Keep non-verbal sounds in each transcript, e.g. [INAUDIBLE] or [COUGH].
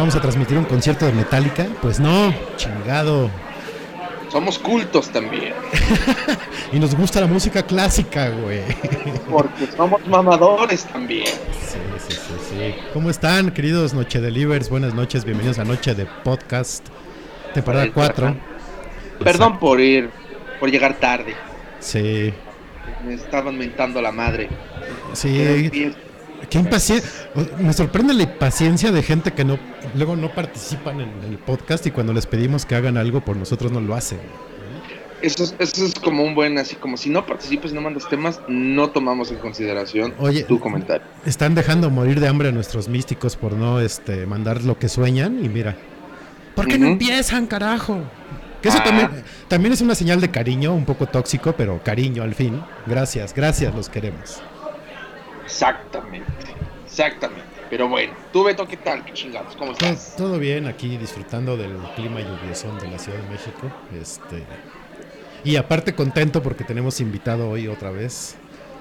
¿Vamos a transmitir un concierto de Metallica? Pues no, chingado. Somos cultos también. [LAUGHS] y nos gusta la música clásica, güey. Porque somos mamadores también. Sí, sí, sí, sí. ¿Cómo están, queridos Noche Delivers? Buenas noches, bienvenidos a Noche de Podcast, temporada 4. Perdón por ir, por llegar tarde. Sí. Me estaban mentando la madre. Sí. Qué impaciencia. Me sorprende la impaciencia de gente que no luego no participan en el podcast y cuando les pedimos que hagan algo por nosotros no lo hacen. Eso es, eso es como un buen, así como si no participas y no mandas temas, no tomamos en consideración Oye, tu comentario. Están dejando morir de hambre a nuestros místicos por no este, mandar lo que sueñan y mira. ¿Por qué no empiezan, carajo? Que eso Ah. también, también es una señal de cariño, un poco tóxico, pero cariño al fin. Gracias, gracias, los queremos. Exactamente, exactamente. Pero bueno, tú Beto, ¿qué tal? ¿Qué chingados? ¿Cómo Todo, estás? todo bien aquí disfrutando del clima lluviosón de la Ciudad de México. Este, y aparte contento porque tenemos invitado hoy otra vez.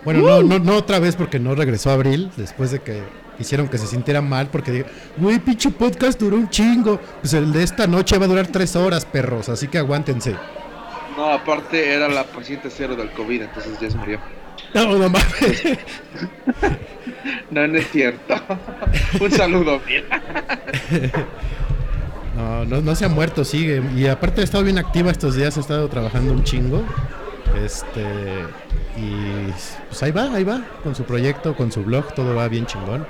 Bueno, no, no, no otra vez porque no regresó Abril, después de que hicieron que se sintiera mal porque digo, güey, pinche podcast duró un chingo. Pues el de esta noche va a durar tres horas, perros, así que aguántense. No, aparte era la paciente cero del COVID, entonces ya se murió. No, no mames. [LAUGHS] No, no es cierto. [LAUGHS] un saludo. No, no, no se ha muerto, sigue. Y aparte ha estado bien activa estos días, ha estado trabajando un chingo. Este. Y pues ahí va, ahí va, con su proyecto, con su blog, todo va bien chingón.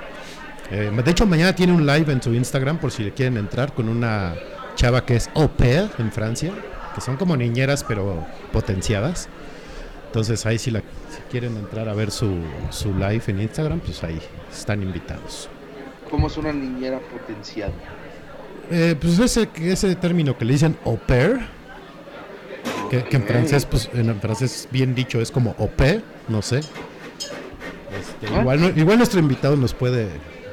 Eh, de hecho, mañana tiene un live en su Instagram por si le quieren entrar con una chava que es au pair en Francia, que son como niñeras pero potenciadas. Entonces ahí si, la, quieren entrar a ver su, su live en Instagram, pues ahí están invitados. ¿Cómo es una niñera potenciada? Eh, pues ese, ese término que le dicen au pair, que, que en francés, pues en francés bien dicho es como au pair, no sé. Este, Ah. igual, nuestro invitado nos puede,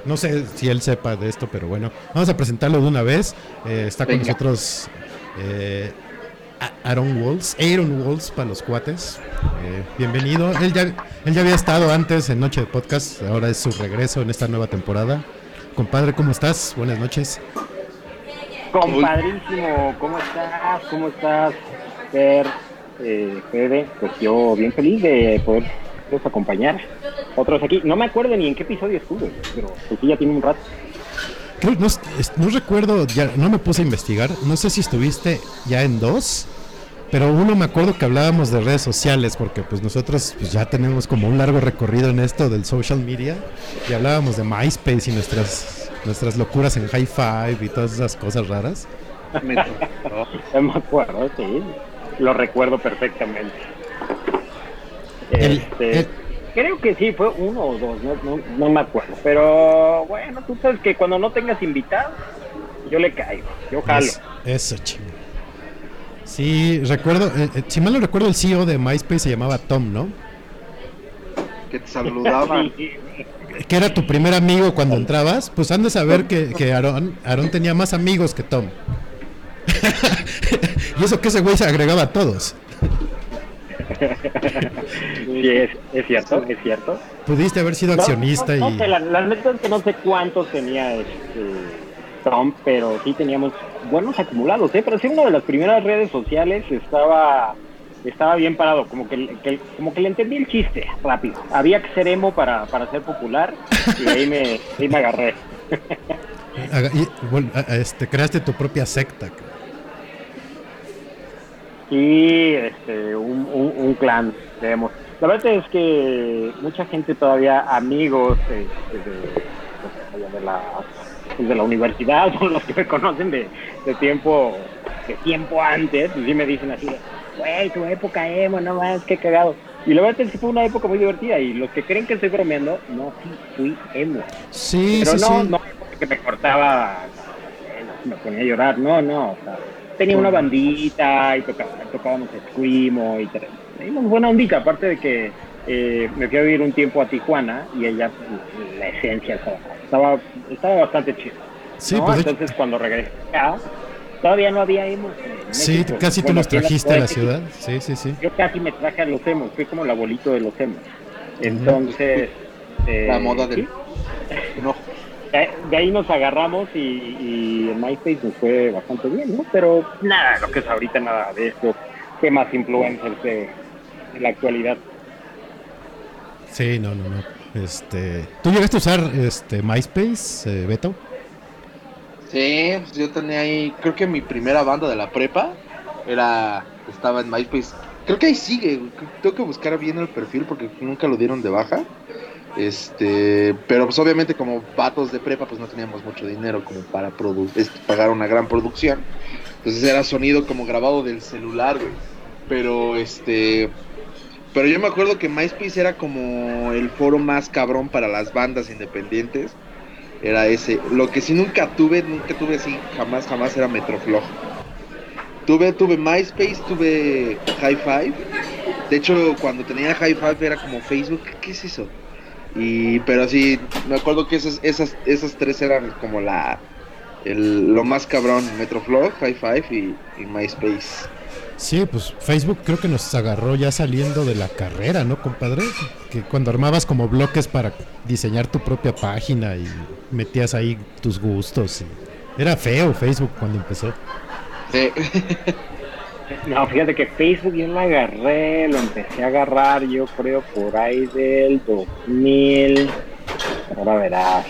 no sé si él sepa de esto, pero bueno, vamos a presentarlo de una vez. Eh, está con nosotros eh, Aaron Walls, Aaron Walls para los cuates. Eh, bienvenido. Él ya, él ya había estado antes en Noche de Podcast, ahora es su regreso en esta nueva temporada. Compadre, ¿cómo estás? Buenas noches. Compadrísimo, ¿cómo estás? ¿Cómo estás, Fer, eh, Fede? Pues yo bien feliz de poderlos acompañar. Otros aquí, no me acuerdo ni en qué episodio estuve, pero pues sí, ya tiene un rato. Creo- no, no recuerdo, ya no me puse a investigar, no sé si estuviste ya en dos, pero uno me acuerdo que hablábamos de redes sociales, porque pues nosotros pues, ya tenemos como un largo recorrido en esto del social media, y hablábamos de MySpace y nuestras, nuestras locuras en High Five y todas esas cosas raras. Me acuerdo, sí, lo recuerdo perfectamente. El- Este, el- Creo que sí, fue uno o dos, no, no, no me acuerdo. Pero bueno, tú sabes que cuando no tengas invitados, yo le caigo, yo jalo. Es- eso, chingo. Sí, recuerdo, eh, eh, si mal no recuerdo, el CEO de MySpace se llamaba Tom, ¿no? Que te saludaban. [LAUGHS] Sí, que era tu primer amigo cuando entrabas, pues han de saber que, que Aarón, Aarón tenía más amigos que Tom. [LAUGHS] y eso que ese güey se agregaba a todos. [LAUGHS] Sí, es, es cierto, es cierto. Pudiste haber sido No, accionista no, no y... sé, la, neta es que no sé cuántos tenía este, Trump, pero sí teníamos buenos acumulados, ¿eh? Pero sí, una de las primeras redes sociales estaba estaba bien parado, como que, que- como que le entendí el chiste rápido. Había que ser emo para, para ser popular y ahí me, ahí me agarré. [LAUGHS] y, bueno, este, creaste tu propia secta. Sí, este, un, un, un clan, digamos. La verdad es que mucha gente todavía, amigos este, de, de, de la, pues, de la universidad, [LAUGHS] o los que me conocen de, de tiempo de tiempo antes, pues sí me dicen así, güey, tu época emo, no más, qué cagado. Y la verdad es que fue una época muy divertida y los que creen que estoy bromeando, no, sí, fui emo. Sí, Pero sí, no, sí. no que me cortaba, me ponía a llorar, no, no, o sea, tenía una bandita y tocaba, tocábamos Screamo y te- teníamos buena ondita, aparte de que eh, me fui a vivir un tiempo a Tijuana y ella, pues, la esencia estaba, estaba, estaba bastante chido. Sí, ¿no? pues Entonces cuando regresé acá, todavía no había emos. en sí, casi tú Bueno, los aquí en trajiste a la Ciudad. Sí, sí, sí. Yo casi me traje a los emos, fui como el abuelito de los emos. Entonces... eh, La moda del. sí, No. De ahí nos agarramos y, y en MySpace nos fue bastante bien, ¿no? Pero nada, lo que es ahorita nada de estos temas influencers de, de la actualidad. Sí, no, no, no. Este, ¿Tú llegaste a usar este, MySpace, eh, Beto? Sí, pues yo tenía ahí, creo que mi primera banda de la prepa era, estaba en MySpace. Creo que ahí sigue, tengo que buscar bien el perfil porque nunca lo dieron de baja. Este, pero pues obviamente como vatos de prepa pues no teníamos mucho dinero como para este, pagar una gran producción. Entonces era sonido como grabado del celular, güey. Pero este. Pero yo me acuerdo que MySpace era como el foro más cabrón para las bandas independientes. Era ese. Lo que sí nunca tuve, nunca tuve así, jamás, jamás era Metroflog. Tuve, tuve MySpace, tuve High Five. De hecho, cuando tenía High Five era como Facebook. ¿Qué es eso? Y, pero sí, me acuerdo que esas, esas, esas tres eran como la, el, lo más cabrón, Metroflog, High Five y, y, MySpace. Sí, pues Facebook creo que nos agarró ya saliendo de la carrera, ¿no, compadre? Que cuando armabas como bloques para diseñar tu propia página y metías ahí tus gustos. Y... Era feo Facebook cuando empezó. Sí. [LAUGHS] No, fíjate que Facebook yo lo agarré, lo empecé a agarrar yo creo por ahí del 2000. Ahora verás.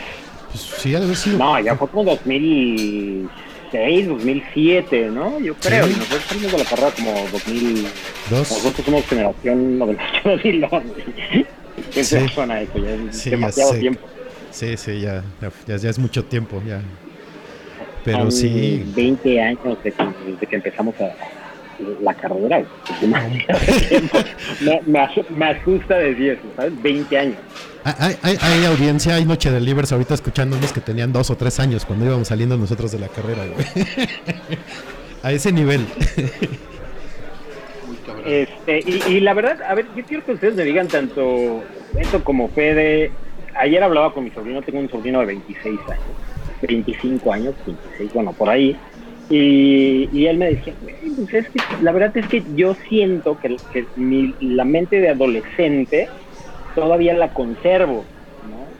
Pues sí, ha de haber sido. No, ya fue como 2006, 2007, ¿no? Yo creo. Sí. Y nosotros salimos de la carrera como 2000. Dos. Nosotros somos generación 98, 2002. [LAUGHS] ¿Qué Sí. se suena eso? Ya es Sí, ya demasiado sé. tiempo. Sí, sí, ya, ya, ya- ya es mucho tiempo, ya. Pero sí. 20 años de que, de que empezamos a la carrera. es demasiado [LAUGHS] tiempo. me, me, me asusta decir eso, ¿sabes? 20 años. Hay, hay, hay audiencia, hay Noche de Libres ahorita escuchando unos que tenían dos o tres años cuando íbamos saliendo nosotros de la carrera, güey. [LAUGHS] A ese nivel. Muy cabrón. Este, y, y la verdad, a ver, yo quiero que ustedes me digan tanto Beto como Fede. Ayer hablaba con mi sobrino, tengo un sobrino de 26 años, 25 años, 26, bueno, por ahí. Y, y él me decía, "Güey, pues es que la verdad es que yo siento que, que mi- la mente de adolescente todavía la conservo, ¿no?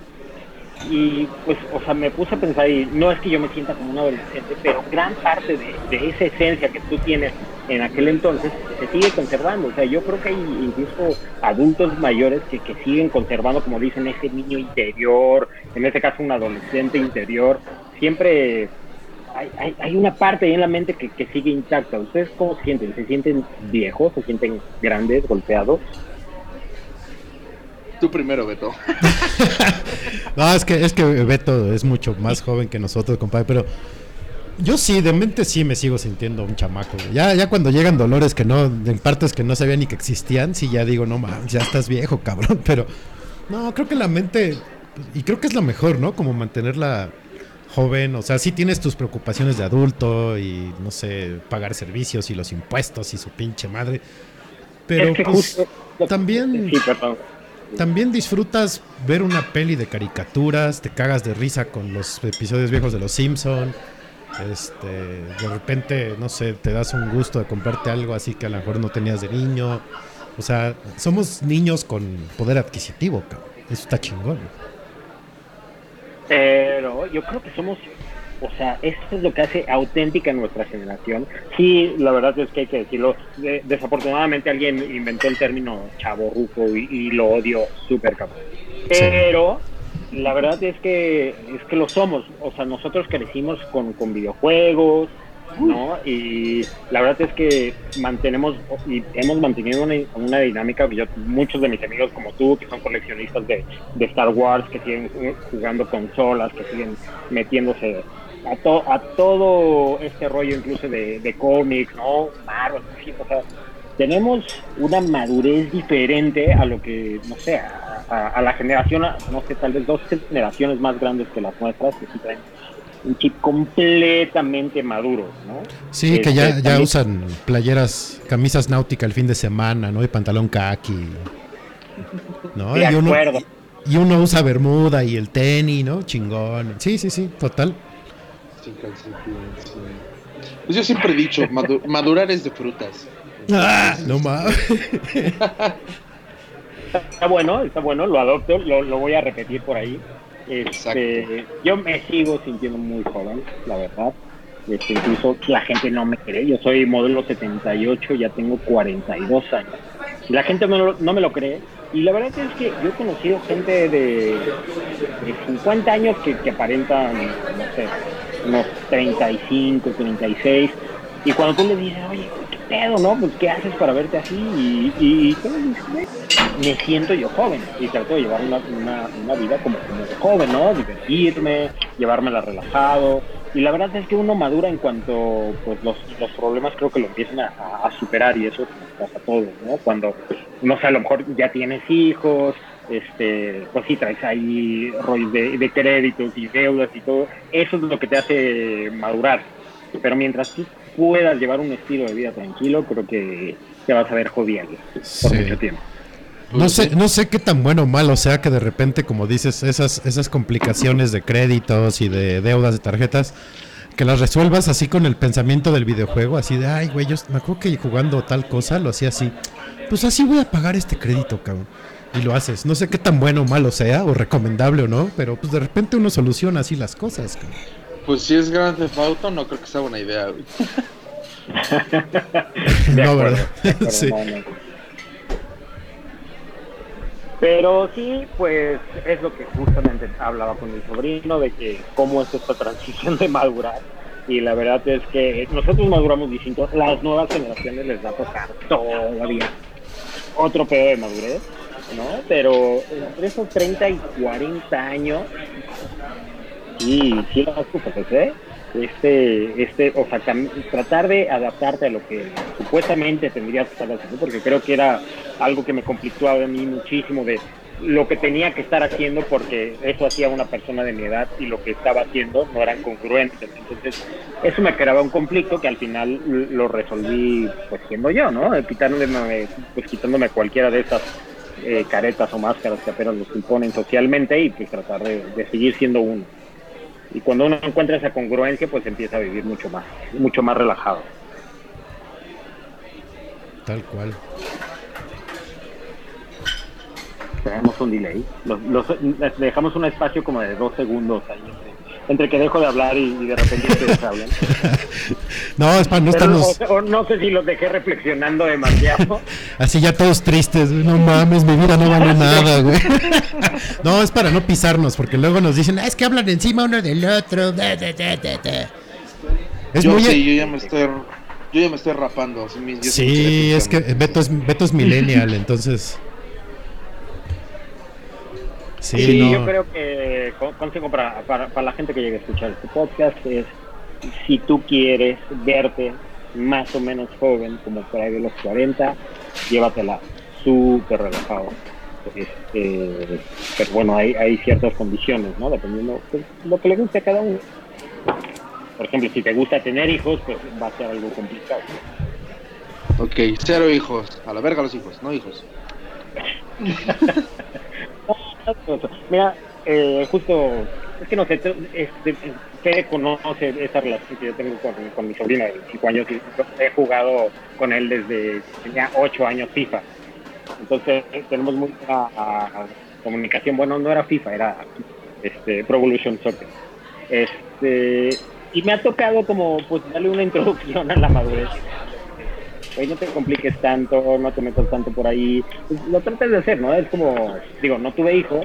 Y pues, o sea, me puse a pensar, y no es que yo me sienta como un adolescente, pero gran parte de, de esa esencia que tú tienes en aquel entonces se sigue conservando. O sea, yo creo que hay incluso adultos mayores que, que siguen conservando, como dicen, ese niño interior, en este caso un adolescente interior. Siempre hay, hay, hay una parte ahí en la mente que, que sigue intacta. ¿Ustedes cómo se sienten? ¿Se sienten viejos? ¿Se sienten grandes, golpeados? Tú primero, Beto. [LAUGHS] No, es que, es que Beto es mucho más joven que nosotros, compadre, pero yo sí, de mente sí me sigo sintiendo un chamaco. güey. Ya, ya cuando llegan dolores que no, en partes que no sabía ni que existían, sí ya digo, no mames, ya estás viejo, cabrón. [LAUGHS] Pero no, creo que la mente, y creo que es la mejor, ¿no? Como mantenerla joven, o sea, sí tienes tus preocupaciones de adulto y, no sé, pagar servicios y los impuestos y su pinche madre. Pero Es que pues, justo- también... Sí. También disfrutas ver una peli de caricaturas, te cagas de risa con los episodios viejos de Los Simpson. Este, de repente, no sé, te das un gusto de comprarte algo así que a lo mejor no tenías de niño. O sea, somos niños con poder adquisitivo, cabrón. Eso está chingón. Pero yo creo que somos, o sea, esto es lo que hace auténtica nuestra generación. Sí, la verdad es que hay que decirlo. De- desafortunadamente alguien inventó el término chaborruco y, y lo odio súper cabrón. Pero la verdad es que es que lo somos. O sea, nosotros crecimos con, con videojuegos, ¿no? Y la verdad es que mantenemos y hemos mantenido una, dinámica. Yo, muchos de mis amigos como tú, que son coleccionistas de, de Star Wars, que siguen ju- jugando consolas, que siguen metiéndose a, to- a todo este rollo incluso de, de cómics, ¿no? Marvel, o sea, tenemos una madurez diferente a lo que, no sé, a, a- a la generación, no sé, tal vez dos generaciones más grandes que las nuestras, que sí traen un chip completamente maduro, ¿no? Sí, que Este, ya, ya también- usan playeras, camisas náuticas el fin de semana, ¿no? Y pantalón khaki. ¿No? De y, uno, acuerdo. y uno usa bermuda y el tenis, ¿no? Chingón. Sí, sí, sí, total. Sí. Pues yo siempre he dicho, madu- [LAUGHS] madurar es de frutas. Ah, no mames. [LAUGHS] Está bueno, está bueno, lo adopto, lo, lo voy a repetir por ahí. Este, yo me sigo sintiendo muy joven, la verdad. Este, incluso la gente no me cree. Yo soy modelo 78, ya tengo 42 años. La gente no, no me lo cree. Y la verdad es que yo he conocido gente de, de 50 años que, que aparentan, no sé, unos 35, 36. Y cuando tú le dices, oye, ¿qué pedo, no? Pues, ¿qué haces para verte así? Y, y, y tú le dices, "Güey, me siento yo joven y trato de llevar una, una, vida como, como de joven, ¿no? Divertirme, llevármela relajado. Y la verdad es que uno madura en cuanto pues los, los problemas creo que lo empiezan a, superar y eso pasa a todos, ¿no? Cuando, no sé, a lo mejor ya tienes hijos, este, pues sí traes ahí rollos de, de créditos y deudas y todo, eso es lo que te hace madurar. Pero mientras tú puedas llevar un estilo de vida tranquilo, creo que te vas a ver jodiendo por Sí. mucho tiempo. No sé, no sé qué tan bueno o malo sea que de repente, como dices, esas, esas complicaciones de créditos y de deudas de tarjetas, que las resuelvas así con el pensamiento del videojuego, así de, ay, güey, yo me acuerdo que jugando tal cosa lo hacía así. Pues así voy a pagar este crédito, cabrón. Y lo haces. No sé qué tan bueno o malo sea, o recomendable o no, pero pues de repente uno soluciona así las cosas, cabrón. Pues si es Grand Theft Auto, no creo que sea buena idea, güey. [LAUGHS] De No, acuerdo, ¿verdad? de acuerdo, Sí. no, no. Pero sí, pues es lo que justamente hablaba con mi sobrino, de que cómo es esta transición de madurar. Y la verdad es que nosotros maduramos distinto, las nuevas generaciones les va a tocar todavía otro pedo de madurez, ¿no? Pero entre esos 30 y 40 años, sí, sí lo vas ¿eh? Este, este, o sea, tratar de adaptarte a lo que supuestamente tendrías que estar haciendo, porque creo que era algo que me conflictuaba a mí muchísimo de lo que tenía que estar haciendo porque eso hacía una persona de mi edad y lo que estaba haciendo no eran congruentes. Entonces, eso me creaba un conflicto que al final lo resolví pues siendo yo, ¿no? Eh, Quitándome, pues quitándome cualquiera de estas eh, caretas o máscaras que apenas nos imponen socialmente y pues tratar de, de seguir siendo uno. Y cuando uno encuentra esa congruencia, pues empieza a vivir mucho más, mucho más relajado. Tal cual. Tenemos un delay. Los, dejamos un espacio como de dos segundos ahí entre, entre que dejo de hablar y, y de repente ustedes hablan. [LAUGHS] No, es para no estarnos o- o no sé si los dejé reflexionando demasiado. [LAUGHS] así ya todos tristes. güey, No mames, mi vida no vale [LAUGHS] nada, güey. No, es para no pisarnos, porque luego nos dicen, "Ah, es que hablan encima uno del otro. da, da, da, da, da". Es yo muy. sí, yo ya me estoy, yo ya me estoy rapando. así sí es que. Beto es, Beto es millennial, entonces. Sí, Sí, no. yo creo que con- consejo para, para, para la gente que llegue a escuchar este podcast es, si tú quieres verte más o menos joven, como por ahí de los 40, llévatela súper relajado. Este, pero bueno, hay, hay ciertas condiciones, ¿no? Dependiendo de lo que le guste a cada uno. Por ejemplo, si te gusta tener hijos, pues va a ser algo complicado. Ok, cero hijos. A la verga los hijos, no hijos. [LAUGHS] Mira, eh, justo, es que no sé, Fede conoce esa relación que yo tengo con, mi sobrina de 5 años y he jugado con él desde tenía 8 años FIFA. Entonces tenemos mucha ah, comunicación. Bueno, no era FIFA, era este, Pro Evolution Soccer. Este, y me ha tocado como pues darle una introducción a la madurez. No te compliques tanto, no te metas tanto por ahí. Pues, lo tratas de hacer, ¿no? Es como, digo, no tuve hijo,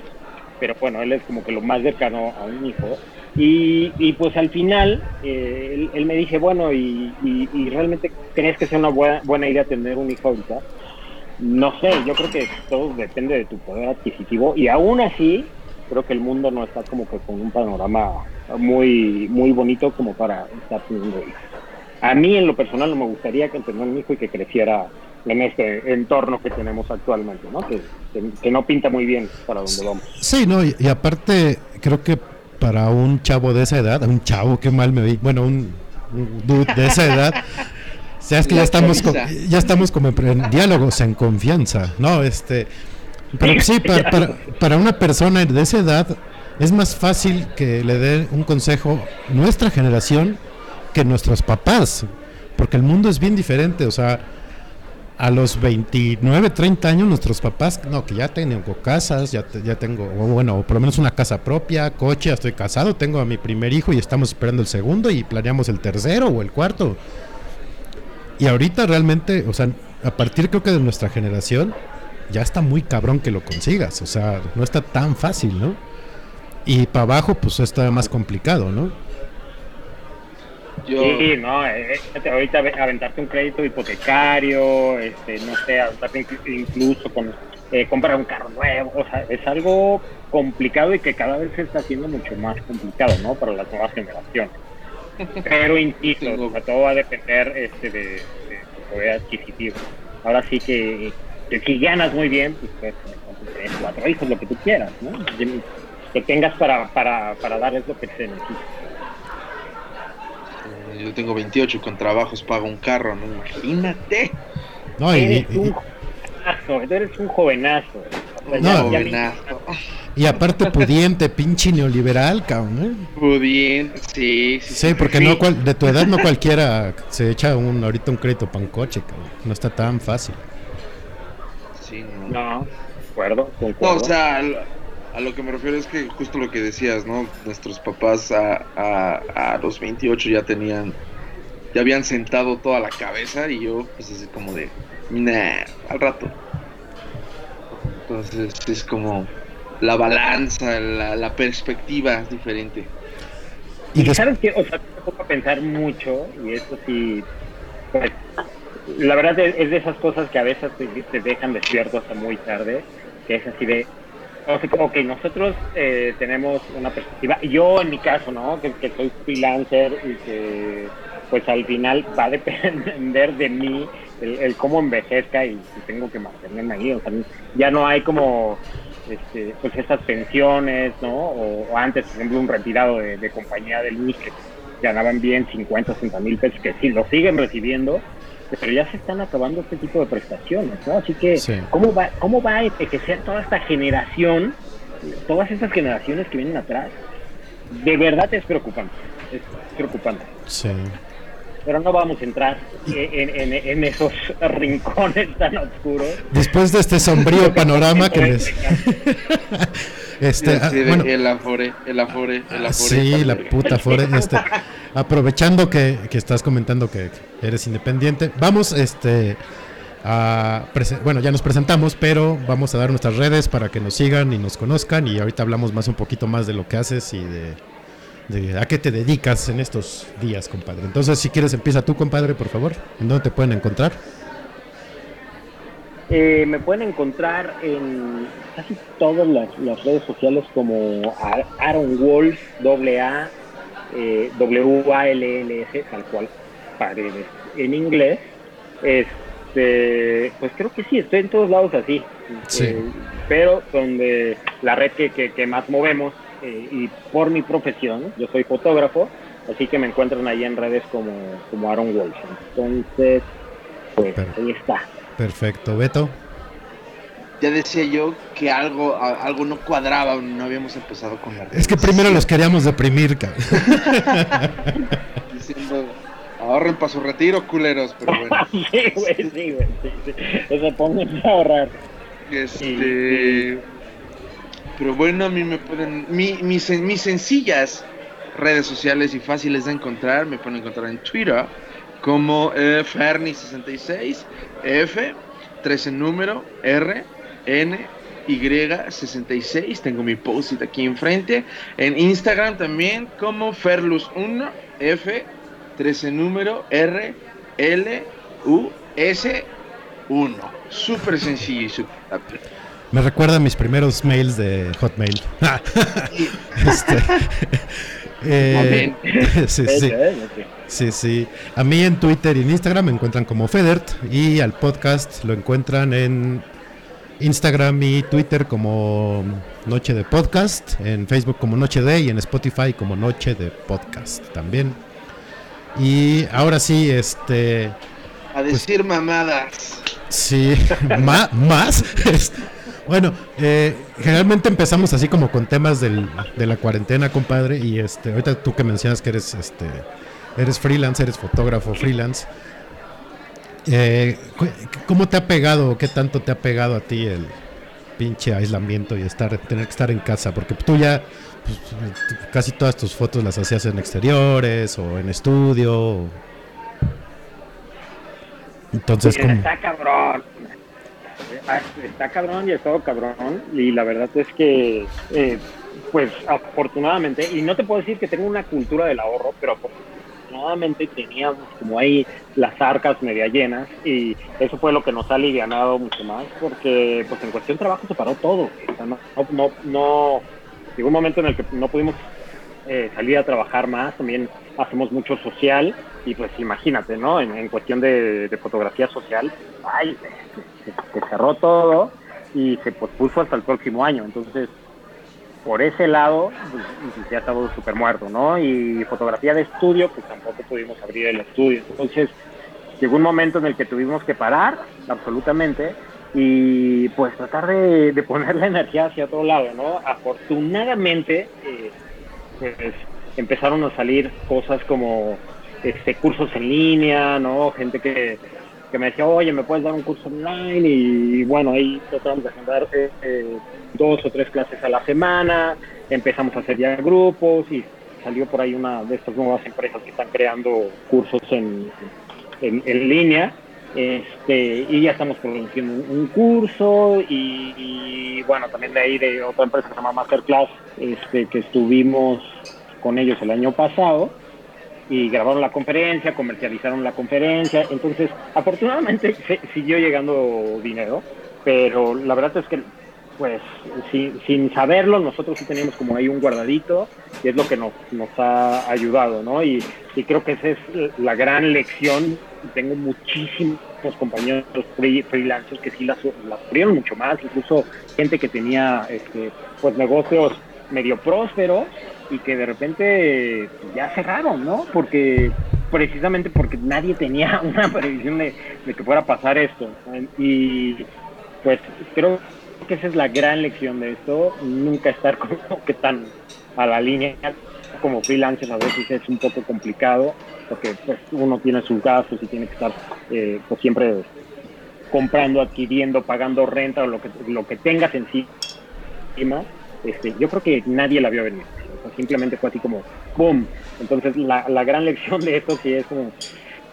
pero bueno, él es como que lo más cercano a un hijo. Y, y pues al final, eh, él, él me dice, bueno, y, y- y realmente crees que sea una buena, buena idea tener un hijo ahorita? No sé, yo creo que todo depende de tu poder adquisitivo y aún así creo que el mundo no está como que con un panorama muy muy bonito como para estar teniendo hijos. A mí en lo personal no me gustaría que tener un hijo y que creciera en este entorno que tenemos actualmente, ¿no? Que, que, que no pinta muy bien para donde vamos. Sí, no, y, y aparte, creo que para un chavo de esa edad, un chavo, qué mal me vi, bueno, un, un dude de esa edad, o sea, es que ya estamos, co- camisa. ya estamos como en diálogos, en confianza, ¿no? Este, pero sí, [LAUGHS] para, para, para una persona de esa edad es más fácil que le dé un consejo nuestra generación que nuestros papás, porque el mundo es bien diferente, o sea, a los 29, 30 años nuestros papás, no, que ya tengo casas, ya, ya tengo, bueno, por lo menos una casa propia, coche, ya estoy casado, tengo a mi primer hijo y estamos esperando el segundo y planeamos el tercero o el cuarto. Y ahorita realmente, o sea, a partir creo que de nuestra generación, ya está muy cabrón que lo consigas, o sea, no está tan fácil, ¿no? Y para abajo, pues es todavía más complicado, ¿no? Yo, Sí, no, eh, eh, ahorita ave- aventarte un crédito hipotecario, este, no sé, aventarte inclu- incluso con eh, comprar un carro nuevo, o sea, es algo complicado y que cada vez se está haciendo mucho más complicado, ¿no? Para las nuevas generaciones. [LAUGHS] Pero insisto, o sea, todo va a depender este, de, de tu poder adquisitivo. ahora sí que, que si ganas muy bien, pues puedes tener cuatro hijos, lo que tú quieras, ¿no? Que tengas para, para, para darles lo que se necesita. Yo tengo 28 y con trabajos pago un carro, ¿no? Imagínate. No, y, eres y- un jovenazo, eres un jovenazo. O sea, No, ya- ya- Jovenazo. y aparte pudiente, pinche neoliberal, cabrón. ¿eh? Pudiente, sí, sí. Sí, porque no cual- de tu edad no cualquiera se echa un ahorita un crédito para un coche, cabrón. No está tan fácil. Sí, no. No, de acuerdo, No, concuerdo. o sea, a lo que me refiero es que justo lo que decías, ¿no? Nuestros papás a, a, a los 28 ya tenían, ya habían sentado toda la cabeza y yo, pues así como de, nah, al rato. Entonces es como la balanza, la, la perspectiva es diferente. Y sabes que, o sea, me pongo a pensar mucho, y eso sí, pues, la verdad es, es de esas cosas que a veces te, te dejan despierto hasta muy tarde, que es así de, sea, como que nosotros eh, tenemos una perspectiva, yo en mi caso, ¿no? Que, soy freelancer y que pues al final va a depender de mí el, cómo envejezca y si tengo que mantenerme ahí, o sea, ya no hay como este, pues esas pensiones, ¿no? O, o antes, por ejemplo, un retirado de, de compañía de luz que ganaban bien 50, 60 mil pesos, que sí, lo siguen recibiendo, pero ya se están acabando este tipo de prestaciones, ¿no? Así que, Sí. ¿cómo va, cómo va a envejecer toda esta generación, todas estas generaciones que vienen atrás? De verdad es preocupante, es preocupante. sí. Pero no vamos a entrar en, en- en esos rincones tan oscuros. Después de este sombrío panorama que les [LAUGHS] este ah, bueno, el afore, el afore, el afore. Sí, la puta Fore, este, [LAUGHS] aprovechando que, que estás comentando que eres independiente, vamos este a bueno, ya nos presentamos, pero vamos a dar nuestras redes para que nos sigan y nos conozcan y ahorita hablamos más un poquito más de lo que haces y de, de a qué te dedicas en estos días, compadre. Entonces, si quieres empieza tú, compadre, por favor. ¿En dónde te pueden encontrar? Eh, me pueden encontrar en casi todas las, las redes sociales como Aaron Wolf, doble A, eh, W-A-L-L-S, tal cual, paredes en inglés. Este, pues creo que sí, estoy en todos lados así. Sí. Eh, pero donde la red que, que, que más movemos, eh, y por mi profesión, yo soy fotógrafo, así que me encuentran ahí en redes como, como Aaron Wolf. Entonces, pues Pero- ahí está. Perfecto, Beto. Ya decía yo que algo, algo no cuadraba, no habíamos empezado con la Es que primero los queríamos deprimir, cabrón. [LAUGHS] [LAUGHS] diciendo ahorren para su retiro, culeros, pero bueno. [LAUGHS] Sí, güey, sí, güey. Sí, sí. Sea, pónganse a ahorrar. Este, pero bueno, a mí me pueden, mi, mis, mis sencillas redes sociales y fáciles de encontrar, me pueden encontrar en Twitter como eh, Ferni66, F, 13 número, R, N, Y66, tengo mi post aquí enfrente, en Instagram también como Ferlus1, F, 13 número, R, L, U, S, 1. Súper sencillo y súper. Me recuerda a mis primeros mails de Hotmail. [LAUGHS] Este, [LAUGHS] eh, [LAUGHS] sí, sí, ¿eh? Sí, sí. A mí en Twitter y en Instagram me encuentran como Federt y al podcast lo encuentran en Instagram y Twitter como Noche de Podcast, en Facebook como Noche de y en Spotify como Noche de Podcast también. Y ahora sí, este, A decir mamadas. Sí, ma- más. Bueno, eh, generalmente empezamos así como con temas del- de la cuarentena, compadre. Y este, ahorita tú que mencionas que eres, este, eres freelance, eres fotógrafo freelance. eh, ¿Cómo te ha pegado, qué tanto te ha pegado a ti el pinche aislamiento y estar, tener que estar en casa? Porque tú ya pues, casi todas tus fotos las hacías en exteriores o en estudio. o- Entonces, ¿cómo? Está cabrón. Ah, Está cabrón y ha estado cabrón. Y la verdad es que, eh, pues afortunadamente, y no te puedo decir que tengo una cultura del ahorro, pero afortunadamente teníamos como ahí las arcas media llenas y eso fue lo que nos ha alivianado mucho más porque pues en cuestión de trabajo se paró todo. O sea, no, no, no- llegó un momento en el que no pudimos eh, salir a trabajar más, también hacemos mucho social y pues imagínate, ¿no? En, cuestión de, fotografía social, ay, se, cerró todo y se pospuso hasta el próximo año. Entonces, por ese lado, pues, ya estaba súper muerto, ¿no? Y fotografía de estudio, pues tampoco pudimos abrir el estudio. Entonces, llegó un momento en el que tuvimos que parar, absolutamente, y pues tratar de, poner la energía hacia otro lado, ¿no? Afortunadamente, eh, pues empezaron a salir cosas como este cursos en línea, ¿no? Gente que, me decía, oye, ¿me puedes dar un curso online? Y bueno, ahí tratamos de agendar eh, eh, dos o tres clases a la semana, empezamos a hacer ya grupos y salió por ahí una de estas nuevas empresas que están creando cursos en, en línea este, y ya estamos produciendo un, curso y, bueno, también de ahí de otra empresa que se llama Masterclass, este, que estuvimos con ellos el año pasado y grabaron la conferencia, comercializaron la conferencia, entonces afortunadamente [LAUGHS] siguió llegando dinero, pero la verdad es que pues sin, sin saberlo nosotros sí teníamos como ahí un guardadito y es lo que nos, nos ha ayudado, ¿no? Y, y creo que esa es la gran lección tengo muchísimos compañeros freelancers que sí las, las mucho más, incluso gente que tenía este, pues negocios medio prósperos y que de repente ya cerraron, ¿no? Porque precisamente porque nadie tenía [LAUGHS] una previsión de, que fuera a pasar esto. Y pues creo que esa es la gran lección de esto, nunca estar [LAUGHS] como que tan a la línea como freelancer a veces es un poco complicado porque pues, uno tiene sus gastos y tiene que estar eh, pues, siempre comprando, adquiriendo, pagando renta o lo que, lo que tengas encima. Este, yo creo que nadie la vio venir. simplemente fue así como ¡boom! Entonces la, la gran [LAUGHS] lección de esto sí es como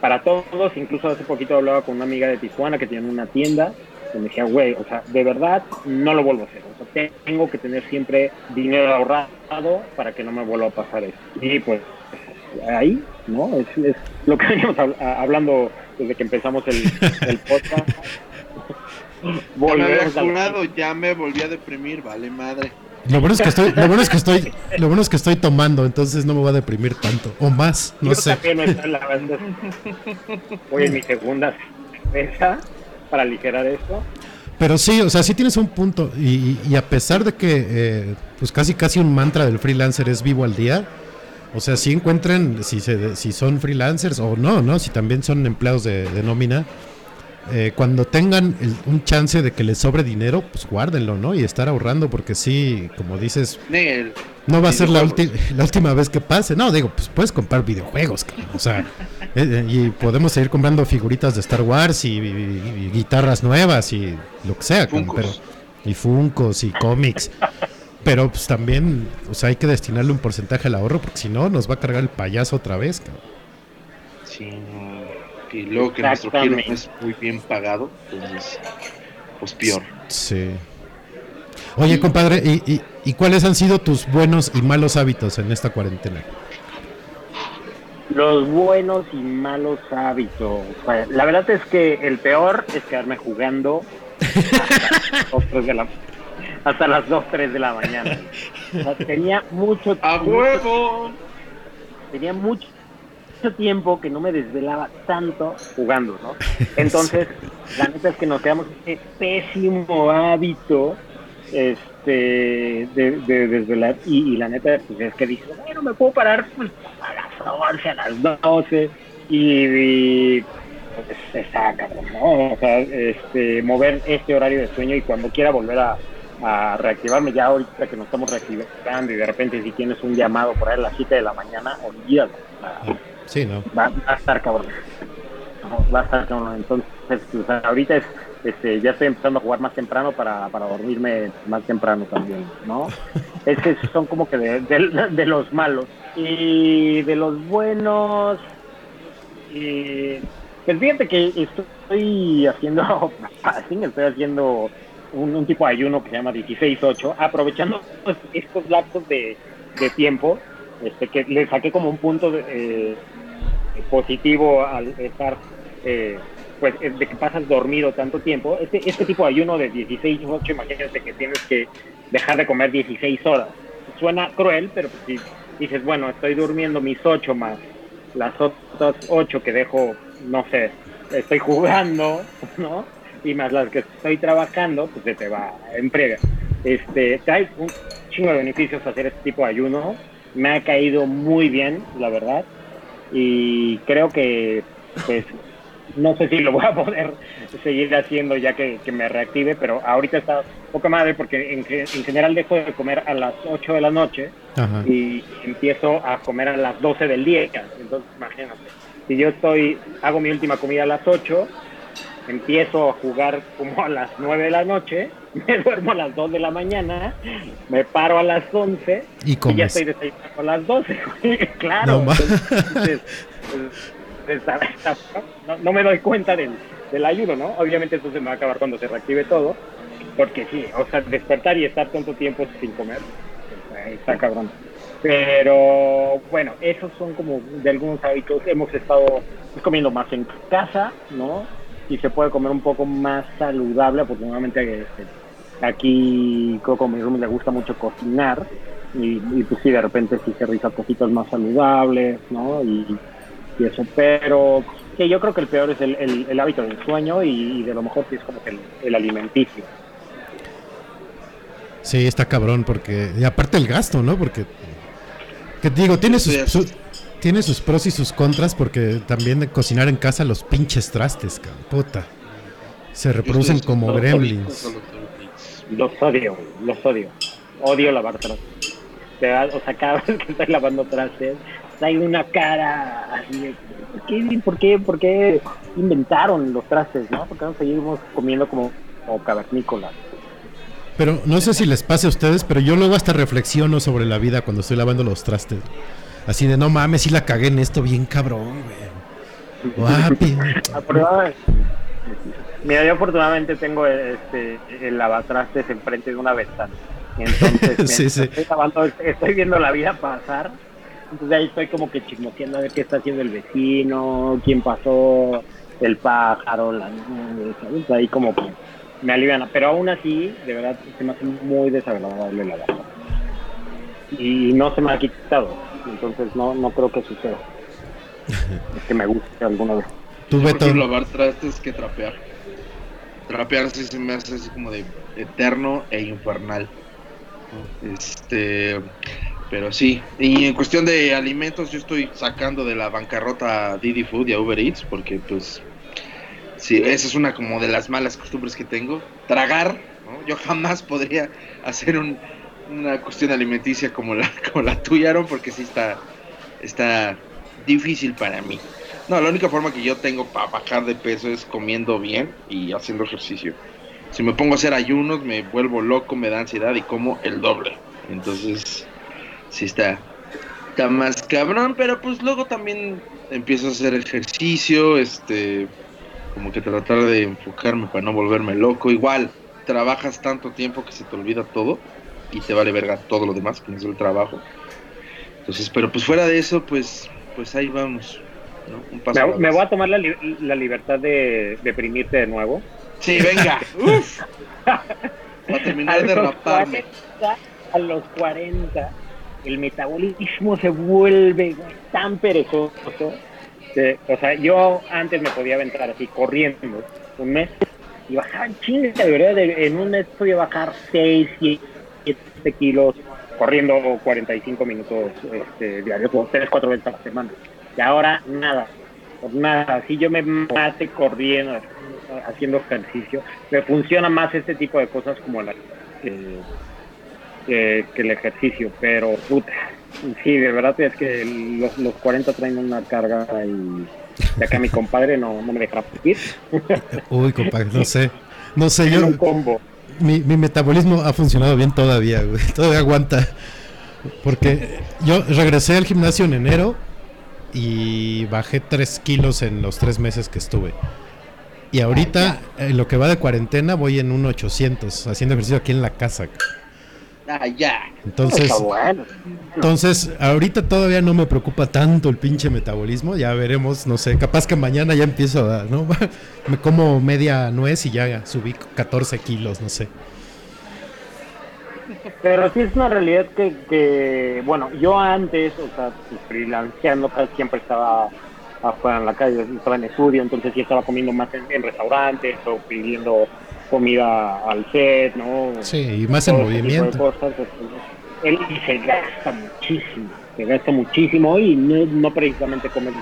para todos, incluso hace poquito hablaba con una amiga de Tijuana que tiene una tienda me decía, güey, o sea, de verdad no lo vuelvo a hacer. O sea, tengo que tener siempre dinero ahorrado para que no me vuelva a pasar eso. Y pues ahí, ¿no? Es, es lo que [LAUGHS] veníamos hablando desde que empezamos el, el [LAUGHS] podcast. Ya ya me volví a deprimir, vale madre. Lo bueno es que estoy, lo bueno es que estoy, lo bueno es que estoy tomando, entonces no me voy a deprimir tanto o más, no sé. Voy en mi segunda cerveza para aligerar esto. Pero sí, o sea, sí tienes un punto. Y, a pesar de que, eh, pues casi casi un mantra del freelancer es vivo al día, o sea, si encuentran, si, se, si son freelancers o no, ¿no? Si también son empleados de, nómina, eh, cuando tengan un chance de que les sobre dinero, pues guárdenlo, ¿no? Y estar ahorrando, porque sí, como dices, no va a ser la, la última vez que pase. No, digo, pues puedes comprar videojuegos, o sea, eh, eh, y podemos seguir comprando figuritas de Star Wars y, guitarras nuevas y lo que sea, pero, y funcos y cómics. Pero pues también, o sea, hay que destinarle un porcentaje al ahorro porque si no nos va a cargar el payaso otra vez. Sí, y luego que nuestro giro no es muy bien pagado, pues, pues peor. Sí. Oye, compadre, ¿y, ¿y cuáles han sido tus buenos y malos hábitos en esta cuarentena? Los buenos y malos hábitos. la verdad es que el peor es quedarme jugando [LAUGHS] hasta, las 2, 3 de la mañana. tenía mucho tiempo. ¡A huevo! Tenía mucho tiempo que no me desvelaba tanto jugando, ¿no? [LAUGHS] Entonces, la neta es que nos quedamos ese pésimo hábito este de, desvelar y, la neta pues es que dices, bueno, me puedo parar pues, a las 11, a las 12 y, pues, se saca, ¿no? O sea, este, mover este horario de sueño y cuando quiera volver a, reactivarme ya ahorita que nos estamos reactivando y de repente si tienes un llamado por ahí a las 7 de la mañana, olvídalo. Sí, ¿no? Va, a estar cabrón. va a estar cabrón. Entonces, pues, ahorita es este, ya estoy empezando a jugar más temprano para, para dormirme más temprano también, ¿no? [LAUGHS] Es que son como que de, los malos. Y de los buenos, eh, pues fíjate que estoy haciendo, [LAUGHS] estoy haciendo un, tipo de ayuno que se llama 16-8, aprovechando estos lapsos de, tiempo, este, que le saqué como un punto eh, positivo al estar... Eh, pues de que pasas dormido tanto tiempo, este, este tipo de ayuno de 16, 8, imagínate que tienes que dejar de comer 16 horas. Suena cruel, pero pues, si dices, bueno, estoy durmiendo mis ocho más las otras ocho que dejo, no sé, estoy jugando, [LAUGHS] ¿no? Y más las que estoy trabajando, pues se te va en frega. Este, trae un chingo de beneficios hacer este tipo de ayuno. Me ha caído muy bien, la verdad. Y creo que, pues, no sé si lo voy a poder seguir haciendo ya que, que me reactive, pero ahorita está poca madre porque en, en, general dejo de comer a las 8 de la noche Ajá. y empiezo a comer a las 12 del día. Entonces, imagínate, si yo estoy, hago mi última comida a las 8, empiezo a jugar como a las 9 de la noche, [LAUGHS] me duermo a las 2 de la mañana, me paro a las 11 Y y ya estoy desayunando a las 12. [LAUGHS] claro. No ma- entonces, pues, no, no me doy cuenta del, del ayuno, ¿no? Obviamente eso se me va a acabar cuando se reactive todo, porque sí, o sea, despertar y estar tanto tiempo sin comer, pues, está cabrón. Pero bueno, esos son como de algunos hábitos. Hemos estado pues, comiendo más en casa, ¿no? Y se puede comer un poco más saludable. Afortunadamente, este, aquí Coco, mi roomie, le gusta mucho cocinar. Y, y, pues sí, de repente sí se risa cositas más saludables, ¿no? Y, y eso. Pero sí, yo creo que el peor es el, el- el hábito del sueño y, y de lo mejor sí es como que el, el alimenticio. Sí, está cabrón, porque. Y aparte el gasto, ¿no? Porque. Que te digo, tiene sus, su- tiene sus pros y sus contras, porque también de cocinar en casa los pinches trastes, cabrón. Puta. Se reproducen como gremlins. Los odio, los odio. Odio lavar trastes. O sea, cada [LAUGHS] vez que estoy lavando trastes, hay una cara así de, ¿por qué, por qué, por qué inventaron los trastes, no? Porque no seguimos comiendo como, como cavernícolas. Pero no sé si les pase a ustedes, pero yo luego hasta reflexiono sobre la vida cuando estoy lavando los trastes. Así de, no mames, si la cagué en esto bien cabrón, güey. [LAUGHS] Guapi. Mira, yo afortunadamente tengo este, el lavatrastes enfrente de una ventana. Entonces, [LAUGHS] Sí, sí. Estoy, lavando, estoy viendo la vida pasar. Entonces ahí estoy como que chismoseando a ver qué está haciendo el vecino, quién pasó, el pájaro, la nube, ¿sabes? Ahí como que me aliviana. Pero aún así, de verdad, se me hace muy desagradable lavar. Y no se me ha quitado. Entonces no, no creo que suceda. [LAUGHS] Es que me guste alguna vez. Tú, Beto. lavar trastes que trapear. Trapear sí se me hace así como de eterno e infernal. Este, pero sí. Y en cuestión de alimentos, yo estoy sacando de la bancarrota a Didi Food y a Uber Eats porque, pues, sí, esa es una como de las malas costumbres que tengo. Tragar. Yo jamás podría hacer un- una cuestión alimenticia como la, [LAUGHS] como la tuya, Aaron, porque sí está, está difícil para mí. No, la única forma que yo tengo para bajar de peso es comiendo bien y haciendo ejercicio. Si me pongo a hacer ayunos, me vuelvo loco, me da ansiedad y como el doble. Entonces, sí está, está más cabrón, pero pues luego también empiezo a hacer ejercicio, este, como que tratar de enfocarme para no volverme loco. Igual, trabajas tanto tiempo que se te olvida todo y te vale verga todo lo demás, que no es el trabajo. Entonces, pero pues fuera de eso, pues, pues ahí vamos. ¿No? Un paso Me, me voy a tomar la, li- la libertad de deprimirte de nuevo. Sí, venga. [LAUGHS] Uf. Para terminar de raparme. 40, a los 40, el metabolismo se vuelve tan perezoso. que, o sea, yo antes me podía aventar así corriendo un mes y bajaba en chinga, de verdad. en un mes podía bajar 6, 7 kilos corriendo 45 minutos este, diarios, o 3, 4 veces a la semana. Y ahora nada, por nada. Si yo me mate corriendo, haciendo ejercicio, me funciona más este tipo de cosas como la que, que- que el ejercicio, pero puta, sí, de verdad es que los, los 40 traen una carga y de acá mi compadre no, no me deja repetir. [LAUGHS] Uy, compadre, no sé. No sé, yo. un combo. Mi, mi metabolismo ha funcionado bien todavía, güey. [LAUGHS] Todavía aguanta. Porque yo regresé al gimnasio en enero y bajé 3 kilos en los 3 meses que estuve. Y ahorita, en lo que va de cuarentena, voy en un 800 haciendo ejercicio aquí en la casa. Ah, ya. Entonces, entonces, ahorita todavía no me preocupa tanto el pinche metabolismo. Ya veremos, no sé, capaz que mañana ya empiezo a, ¿no? [LAUGHS] Me como media nuez y ya subí 14 kilos, no sé. Pero sí es una realidad que, que, bueno, yo antes, o sea, pues, freelanceando casi siempre estaba afuera en la calle, estaba en estudio, entonces sí estaba comiendo más en, restaurantes o pidiendo comida al set, ¿no? Sí, y más en movimiento. él se gasta muchísimo, se gasta muchísimo y no, no precisamente comer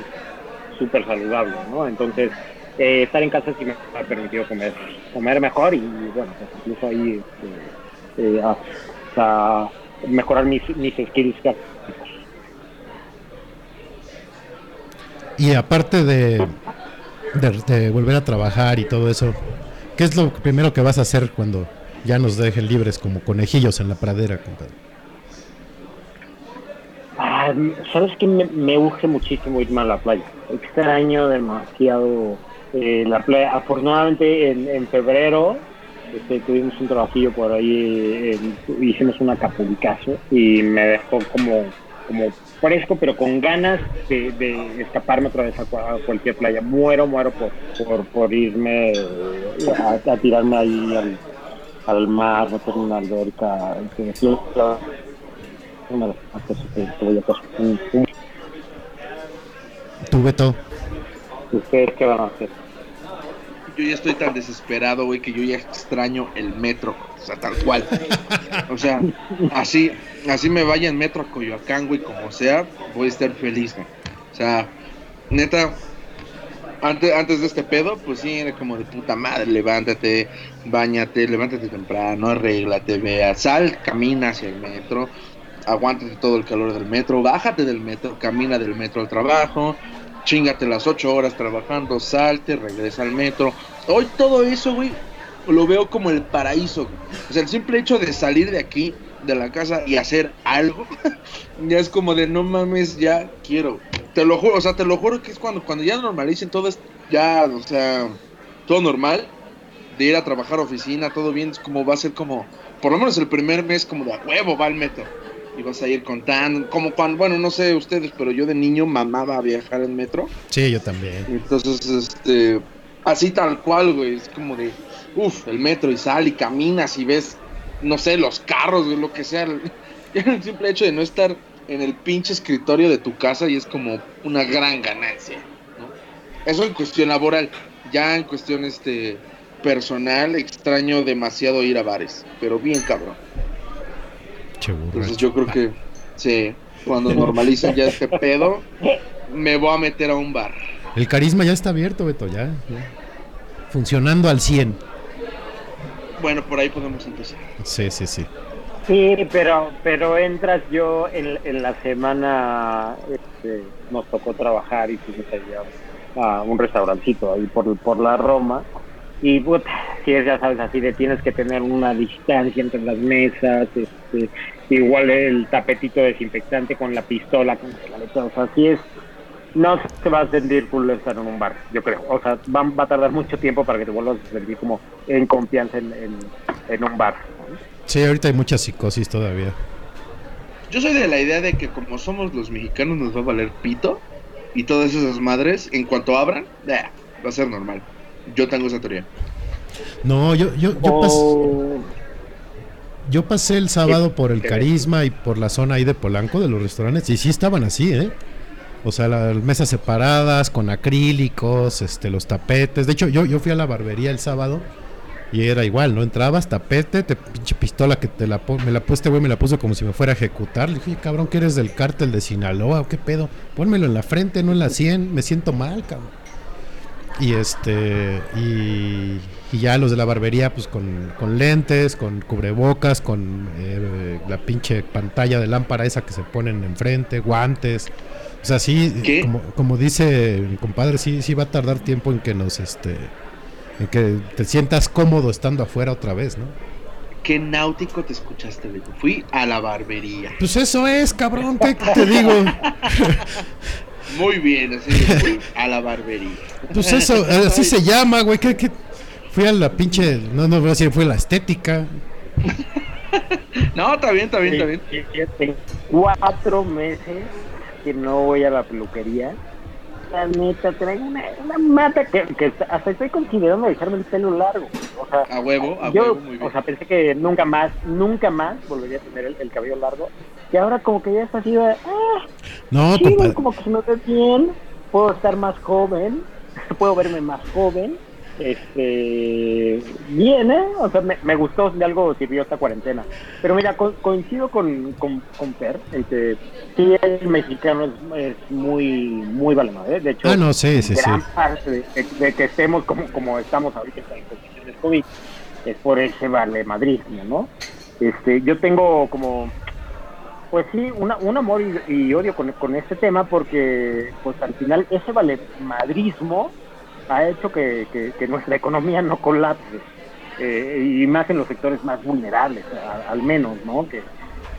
súper saludable, ¿no? Entonces, eh, estar en casa sí me ha permitido comer, comer mejor y, bueno, pues incluso ahí este, eh, hasta mejorar mis, mis skills. Y aparte de, de, volver a trabajar y todo eso, ¿qué es lo primero que vas a hacer cuando ya nos dejen libres como conejillos en la pradera, compadre? Ah, Sabes que me, me urge muchísimo irme a la playa. Extraño demasiado eh, la playa. Afortunadamente en, febrero este, tuvimos un trabajillo por ahí, hicimos un acapulcazo y me dejó como, como fresco, pero con ganas de, escaparme otra vez a, cualquier playa. Muero, muero por, por, irme a, tirarme ahí al, al mar, meterme una alberca. Una de las cosas que voy a pasar. ¿Tú, Beto? ¿Ustedes qué van a hacer? Yo ya estoy tan desesperado, güey, que yo ya extraño el metro. O sea, tal cual. O sea, así, así me vaya en metro a Coyoacán, güey, como sea, voy a estar feliz, güey. O sea, neta, antes, antes de este pedo, pues sí, era como de puta madre, levántate, bañate, levántate temprano, arréglate, vea, sal, camina hacia el metro, aguántate todo el calor del metro, bájate del metro, camina del metro al trabajo, chingate las ocho horas trabajando, salte, regresa al metro. Hoy todo eso, güey, lo veo como el paraíso. O sea, el simple hecho de salir de aquí, de la casa y hacer algo, [LAUGHS] ya es como de no mames, ya quiero. Te lo juro, o sea, te lo juro que es cuando, cuando ya normalicen todo, es ya, o sea, todo normal, de ir a trabajar oficina, todo bien, es como va a ser como, por lo menos el primer mes como de a huevo va al metro y vas a ir contando, como cuando, bueno, no sé ustedes, pero yo de niño mamaba a viajar en metro. Sí, yo también. Entonces, este, así tal cual, güey, es como de, uff, el metro y sal y caminas y ves, no sé, los carros, lo que sea. [LAUGHS] el simple hecho de no estar en el pinche escritorio de tu casa y es como una gran ganancia, ¿no? Eso en cuestión laboral, ya en cuestión, este, personal, extraño demasiado ir a bares, pero bien cabrón. Entonces yo creo que sí, cuando normalicen ya este pedo, me voy a meter a un bar. El carisma ya está abierto, Beto, ya. Funcionando al 100. Bueno, por ahí podemos empezar. Sí, sí, sí. Sí, pero pero entras yo en, la semana, este, nos tocó trabajar y fuimos allá a un restaurancito ahí por, por la Roma y puta, si es, ya sabes, así de tienes que tener una distancia entre las mesas, este, igual el tapetito desinfectante con la pistola, con la o sea, así es, no se va a sentir cool estar en un bar, yo creo, o sea, va, va a tardar mucho tiempo para que te vuelvas a sentir como en confianza en, en, un bar. Sí, ahorita hay mucha psicosis todavía. Yo soy de la idea de que como somos los mexicanos nos va a valer pito y todas esas madres, en cuanto abran, va a ser normal. Yo tengo esa teoría. No, yo, yo, yo, pasé, oh. yo pasé el sábado por el Carisma y por la zona ahí de Polanco de los restaurantes y sí estaban así, ¿eh? O sea, las mesas separadas con acrílicos, este, los tapetes. De hecho, yo, yo fui a la barbería el sábado y era igual, ¿no? Entrabas, tapete, te pinche pistola que te la me la puse, güey, me la puso como si me fuera a ejecutar. Le dije, cabrón, que eres del cártel de Sinaloa, ¿qué pedo? Pónmelo en la frente, no en la sien, me siento mal, cabrón. Y este y, ya los de la barbería pues con, lentes, con cubrebocas, con eh, la pinche pantalla de lámpara esa que se ponen enfrente, guantes. O sea, sí, como, como dice mi compadre, sí, sí va a tardar tiempo en que nos este en que te sientas cómodo estando afuera otra vez, ¿no? Qué náutico te escuchaste, Fui a la barbería. Pues eso es, cabrón, ¿qué te digo? [LAUGHS] Muy bien, así a la barbería. Pues eso, [LAUGHS] así se llama, güey. ¿Qué, Fui a la pinche. No, no voy a decir, fue la estética. no, está bien, está bien, está bien. Tengo cuatro meses que no voy a la peluquería. la neta, traigo una, una mata que, que hasta estoy considerando dejarme el pelo largo. O sea, A huevo, a yo, huevo, muy bien. o sea, pensé que nunca más, nunca más volvería a tener el, el cabello largo. Y ahora como que ya está así de, ah, No, chido, como que se me ve bien, puedo estar más joven, [LAUGHS] puedo verme más joven. Este, bien, ¿eh? O sea, me, me gustó, de algo sirvió esta cuarentena. Pero mira, co- coincido con, con, con Per, en que sí, el mexicano es, es muy, muy vale madre. De hecho, Ah, no, sí, sí, sí. gran parte de, de- de que estemos como, como estamos ahorita en condiciones COVID es por ese vale madrismo, ¿no? Este, yo tengo como, pues sí, una, un amor y, odio con, con este tema porque, pues al final, ese vale madrismo ha hecho que, que- nuestra economía no colapse. eh, y más en los sectores más vulnerables, al menos, ¿no? Que,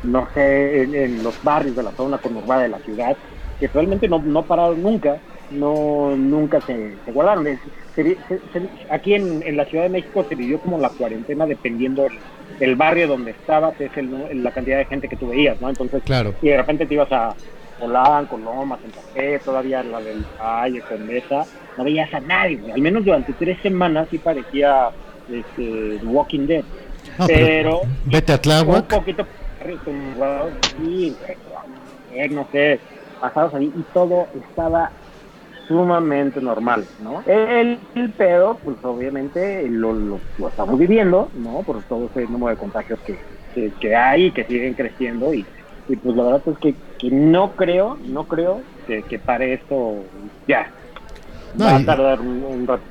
no sé, en, los barrios de la zona conurbada de la ciudad, que realmente no, no pararon nunca, no nunca se, se guardaron. Se- se- aquí en, en la Ciudad de México se vivió como la cuarentena dependiendo del, del barrio donde estabas, es el, la cantidad de gente que tú veías, ¿no? Entonces, Claro. y de repente te ibas a Polanco, Lomas, en Café, todavía la del Valle, Condesa, no veías a nadie, güey. al menos durante tres semanas sí parecía este, Walking Dead. No, pero, pero vete a un Tláhuac. poquito retumbados, sí, no sé, pasados ahí y todo estaba sumamente normal, ¿no? El, el pedo, pues obviamente lo, lo, lo estamos viviendo, ¿no? Por todo ese número de contagios que, que, que hay y que siguen creciendo y, y pues la verdad es que, que no creo, no creo que, que pare esto ya. No, Va a tardar un, un rato.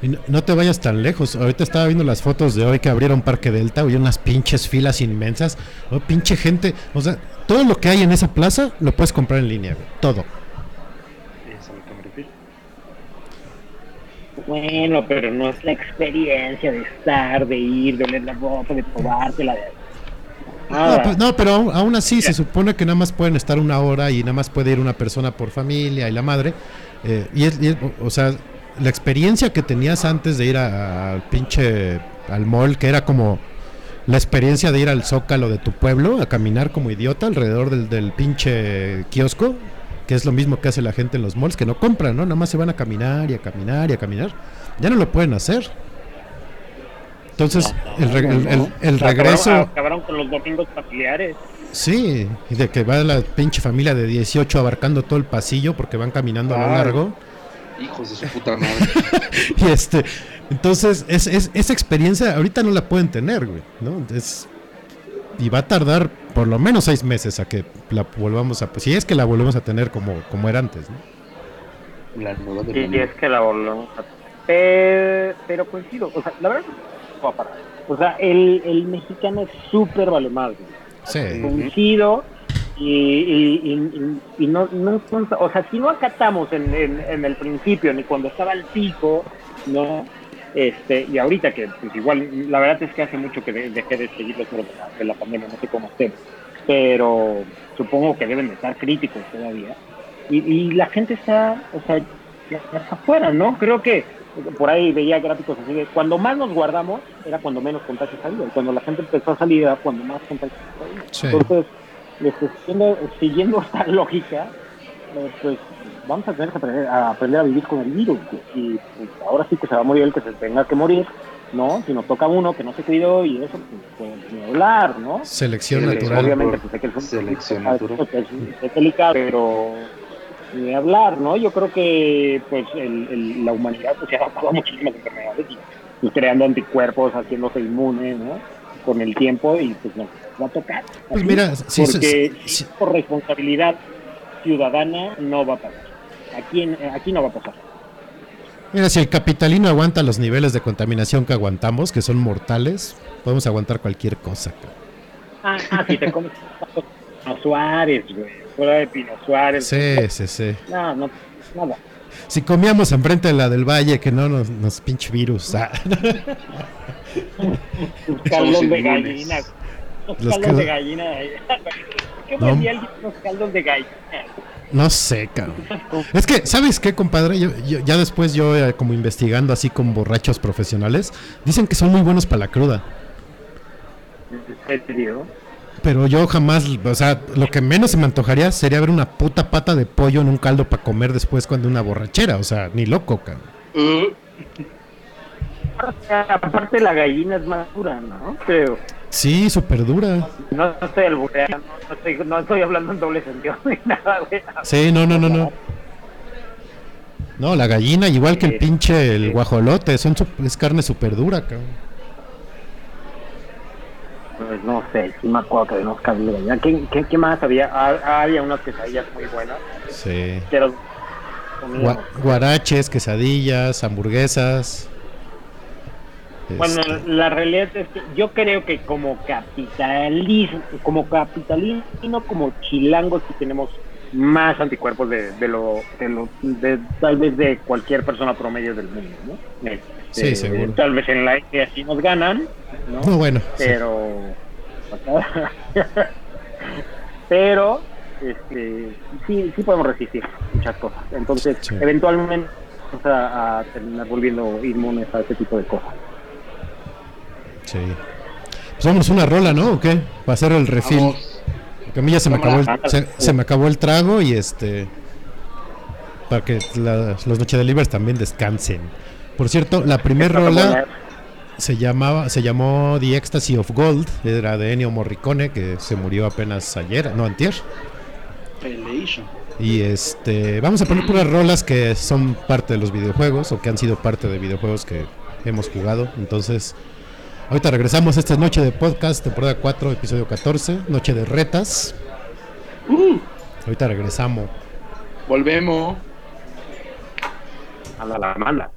Y no, no te vayas tan lejos. Ahorita estaba viendo las fotos de hoy que abrieron Parque Delta. Había unas pinches filas inmensas. Oh, pinche gente. O sea, todo lo que hay en esa plaza lo puedes comprar en línea. güey. Todo. Bueno, pero no es la experiencia de estar, de ir, de oler la ropa, de probártela. De... No, pues, no, pero aún, aún así se supone que nada más pueden estar una hora y nada más puede ir una persona por familia y la madre. Eh, y, es, y es- o- sea, la experiencia que tenías antes de ir al pinche al mall, que era como la experiencia de ir al zócalo de tu pueblo a caminar como idiota alrededor del, del pinche kiosco, que es lo mismo que hace la gente en los malls, que no compran, ¿no? Nada más se van a caminar y a caminar y a caminar. Ya no lo pueden hacer. Entonces, el, re- el- el- el Acabaron- regreso... Acabaron con los domingos familiares. Sí, y de que va la pinche familia de 18 abarcando todo el pasillo porque van caminando a lo largo. Hijos de su puta madre. [LAUGHS] Y este, entonces, es, es- esa experiencia ahorita no la pueden tener, güey, ¿no? Es, y va a tardar por lo menos seis meses a que la volvamos a, si es que la volvemos a tener como, como era antes, ¿no? La nueva de Y es que la volvemos a... Pero, pero coincido, o sea, la verdad no va a parar. O sea, el, el mexicano es súper vale madre. Sí. coincido y, y, y- y no, no, no- o sea, si no acatamos en, en, en el principio ni cuando estaba el pico, no, este, y ahorita que pues igual, la verdad es que hace mucho que de- dejé de seguir los números de la- la pandemia, no sé cómo estén, pero supongo que deben de estar críticos todavía. Y, y la gente está, o sea, está afuera, ¿no? Creo que por ahí veía gráficos así de cuando más nos guardamos era cuando menos contagios había, y cuando la gente empezó a salir era cuando más contagios había. Sí. Entonces, este, siguiendo, [LAUGHS] siguiendo esta lógica, eh, pues vamos a tener que aprender a, aprender a vivir con el virus. Y pues, ahora sí que se va a morir el que se tenga que morir, ¿no? Si nos toca uno que no se cuidó y eso, pues, pues ni hablar, ¿no? Selección natural. Obviamente, pues sé que el Selección ah, natural. Es, es delicado, pero ni hablar, ¿no? Yo creo que pues el, el- la humanidad pues, se ha adaptado a muchísimas enfermedades y, y creando anticuerpos, haciéndose inmune, ¿no? Con el tiempo y pues nos va a tocar. Pues mira, sí, sí, porque sí. por responsabilidad ciudadana no va a pasar. Aquí, en- aquí no va a pasar. Mira, si el capitalino aguanta los niveles de contaminación que aguantamos, que son mortales, podemos aguantar cualquier cosa. Ah, ah, si te [LAUGHS] comes Pino Suárez, güey. Fuera de Pino Suárez. Sí, sí, sí. No, no, nada. Si comíamos enfrente de la del valle, que no nos, nos pinche virus. ah. [LAUGHS] Caldos de gallina. Los Los caldos de gallina. [LAUGHS] ¿Qué No. vendía alguien unos caldos de gallina? No sé, cabrón. Es que, ¿sabes qué, compadre? Yo, yo- ya después yo, eh, como investigando así con borrachos profesionales, dicen que son muy buenos para la cruda. ¿En serio? Pero yo jamás, o sea, lo que menos se me antojaría sería ver una puta pata de pollo en un caldo para comer después cuando una borrachera, o sea, ni loco, cabrón. Uh, Aparte la gallina es más dura, ¿no? Creo. Sí, súper dura. No, no estoy albureando, no estoy, no estoy hablando en doble sentido ni [LAUGHS] nada, güey. Sí, no, no, no, no. No, la gallina, igual que el pinche el guajolote, son es carne súper dura, cabrón. Pues no sé, sí me acuerdo que de gallina. ¿Qué, qué, qué más había? Ah, había unas quesadillas muy buenas, Sí. pero comíamos. Gua- guaraches, quesadillas, hamburguesas. Bueno, Este, la realidad es que yo creo que como capitalismo, como capitalino, como chilangos, sí tenemos más anticuerpos de, de lo, de lo, de tal vez de cualquier persona promedio del mundo, ¿no? Este, Sí, seguro. Tal vez en la India sí nos ganan, ¿no? no, bueno, sí. pero [LAUGHS] pero este sí sí podemos resistir muchas cosas entonces Sí. eventualmente vamos a, a terminar volviendo inmunes a ese tipo de cosas Sí. Pues vámonos una rola, ¿no? ¿O qué? Para hacer el refil. vamos. Porque a mí ya se me acabó el, se, se me acabó el trago y este para que la- los noche delivers también descansen. Por cierto, la primer rola se llamaba se llamó The Ecstasy of Gold, era de Ennio Morricone que se murió apenas ayer, no antier. Y este, vamos a poner puras rolas que son parte de los videojuegos o que han sido parte de videojuegos que hemos jugado. Entonces, ahorita regresamos a esta noche de podcast, temporada 4, episodio 14, noche de retas. Ahorita regresamos. Volvemos. a la, la manda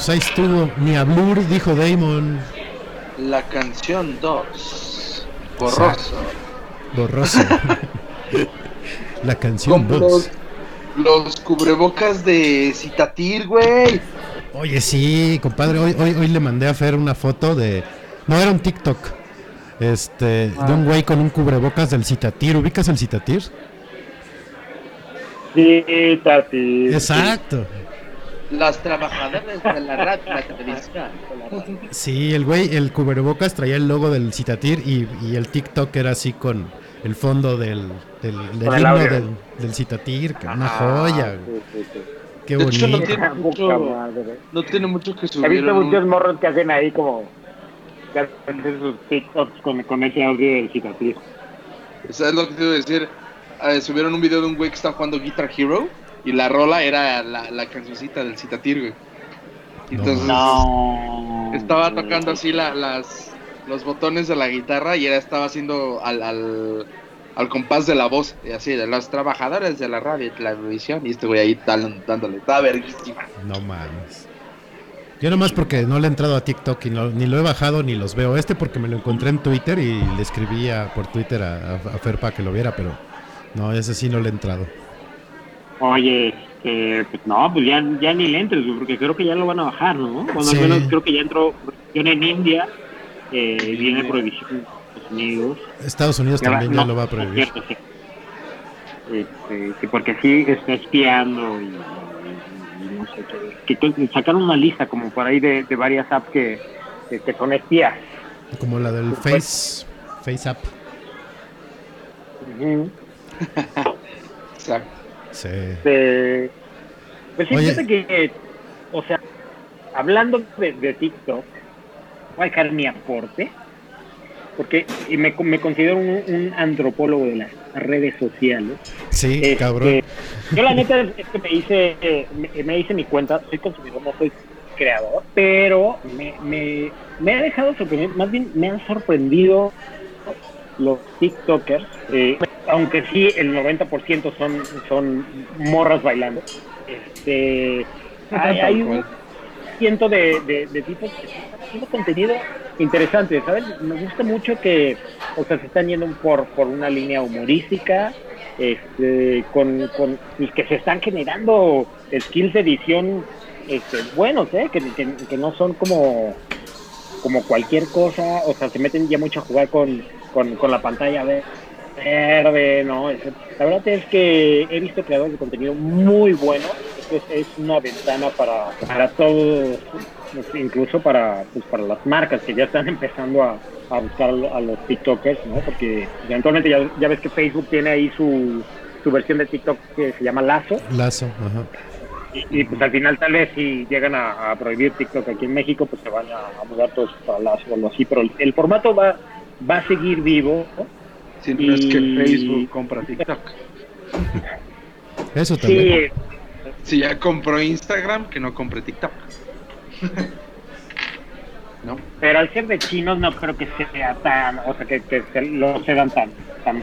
Pues ahí estuvo, ni a Blur, dijo Damon. La canción 2. Borroso. Borroso. [LAUGHS] La canción Como 2. los, los cubrebocas de Citatir, güey. Oye, sí, compadre, hoy, hoy, hoy le mandé a Fer una foto de... No, era un TikTok. Este, de un güey con un cubrebocas del Citatir. ¿Ubicas el Citatir? sí tati Exacto. Las trabajadoras de la radio, la televisión. Sí, el güey, el cubrebocas traía el logo del Citatir y, y el TikTok era así con el fondo del, del, del himno audio. del, del Citatir, que una Ah, joya. sí, sí, sí. Qué De hecho, no bonito. tiene mucho, no tiene mucho que He subir. visto en un- muchos morros que hacen ahí como. que hacen sus TikToks con, con ese audio del cicatriz. ¿Sabes lo que te iba a decir? Eh, subieron un video de un güey que está jugando Guitar Hero y la rola era la, la cancioncita del Citatir, güey. Entonces No. estaba tocando así la- las, los botones de la guitarra y era estaba haciendo al, al, al compás de la voz, y así, de los trabajadores de la radio y televisión. Y este güey ahí tal- dándole, estaba verguísima. No mames. Yo nomás porque no le he entrado a TikTok y no- ni lo he bajado ni los veo. Este porque me lo encontré en Twitter y le escribía por Twitter a, a, a Fer para que lo viera, pero no, ese sí no le he entrado. Oye, este, pues no, pues ya, ya ni le entres, porque creo que ya lo van a bajar, ¿no? Bueno, Sí. al menos creo que ya entró prohibición en India, eh, viene prohibición en Estados Unidos. Estados Unidos Ya va- también ya no, lo va a prohibir. cierto, sí. Este, que porque sí está espiando y, y- y no sé qué. Que to- sacaron una lista como por ahí de, de varias apps que, que, que son espías. Como la del Face, Face App. Ujú. [LAUGHS] Exacto. Sí. Este, pues sí, fíjate que, o sea, hablando de, de TikTok, voy a dejar mi aporte, porque y me, me considero un, un antropólogo de las redes sociales. Sí, Este, cabrón. Yo la neta es que me hice, eh, me, me hice mi cuenta, soy consumidor, no soy creador, pero me, me, me ha dejado sorprender, más bien me han sorprendido los TikTokers, eh, aunque sí el 90% son, son morras bailando. Este, [LAUGHS] hay, hay un ciento de, de, de tipos que están haciendo contenido interesante, ¿sabes? Me gusta mucho que, o sea, se están yendo por, por una línea humorística, este, con, con que se están generando skills de edición este, buenos, ¿eh? Que, que, que no son como, como cualquier cosa, o sea, se meten ya mucho a jugar con, con, con la pantalla ve- verde, ¿no? La verdad es que he visto creadores de contenido muy buenos, es, es una ventana para, para todos, pues, incluso para, pues, para las marcas que ya están empezando a, a buscar a los TikTokers, ¿no? Porque eventualmente ya, ya ves que Facebook tiene ahí su, su versión de TikTok que se llama Lazo, Lazo, ajá. y, y, pues al final tal vez si llegan a, a prohibir TikTok aquí en México, pues se van a, a mudar todos para Lazo o algo así, pero el, el formato va, va a seguir vivo. Si no es que Facebook compra TikTok. Eso también. Sí, Si ya compró Instagram, que no compre TikTok. [LAUGHS] ¿No? pero al ser de chinos no creo que sea tan, o sea, que, que se lo cedan tan, tan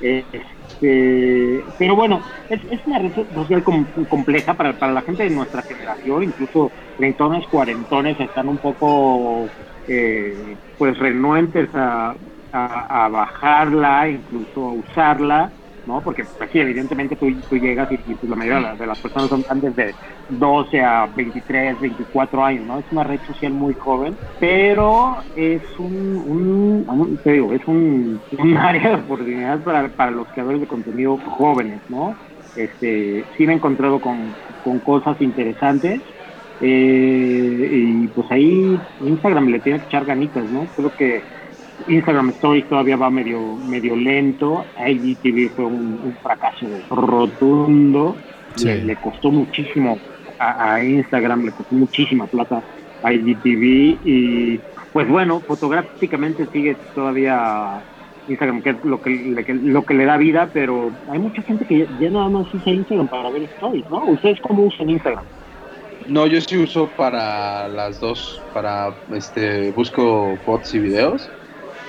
este, pero bueno, es, es una red social com- compleja para, para la gente de nuestra generación, incluso treintones, cuarentones están un poco eh, pues renuentes a, a, bajarla, incluso a usarla, ¿no? Porque pues, sí, evidentemente tú, tú llegas y, pues, la mayoría de las, de las personas son antes de 12 a 23, 24 años, ¿no? Es una red social muy joven, pero es un, un- un- te digo, es un, un [LAUGHS] área de oportunidad para, para los creadores de contenido jóvenes, ¿no? Este, sí me he encontrado con, con cosas interesantes. Eh, y pues ahí Instagram le tiene que echar ganitas, ¿no? Creo que Instagram Stories todavía va medio medio lento. IGTV fue un, un fracaso rotundo. Sí. Le, le costó muchísimo a, a Instagram, le costó muchísima plata a IGTV. Y pues bueno, fotográficamente sigue todavía Instagram, que es lo que, le- que- lo que le da vida, pero hay mucha gente que ya, ya nada más usa Instagram para ver stories, ¿no? ¿Ustedes cómo usan Instagram? No, yo sí uso para las dos, para este busco bots y videos.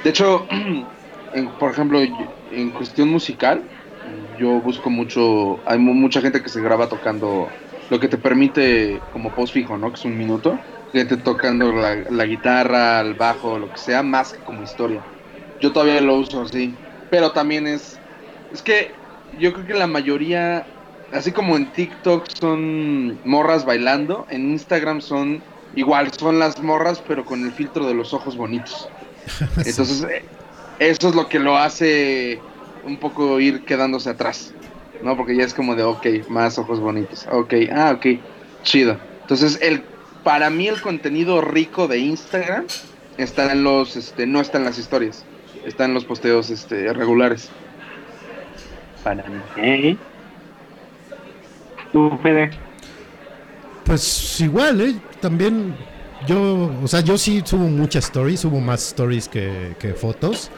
De hecho, [CLEARS THROAT] en- por ejemplo, en cuestión musical, yo busco mucho, hay mu- mucha gente que se graba tocando lo que te permite como post fijo, ¿no? Que es un minuto, gente tocando la, la guitarra, el bajo, lo que sea, más que como historia. Yo todavía lo uso así, pero también es, es que yo creo que la mayoría así como en TikTok son morras bailando, en Instagram son igual, son las morras, pero con el filtro de los ojos bonitos. [LAUGHS] Entonces, eh, eso es lo que lo hace un poco ir quedándose atrás, ¿no? Porque ya es como de, ok, más ojos bonitos, ok, ah, ok, chido. Entonces, el, para mí el contenido rico de Instagram está en los, este, no está en las historias, está en los posteos, este, regulares. Para mí. ¿Tú, Fede? Pues igual, ¿eh? También yo, o sea, yo sí subo muchas stories, subo más stories que, fotos.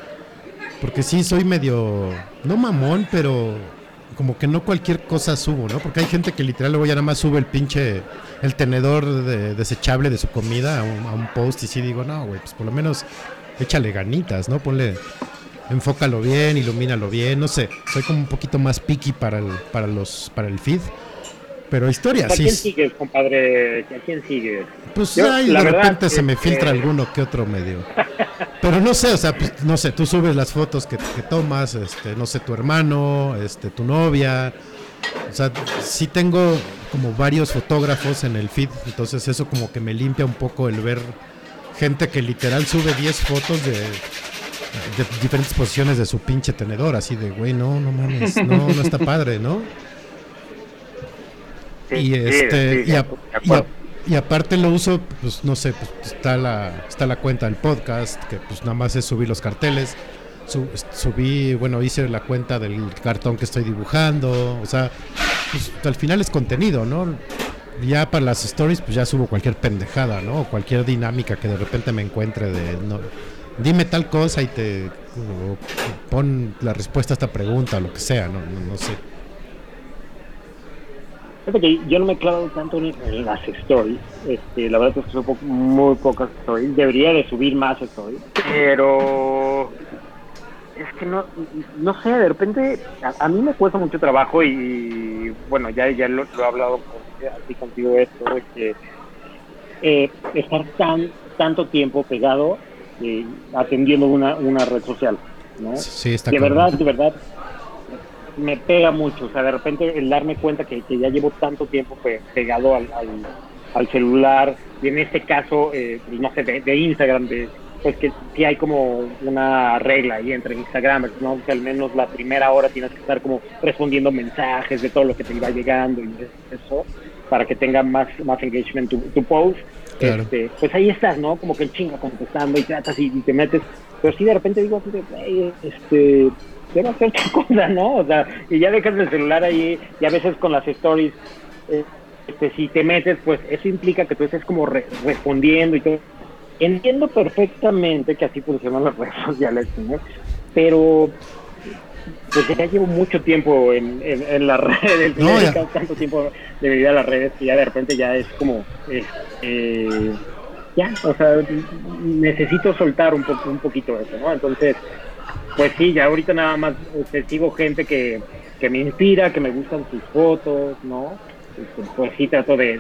Porque sí soy medio, no mamón, pero como que no cualquier cosa subo, ¿no? Porque hay gente que literal luego ya nada más sube el pinche, el tenedor de- desechable de su comida a un, a un post y sí digo, no, güey, pues por lo menos échale ganitas, ¿no? Ponle, enfócalo bien, ilumínalo bien, no sé. Soy como un poquito más picky para el, para los, para el feed. Pero historia, ¿A sí. quién sigues, compadre? ¿A quién sigues? Pues Yo, ay, la de verdad, repente se me filtra alguno que otro medio. Pero no sé, o sea, pues, no sé, tú subes las fotos que, que tomas, este, no sé, tu hermano, este, tu novia. O sea, sí tengo como varios fotógrafos en el feed, entonces eso como que me limpia un poco el ver gente que literal sube 10 fotos de, de diferentes posiciones de su pinche tenedor, así de, güey, no, no mames, no, no está padre, ¿no? Y este y, a- de y a- acuerdo. y aparte lo uso pues no sé pues, está la está la cuenta del podcast que pues nada más es subir los carteles Su- subí bueno hice la cuenta del cartón que estoy dibujando o sea pues al final es contenido no ya para las stories pues ya subo cualquier pendejada no o cualquier dinámica que de repente me encuentre de no dime tal cosa y te o pon la respuesta a esta pregunta o lo que sea no no, no sé Fíjate que yo no me he clavado tanto en, en las stories. Este, la verdad es que subo muy pocas stories. Debería de subir más stories. Pero es que no, no sé, de repente a, a mí me cuesta mucho trabajo y, bueno, ya, ya lo, lo he hablado con, así contigo esto, de que eh, estar tan tanto tiempo pegado eh, atendiendo una, una red social, ¿no? sí está de cabrón. verdad, de verdad, me pega mucho. O sea, de repente el darme cuenta que, que ya llevo tanto tiempo pe- pegado al, al- al celular, y en este caso, eh, pues, no sé, de, de Instagram, de, pues que sí hay como una regla ahí entre Instagram, ¿no? Que al menos la primera hora tienes que estar como respondiendo mensajes de todo lo que te iba llegando y eso, para que tenga más, más engagement tu, tu post. Claro. Este, pues ahí estás, ¿no? Como que chinga contestando y tratas y, y te metes. Pero sí, de repente digo, así de, "Güey, este, quiero hacer otra [LAUGHS] cosa, ¿no? O sea, y ya dejas el celular ahí y a veces con las stories, eh, este, si te metes, pues eso implica que tú estés como re- respondiendo y todo. Entiendo perfectamente que así funcionan las [LAUGHS] redes sociales, ¿no? Pero pues ya llevo mucho tiempo en, en, en las [LAUGHS] redes, No, he dedicado tanto tiempo de mi vida a las redes que ya de repente ya es como, este, ya, o sea, necesito soltar un, poco un poquito eso, ¿no? Entonces, pues sí, ya ahorita nada más este, sigo gente que, que me inspira, que me gustan sus fotos, ¿no? Este, pues sí trato de,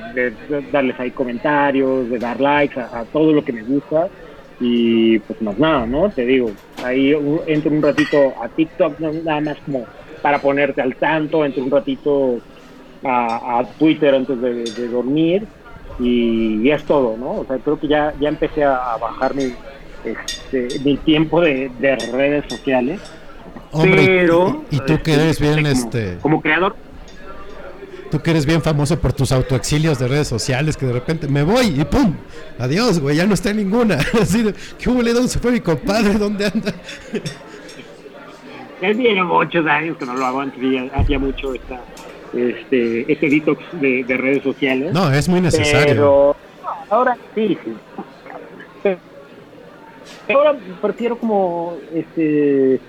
darles ahí comentarios, de dar likes a, todo lo que me gusta y pues más nada, ¿no? Te digo, ahí entro un ratito a TikTok, nada más como para ponerte al tanto, entro un ratito a, a Twitter antes de, dormir y, y es todo, ¿no? O sea, creo que ya, ya empecé a bajar mi, este, mi tiempo de, de redes sociales. Hombre, pero y, y tú que este, eres bien como- este como creador Tú que eres bien famoso por tus autoexilios de redes sociales, que de repente me voy y ¡pum! Adiós, güey, ya no está en ninguna. [LAUGHS] Así de, ¿qué hubo? ¿Dónde se fue mi compadre? ¿Dónde anda? [LAUGHS] Ya tiene muchos años que no lo hago, antes hacía mucho esta, este, este detox de, de redes sociales. No, es muy necesario. Pero ahora sí, sí. Ahora prefiero como, este,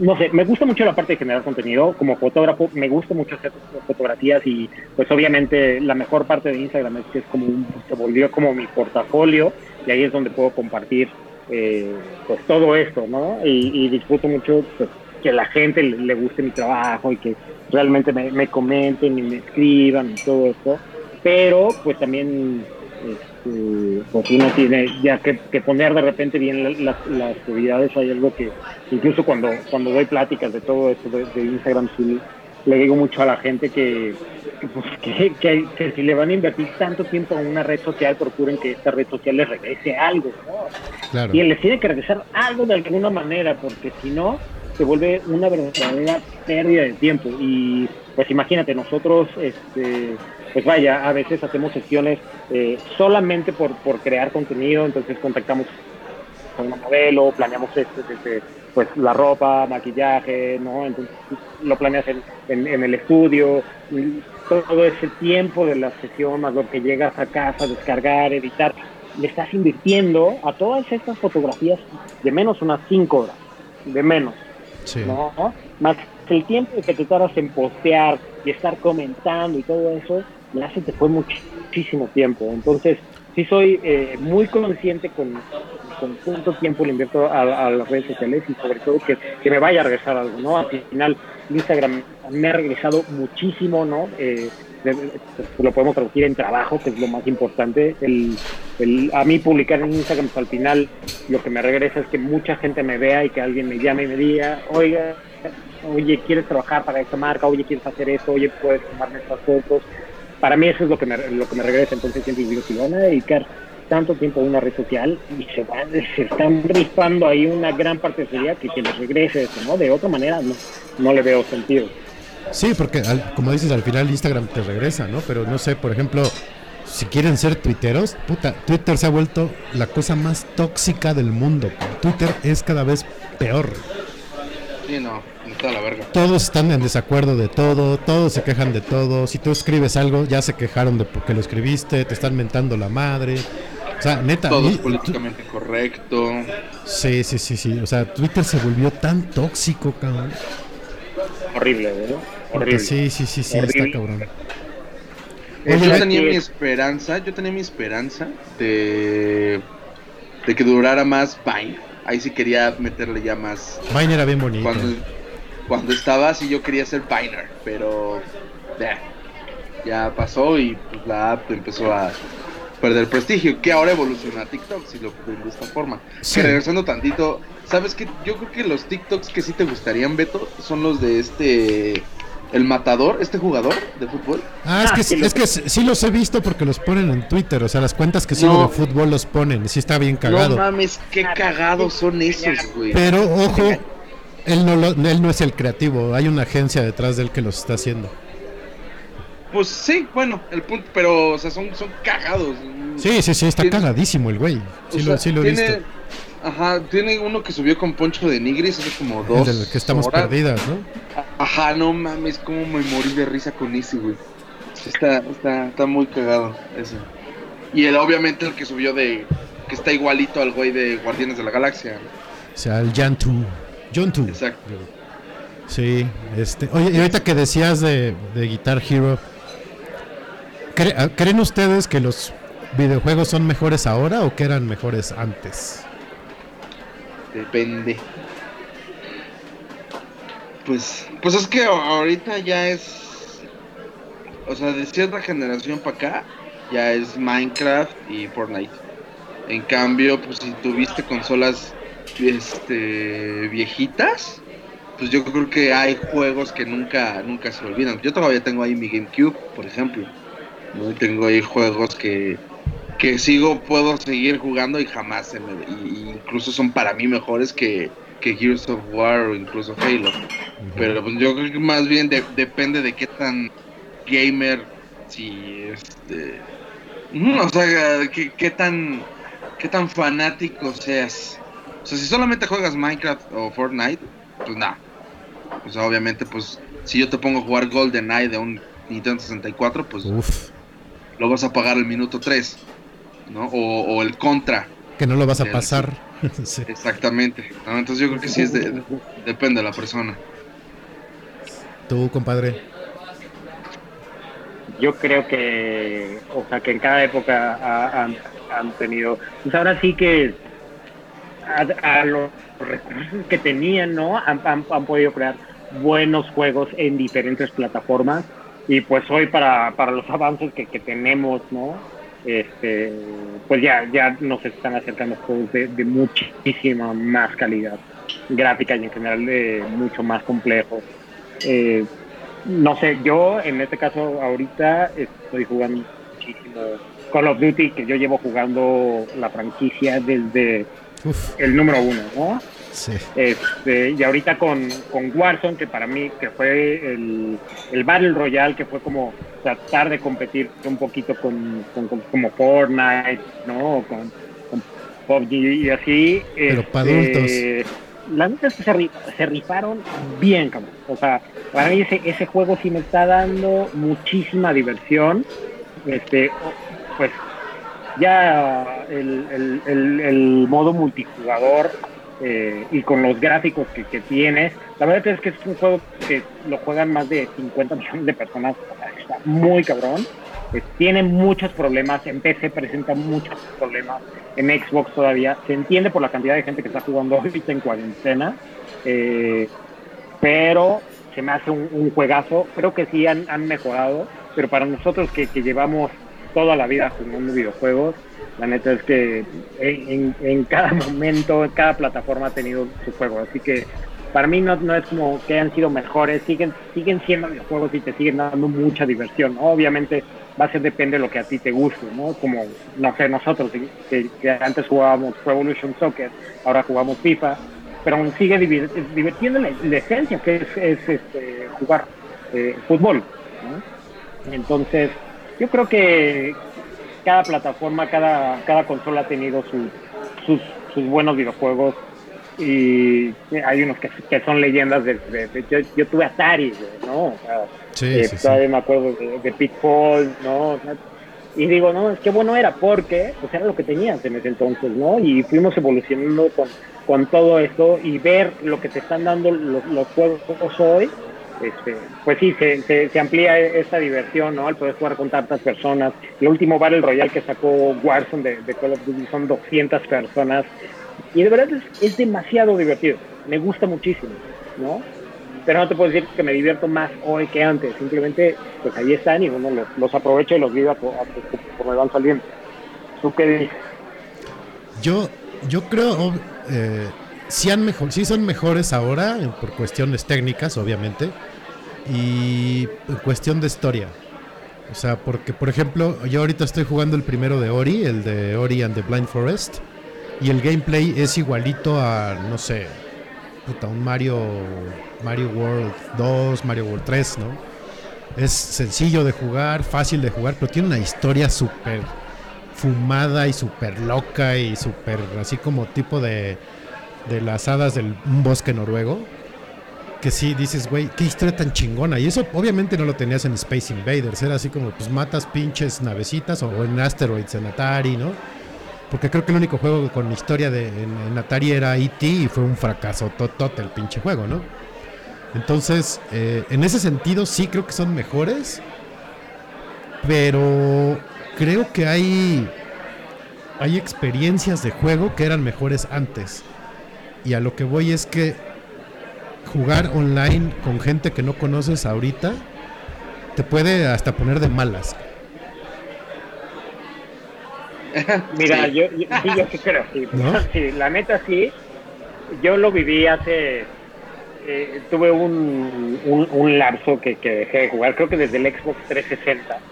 no sé, me gusta mucho la parte de generar contenido. Como fotógrafo, me gusta mucho hacer fotografías y pues obviamente la mejor parte de Instagram es que es como un, se volvió como mi portafolio y ahí es donde puedo compartir eh, pues todo esto, ¿no? Y, y disfruto mucho pues, que la gente le, guste mi trabajo y que realmente me, me comenten y me escriban y todo esto. Pero pues también este, pues uno tiene ya que, que poner de repente bien la- las, las prioridades. Hay algo que incluso cuando, cuando doy pláticas de todo esto de, de Instagram, sí le digo mucho a la gente que, que, pues, que, que- que si le van a invertir tanto tiempo en una red social, procuren que esta red social les regrese algo. ¿no? Claro. Y les tiene que regresar algo de alguna manera, porque si no, se vuelve una verdadera pérdida de tiempo. Y pues imagínate, nosotros, este, pues vaya, a veces hacemos sesiones eh, solamente por, por crear contenido, entonces contactamos con una modelo, planeamos esto desde pues la ropa, maquillaje, ¿no? Entonces lo planeas en, en- en el estudio, y todo ese tiempo de la sesión, más lo que llegas a casa, descargar, editar, le estás invirtiendo a todas estas fotografías de menos unas 5 horas, de menos. Sí. ¿no? Más el tiempo que te tardas en postear y estar comentando y todo eso, ya se te fue muchísimo tiempo. Entonces, sí soy eh, muy consciente con, cuánto tiempo le invierto a, las redes sociales y sobre todo que, que me vaya a regresar algo, ¿no? Al final, Instagram me ha regresado muchísimo, ¿no? Eh, lo podemos traducir en trabajo, que es lo más importante. El, el- a mí publicar en Instagram, pues, al final, lo que me regresa es que mucha gente me vea y que alguien me llame y me diga, oiga, oye, ¿quieres trabajar para esta marca? Oye, ¿quieres hacer esto? Oye, ¿puedes tomarme estas fotos? Para mí eso es lo que me, lo que me regresa. Entonces siempre digo, si van a dedicar tanto tiempo a una red social y se, van, se están rifando ahí una gran parte de su día, que, que les regrese eso, ¿no? De otra manera no, no le veo sentido. Sí, porque al- como dices, al final Instagram te regresa, ¿no? Pero no sé, por ejemplo, si quieren ser tuiteros, puta, Twitter se ha vuelto la cosa más tóxica del mundo. Twitter es cada vez peor. Sí, no, está la verga. Todos están en desacuerdo de todo, todos se quejan de todo. Si tú escribes algo, ya se quejaron de porque lo escribiste, te están mentando la madre. O sea, neta, Todo y- es políticamente correcto. Sí, sí, sí, sí. O sea, Twitter se volvió tan tóxico, cabrón. Horrible. Porque Horrible. sí, sí, sí, sí, Horrible. está cabrón. Eh, Oye, yo tenía que- mi esperanza, yo tenía mi esperanza de, de que durara más Vine. Ahí sí quería meterle ya más. Vine era bien bonito. Cuando, cuando estaba así yo quería ser Viner, pero ya, ya pasó y pues la app empezó a perder prestigio, que ahora evoluciona a TikTok, si lo ven de esta forma. Sí. Que regresando tantito, ¿sabes qué? Yo creo que los TikToks que sí te gustarían, Beto, son los de este... El matador, este jugador de fútbol. Ah, es Ah, que, sí, lo- es que sí los he visto porque los ponen en Twitter. O sea, las cuentas que sigo No. de fútbol los ponen. y Sí está bien cagado. No mames, qué cagados son esos, güey. Pero ojo, él no, lo- él no es el creativo. Hay una agencia detrás de él que los está haciendo. Pues sí, bueno, el punto, pero, o sea, son, son cagados. Sí, sí, sí, está Tiene- cagadísimo el güey. Sí, lo, sea, sí lo he tiene, visto. Ajá, tiene uno que subió con Poncho de Nigris hace como dos que estamos horas. perdidas, ¿no? Ajá, no mames, cómo me morí de risa con ese, güey. Está, está, está muy cagado ese. Y el, obviamente el que subió de, que está igualito al güey de Guardianes de la Galaxia. O sea, el Jantu. Jontu. Exacto. Sí, este. Oye, y ahorita que decías de, de Guitar Hero, ¿cre- ah, ¿creen ustedes que los videojuegos son mejores ahora o que eran mejores antes? Depende. Pues, pues es que ahorita ya es, o sea, de cierta generación para acá, ya es Minecraft y Fortnite. En cambio, pues si tuviste consolas, este, viejitas, pues yo creo que hay juegos que nunca, nunca se olvidan. Yo todavía tengo ahí mi GameCube, por ejemplo. Tengo ahí juegos que, que sigo, puedo seguir jugando y jamás se me... y- incluso son para mí mejores que, que Gears of War o incluso Halo. Pero pues yo creo que más bien de- depende de qué tan gamer, si este... O sea, qué, qué tan, qué tan fanático seas. O sea, si solamente juegas Minecraft o Fortnite, pues nada. Pues obviamente, pues si yo te pongo a jugar GoldenEye de un Nintendo 64, pues Uf, lo vas a pagar el minuto 3, ¿no? O, o el contra, que no lo vas a pasar. [LAUGHS] Sí. exactamente. ¿no? Entonces yo creo que sí es de, depende de la persona. Tú, compadre. yo creo que, o sea, que en cada época ha- han, han tenido, pues ahora sí que a, a los recursos que tenían, ¿no? Han, podido crear buenos juegos en diferentes plataformas y pues hoy para, para los avances que, que tenemos, ¿no? Este, pues ya, ya nos están acercando juegos de, de muchísima más calidad gráfica y en general de mucho más complejos. Eh, no sé, yo en este caso ahorita estoy jugando muchísimo Call of Duty, que yo llevo jugando la franquicia desde Uf, el número uno, ¿no? sí. Este, y ahorita con, con Warzone, que para mí que fue el, el Battle Royale, que fue como tratar de competir un poquito con, con- con- como Fortnite, ¿no? Con, PUBG y así. Pero este, la neta es que se, se rifaron bien, cabrón. O sea, para mí ese, ese juego sí me está dando muchísima diversión. Este, pues ya el, modo multijugador eh, y con los gráficos que, que tienes, la verdad es que es un juego que lo juegan más de 50 [LAUGHS] millones de personas, está muy cabrón. Eh, tiene muchos problemas, en PC presenta muchos problemas, en Xbox todavía, se entiende por la cantidad de gente que está jugando [LAUGHS] ahorita en cuarentena, eh, pero se me hace un, juegazo, creo que sí han, mejorado, pero para nosotros que llevamos toda la vida jugando videojuegos, la neta es que en, cada [LAUGHS] momento, en cada plataforma ha tenido su juego, así que para mí no, es como que han sido mejores, siguen, siguen siendo videojuegos y te siguen dando mucha diversión. Obviamente va a ser depende de lo que a ti te guste, ¿no? Como, no sé, nosotros que, antes jugábamos Pro Evolution Soccer, ahora jugamos FIFA, pero aún sigue divir- divirtiendo la, esencia que es, es, este, jugar eh, fútbol. Entonces, yo creo que cada plataforma, cada, cada consola ha tenido su- sus, sus buenos videojuegos y hay unos que, que son leyendas de, de- de- yo, yo tuve Atari, ¿no? O sea, Sí, eh, sí, sí. todavía me acuerdo de, de Pitfall, ¿no? O sea, y digo, no, es que bueno era porque, pues era lo que tenías en ese entonces, ¿no? Y fuimos evolucionando con, con todo esto y ver lo que te están dando los, los juegos hoy, este, pues sí, se, se, se amplía esta diversión, ¿no? Al poder jugar con tantas personas. El último Battle Royale que sacó Warzone de, Call of Duty son 200 personas. Y de verdad es, es demasiado divertido. Me gusta muchísimo, ¿no? Pero no te puedo decir que me divierto más hoy que antes. Simplemente, pues ahí están y uno los, los aprovecha y los vive como van saliendo. ¿Tú qué dices? Yo, yo creo, eh, sí, han mejor, sí son mejores ahora, eh, por cuestiones técnicas, obviamente, y en cuestión de historia. O sea, porque, por ejemplo, yo ahorita estoy jugando el primero de Ori, el de Ori and the Blind Forest, y el gameplay es igualito a, no sé, puta, un Mario, Mario World 2, Mario World 3, ¿no? Es sencillo de jugar, fácil de jugar, pero tiene una historia súper fumada y súper loca y súper así como tipo de, de las hadas del bosque noruego. Que sí, dices, güey, qué historia tan chingona. Y eso obviamente no lo tenías en Space Invaders. Era así como, pues matas pinches navecitas o en Asteroids en Atari, ¿no? Porque creo que el único juego con historia de, en, en Atari era E.T. y fue un fracaso totote el pinche juego, ¿no? Entonces, eh, en ese sentido sí creo que son mejores. Pero creo que hay, hay experiencias de juego que eran mejores antes. Y a lo que voy es que jugar online con gente que no conoces ahorita te puede hasta poner de malas. [LAUGHS] Mira, Sí. yo, yo- sí, yo sí creo, sí. ¿No? [LAUGHS] Sí, la neta sí. Yo lo viví hace. eh, tuve un, un, un lapso que, que dejé de jugar, creo que desde el Xbox 360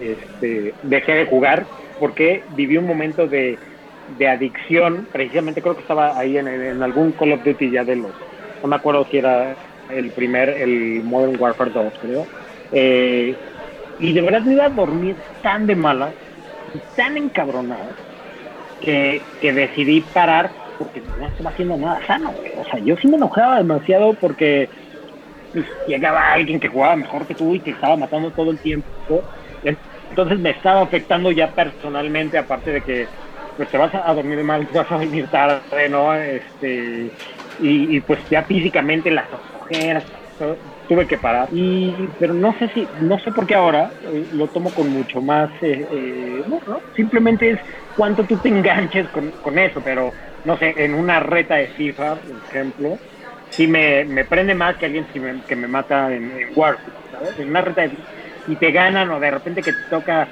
este, dejé de jugar porque viví un momento de, de adicción, precisamente creo que estaba ahí en, en algún Call of Duty ya de los, no me acuerdo si era el primer, el Modern Warfare 2, creo. Eh, y de verdad me iba a dormir tan de mala, tan encabronado, que, que decidí parar porque no estaba haciendo nada sano. O sea, yo sí me enojaba demasiado porque pues, llegaba alguien que jugaba mejor que tú y que estaba matando todo el tiempo. Entonces me estaba afectando ya personalmente, aparte de que pues te vas a dormir mal, te vas a venir tarde, ¿no? Este, y, pues ya físicamente las ojeras, tuve que parar. Y, pero no sé si, no sé por qué ahora eh, lo tomo con mucho más, eh, eh, no, simplemente es cuánto tú te enganches con, con eso, pero no sé, en una reta de FIFA, por ejemplo, sí me, me prende más que alguien que me, que me mata en, en ¿sabes? En una reta de y te ganan o de repente que te toca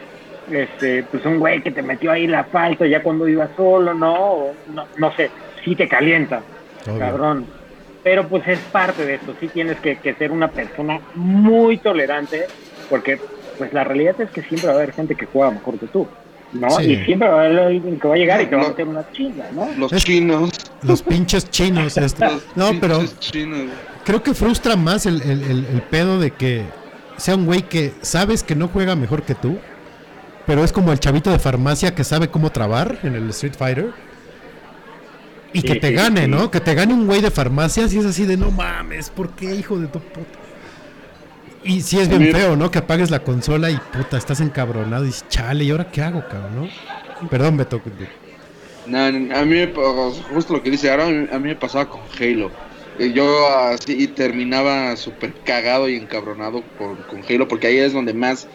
este pues un güey que te metió ahí la falta ya cuando iba solo, ¿no? No, no sé, sí te calienta, Obvio. cabrón. Pero pues es parte de esto, sí tienes que, que ser una persona muy tolerante, porque pues la realidad es que siempre va a haber gente que juega mejor que tú, ¿no? Sí. Y siempre va a haber alguien que va a llegar y te va a No. meter una chinga, ¿no? Los chinos. Los pinches chinos. este. los No, pero chinos. creo que frustra más el, el- el- el pedo de que sea un güey que sabes que no juega mejor que tú, pero es como el chavito de farmacia que sabe cómo trabar en el Street Fighter. Y Sí, que te gane, sí. ¿no? Que te gane un güey de farmacias y es así de no mames, ¿por qué, hijo de tu puta? Y sí es bien feo, ¿no? Que apagues la consola y puta, estás encabronado y dices, chale, ¿y ahora qué hago, cabrón? ¿no? Perdón, Beto. No, no, a mí justo lo que dice ahora, a mí, a mí me pasaba con Halo. Eh, Yo así terminaba súper cagado y encabronado por, con Halo, porque ahí es donde más,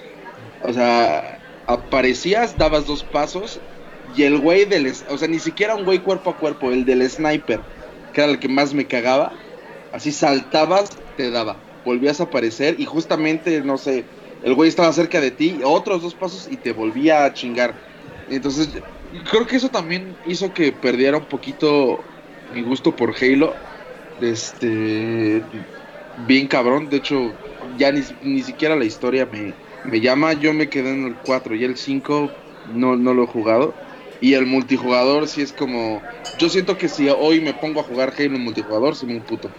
o sea, aparecías, dabas dos pasos y el güey del, o sea, ni siquiera un güey cuerpo a cuerpo, el del sniper, que era el que más me cagaba, así saltabas, te daba, volvías a aparecer y justamente, no sé, el güey estaba cerca de ti, otros dos pasos y te volvía a chingar. Entonces, creo que eso también hizo que perdiera un poquito mi gusto por Halo. Este, bien cabrón. De hecho, ya ni, ni siquiera la historia me, me llama. Yo me quedé en el 4 y el 5 no, no lo he jugado. Y el multijugador sí es como... Yo siento que si hoy me pongo a jugar Halo en multijugador, soy un puto.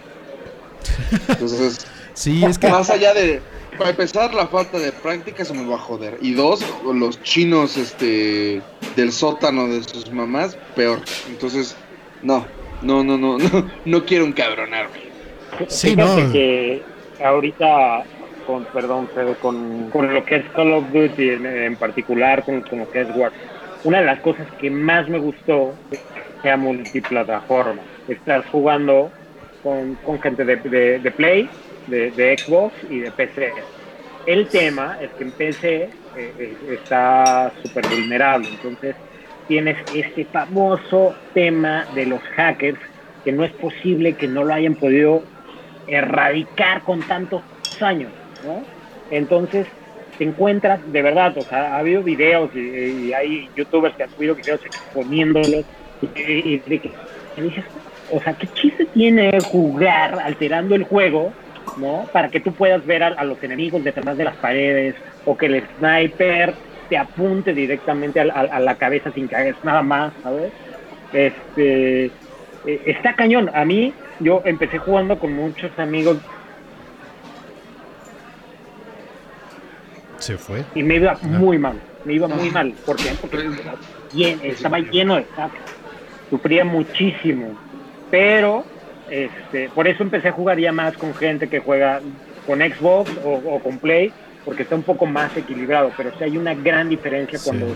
Entonces, [LAUGHS] Sí, es que más allá de... Para empezar, la falta de práctica se me va a joder. Y dos, los chinos este del sótano de sus mamás, peor. Entonces, no, no, no, no, no, [LAUGHS] no quiero encabronarme. Sí, Fíjate no. que ahorita, con, perdón, Fede, con, con lo que es Call of Duty en, particular, con, con lo que es War, una de las cosas que más me gustó sea multiplataforma. Estás jugando con, con gente de, de- Play, de, de Xbox y de PC. El tema es que en PC eh, eh, está súper vulnerable, entonces tienes este famoso tema de los hackers que no es posible que no lo hayan podido erradicar con tantos años, Entonces te encuentras, de verdad, o sea, ha habido videos y, hay youtubers que han subido videos exponiéndolos y, y dices, o sea, ¿qué chiste tiene jugar alterando el juego, ¿no? Para que tú puedas ver a, los enemigos detrás de las paredes o que el sniper te apunte directamente a, a- la cabeza sin que hagas nada más, ¿sabes? Este, eh, está cañón. A mí, yo empecé jugando con muchos amigos se fue. y me iba muy mal. Me iba muy mal. ¿Por qué? Porque estaba lleno de hackers. Sufría muchísimo. Pero, este, por eso empecé a jugar ya más con gente que juega con Xbox o, o con Play, porque está un poco más equilibrado. Pero sí hay una gran diferencia Sí. cuando.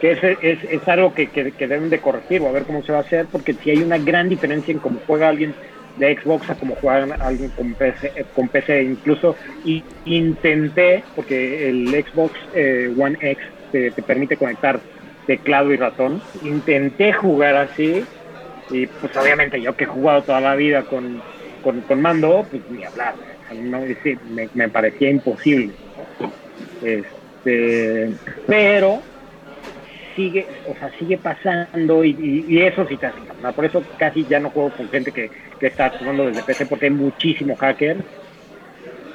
Que es, es, es algo que, que, que deben de corregir o a ver cómo se va a hacer, porque sí hay una gran diferencia en cómo juega alguien de Xbox a cómo juega alguien con PC, con PC. Incluso y, intenté, porque el Xbox eh, One X te, te permite conectar teclado y ratón, intenté jugar así y pues obviamente yo que he jugado toda la vida con, con, con mando, pues ni hablar, no, me, me parecía imposible. Este, pero sigue, o sea, sigue pasando y, eso sí te hace encabronar. Por eso casi ya no juego con gente que, que está jugando desde PC porque hay muchísimo hacker.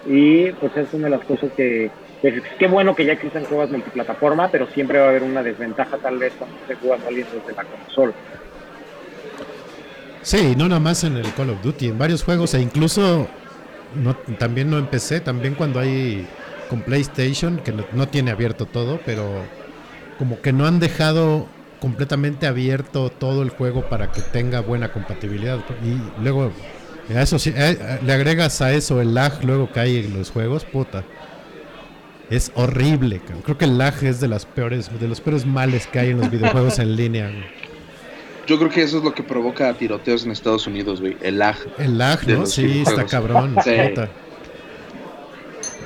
Y pues es una de las cosas que, qué bueno que ya existen juegos multiplataforma, pero siempre va a haber una desventaja tal vez cuando esté jugando alguien desde la consola. Sí, no nada más en el Call of Duty, en varios juegos e incluso no, también no empecé, también cuando hay con PlayStation, que no tiene abierto todo, pero como que no han dejado completamente abierto todo el juego para que tenga buena compatibilidad. Y luego, a eso le agregas a eso el lag luego que hay en los juegos, puta. Es horrible, cabrón. creo que el lag es de las peores, de los peores males que hay en los videojuegos en línea. güey. Yo creo que eso es lo que provoca tiroteos en Estados Unidos, güey. El lag. El lag, ¿no? Sí, está cabrón. Sí. puta.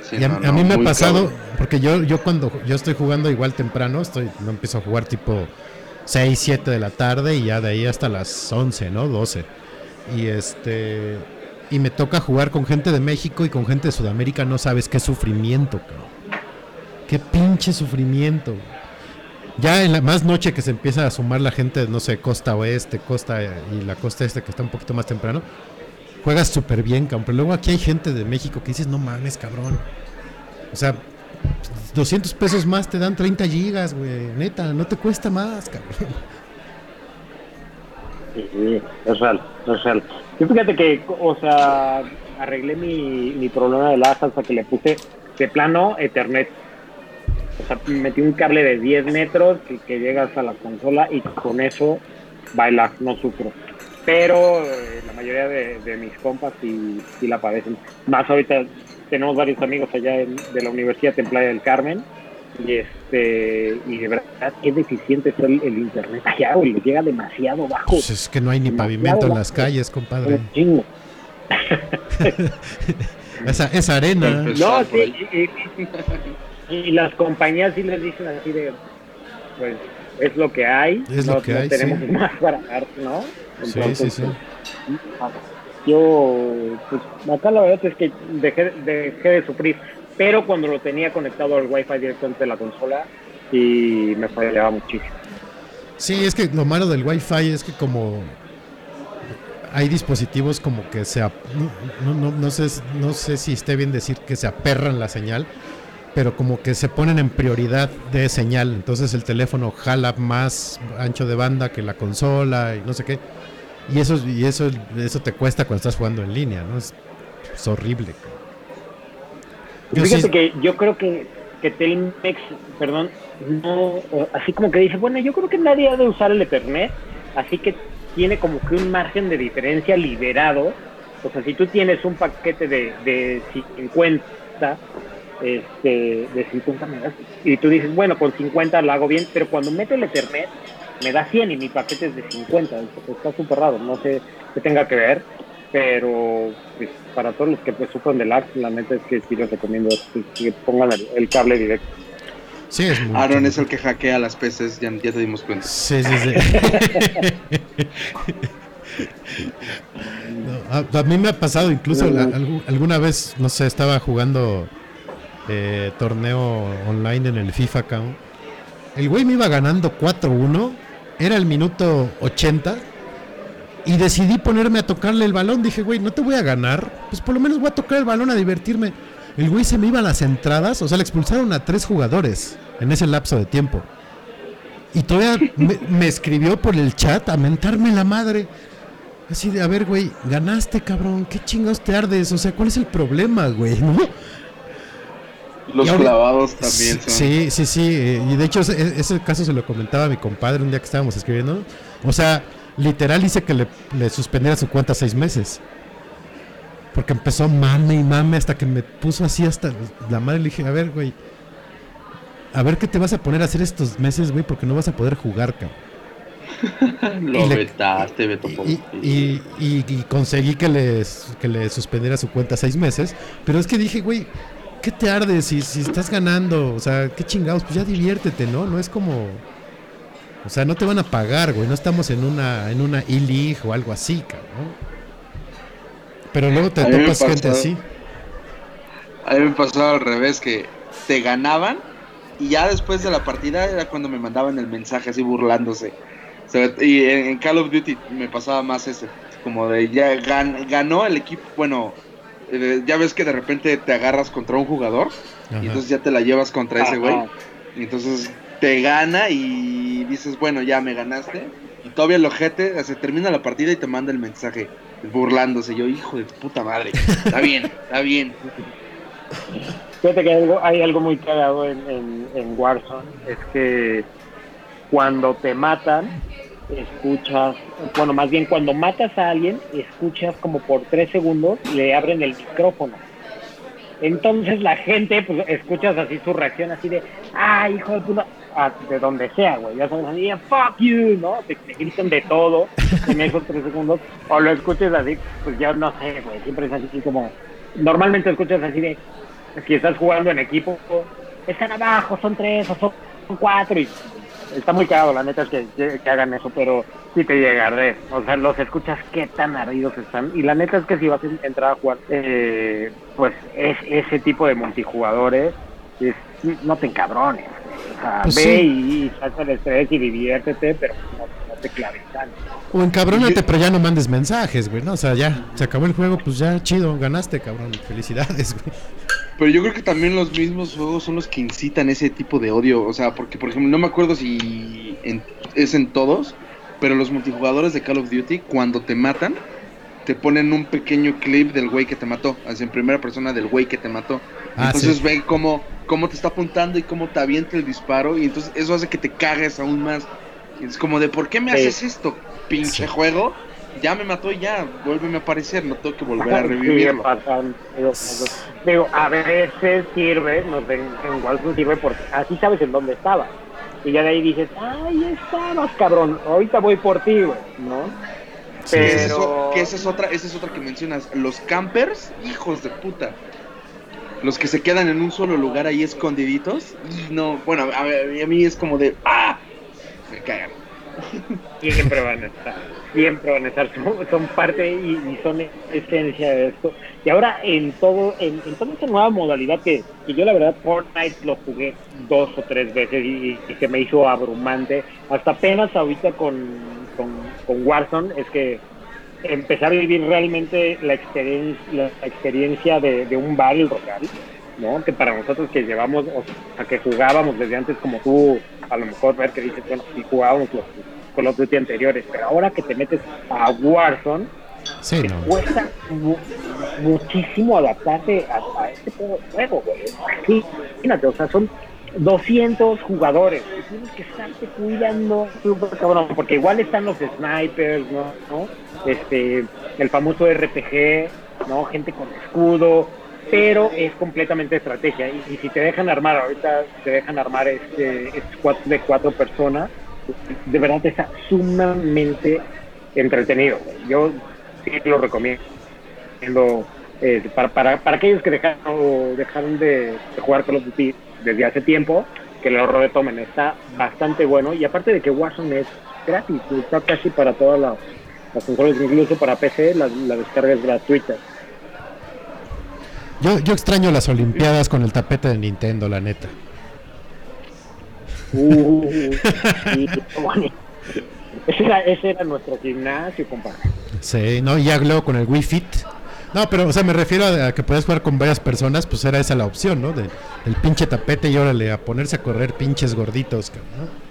Sí, Y a, no, a no, mí me ha pasado, cabrón. porque yo, yo cuando yo estoy jugando igual temprano, estoy no empiezo a jugar tipo 6, 7 de la tarde y ya de ahí hasta las 11, ¿no? 12. Y este y me toca jugar con gente de México y con gente de Sudamérica, no sabes qué sufrimiento, cabrón. Qué pinche sufrimiento. Ya en la más noche que se empieza a sumar la gente, no sé, costa oeste, costa y la costa este que está un poquito más temprano, juegas súper bien, cabrón. Pero luego aquí hay gente de México que dices, no mames, cabrón. O sea, 200 pesos más te dan 30 gigas, güey. Neta, no te cuesta más, cabrón. Sí, sí, es real, es real. Yo fíjate que, o sea, arreglé mi, mi problema de lag hasta que le puse de plano Ethernet. O sea, metí un cable de 10 metros que, que llegas a la consola y con eso baila, no sufro. Pero eh, la mayoría de, de mis compas sí, sí la padecen. Más ahorita tenemos varios amigos allá en- de la Universidad en Playa del Carmen y este y de verdad qué deficiente está el, el internet allá, güey, les llega demasiado bajo. Pues es que no hay ni pavimento en las calles, compadre. Chingo. [LAUGHS] Esa, esa arena. No, sí, y, y- y las compañías sí les dicen así de, pues es lo que hay, Es no, lo que no hay, tenemos sí. más para dar, ¿no? Sí, Entonces, sí, sí. pues, Yo, pues acá la verdad es que dejé, dejé de sufrir, pero cuando lo tenía conectado al Wi-Fi directamente de la consola, y me fallaba muchísimo. Sí, es que lo malo del Wi-Fi es que como hay dispositivos como que se no, no, no sé no sé si esté bien decir que se aperran la señal, pero como que se ponen en prioridad de señal, entonces el teléfono jala más ancho de banda que la consola y no sé qué. Y eso y eso eso te cuesta cuando estás jugando en línea, ¿no? Es, es horrible. Yo Fíjate sí- que yo creo que, que Telmex, perdón, no, así como que dice, bueno, yo creo que nadie ha de usar el Ethernet, así que tiene como que un margen de diferencia liberado. O sea, si tú tienes un paquete de, de 50, este, de 50 megas, y tú dices, bueno, con 50 lo hago bien, pero cuando meto el Ethernet, me da 100 y mi paquete es de 50, está súper raro, no sé qué tenga que ver, pero pues, para todos los que pues, sufren de lag, la neta es que sí les recomiendo pues, que pongan el, el cable directo. Sí, es muy Aaron es el que hackea las peces, ya, ya te dimos cuenta. Sí, sí, sí. [LAUGHS] No, a, a mí me ha pasado incluso la- algu- alguna vez, no sé, estaba jugando eh, torneo online en el FIFA account. El güey me iba ganando 4-1, era el minuto 80 y decidí ponerme a tocarle el balón. Dije, güey, no te voy a ganar, pues por lo menos voy a tocar el balón a divertirme. El güey se me iba a las entradas, o sea, le expulsaron a tres jugadores en ese lapso de tiempo. Y todavía [LAUGHS] me, me escribió por el chat a mentarme la madre. Así de, a ver, güey, ganaste, cabrón. ¿Qué chingados te ardes? O sea, ¿cuál es el problema, güey? ¿No? Los ahora- clavados también son. Sí, sí, sí. eh, Y de hecho, ese, ese caso se lo comentaba a mi compadre un día que estábamos escribiendo. O sea, literal hice que le, le suspendiera su cuenta seis meses. Porque empezó mame y mame hasta que me puso así hasta la madre. Le dije, a ver, güey. A ver qué te vas a poner a hacer estos meses, güey, porque no vas a poder jugar, cabrón. [LAUGHS] Lo y vetaste, Beto. Y, y- y- y conseguí que le, que le suspendiera su cuenta seis meses. Pero es que dije, güey, ¿qué te arde si, si estás ganando? O sea, qué chingados, pues ya diviértete, ¿no? No es como. O sea, no te van a pagar, güey. No estamos en una en una E-League o algo así, cabrón. Pero luego te topas gente pasó. así. A mí me pasaba al revés, que te ganaban y ya después de la partida era cuando me mandaban el mensaje así burlándose. O sea, y en, en Call of Duty me pasaba más ese, como de ya gan- ganó el equipo, bueno, eh, ya ves que de repente te agarras contra un jugador Ajá. y entonces ya te la llevas contra ese güey. Y entonces te gana y dices, bueno, ya me ganaste. Y todavía el ojete, se termina la partida y te manda el mensaje burlándose. Yo, hijo de tu puta madre. Está bien, está bien. Fíjate que hay algo, hay algo muy cagado en, en, en Warzone, es que cuando te matan, escuchas, bueno, más bien cuando matas a alguien, escuchas como por tres segundos, le abren el micrófono. Entonces la gente, pues, escuchas así su reacción, así de, ah, hijo de puta, de donde sea, güey, ya sabes, así, fuck you, ¿no? Te, te gritan de todo en esos tres segundos, o lo escuches así, pues ya no sé, güey, siempre es así como, normalmente escuchas así de, si estás jugando en equipo, están abajo, son tres o son cuatro, y está muy cagado, la neta es que, que- que hagan eso, pero sí te llega a arder. O sea, los escuchas qué tan ardidos están. Y la neta es que si vas a entrar a jugar, eh, pues es ese tipo de multijugadores, es- no te encabrones. O sea, Pues ve sí. y, y saca el estrés y diviértete, pero no, no te claves tanto. O encabrónate, pero ya no mandes mensajes, güey, ¿no? O sea, ya, se acabó el juego, pues ya, chido, ganaste, cabrón. Felicidades, güey. Pero yo creo que también los mismos juegos son los que incitan ese tipo de odio. O sea, porque por ejemplo, no me acuerdo si en- es en todos, pero los multijugadores de Call of Duty, cuando te matan, te ponen un pequeño clip del güey que te mató. Así en primera persona del güey que te mató. Ah, entonces sí. ven cómo, cómo te está apuntando y cómo te avienta el disparo. Y entonces eso hace que te cagues aún más. Es como de, ¿por qué me Sí. haces esto, pinche Sí. juego? Ya me mató y ya, vuélveme a aparecer, no tengo que volver a revivirlo. Digo, a veces sirve, no sé, en Warzone sirve porque así sabes en dónde estaba. Y ya de ahí dices, ahí estabas, cabrón, ahorita voy por ti, güey, ¿no? Es Pero... que esa es otra, esa es otra que mencionas. Los campers, hijos de puta. Los que se quedan en un solo lugar ahí escondiditos. No, bueno, a, a mí es como de ¡Ah! Me cagan. Siempre van a estar, siempre van a estar, son, son parte y, son esencia de esto. Y ahora en todo, en, toda esta nueva modalidad que, que yo la verdad Fortnite lo jugué dos o tres veces y, y se me hizo abrumante, hasta apenas ahorita con, con, con Warzone es que empezar a vivir realmente la experiencia, la experiencia de, de un Battle Royale, ¿no? Que para nosotros que llevamos, o sea, que jugábamos desde antes como tú, a lo mejor ver que dices, bueno, sí jugábamos los Call of Duty anteriores, pero ahora que te metes a Warzone, Sí, te no. cuesta mu- muchísimo adaptarte a, a este juego, güey. Imagínate, o sea, son 200 jugadores. Tienes que estarte cuidando, cabrón, porque igual están los snipers, ¿no? ¿no? Este, el famoso RPG, ¿no? Gente con escudo, pero es completamente estrategia. Y, y si te dejan armar, ahorita te dejan armar este, este squad de cuatro personas, de verdad está sumamente entretenido. Yo sí lo recomiendo eh, para, para, para aquellos que dejaron, dejaron de, de jugar Call of Duty desde hace tiempo, que lo retomen. Está bastante bueno y aparte de que Warzone es gratis, está casi para todas las, las consolas, incluso para PC, la, la descarga es gratuita. Yo, yo extraño las Olimpiadas con el tapete de Nintendo, la neta. Uh, [LAUGHS] bueno, ese, era, ese era nuestro gimnasio, compadre. Sí, no, y ya luego con el Wii Fit. No, pero, o sea, me refiero a, que puedes jugar con varias personas, pues era esa la opción, ¿no? De, el pinche tapete y órale, a ponerse a correr pinches gorditos, ¿no?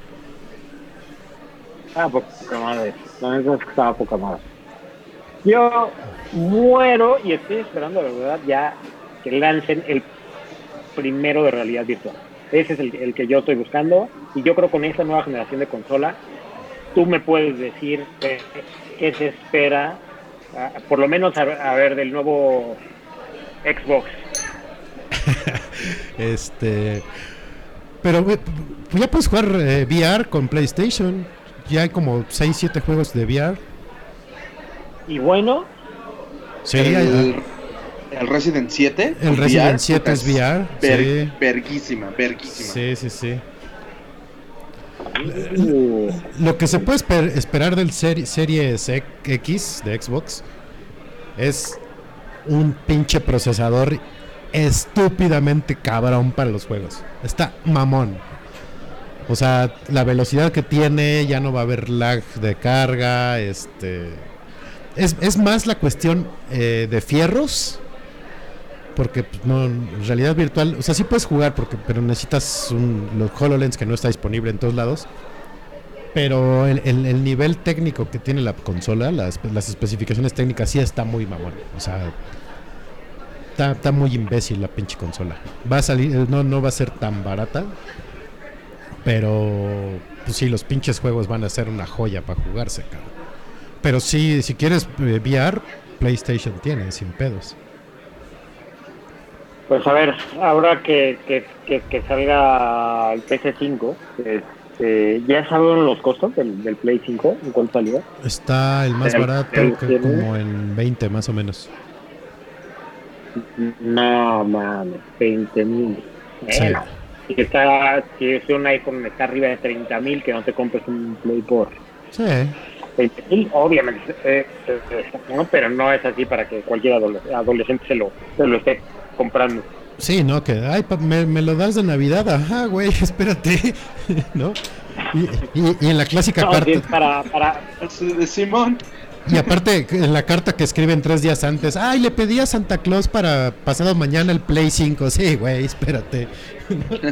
Ah, poca madre. La verdad es que estaba poca madre. Yo muero y estoy esperando, la verdad, ya que lancen el primero de realidad virtual. Ese es el, el que yo estoy buscando. Y yo creo con esta nueva generación de consola, tú me puedes decir qué, qué se espera, ah, por lo menos a, a ver del nuevo Xbox. [LAUGHS] Este. Pero pues ya puedes jugar eh, VR con PlayStation. Ya hay como 6, 7 juegos de VR. Y bueno, Sí, el, el Resident 7. el Resident VR, 7 es VR. ver- Sí, Verguísima, verguísima. sí, sí, sí. uh, Lo que se puede esper- esperar del seri- Series X de Xbox es un pinche procesador estúpidamente cabrón para los juegos. Está mamón. O sea, la velocidad que tiene, ya no va a haber lag de carga, este... Es, es más la cuestión eh, de fierros, porque pues, no, en realidad virtual, o sea, sí puedes jugar, porque, pero necesitas un, los HoloLens que no está disponible en todos lados. Pero el, el- el nivel técnico que tiene la consola, las, las especificaciones técnicas, sí está muy mamón. O sea, está, está muy imbécil la pinche consola. Va a salir, eh, no, no va a ser tan barata. Pero, pues sí, los pinches juegos van a ser una joya para jugarse, cabrón. Pero sí, si quieres eh, VR, PlayStation tiene, sin pedos. Pues a ver, ahora que, que, que, que salga el PC5, este, ¿ya saben los costos del, del Play 5? ¿En cuánto salió? Está el más El- barato, el que como en 20 más o menos. No, mames, 20 mil. Sí. Si, está, si es un iPhone está arriba de 30 mil, que no te compres un Play por Sí, 20 mil, obviamente, eh, eh, eh, ¿no? pero no es así para que cualquier adole- adolescente se lo, se lo esté comprando. Sí, no, que, ay, pa- me, me lo das de Navidad, ajá, güey, [LAUGHS] espérate, [LAUGHS] ¿no? Y, y- y en la clásica No, carta, para, para, De Simón. y aparte en la carta que escriben tres días antes, ay, le pedí a Santa Claus para pasado mañana el Play 5, sí, güey, espérate. [LAUGHS]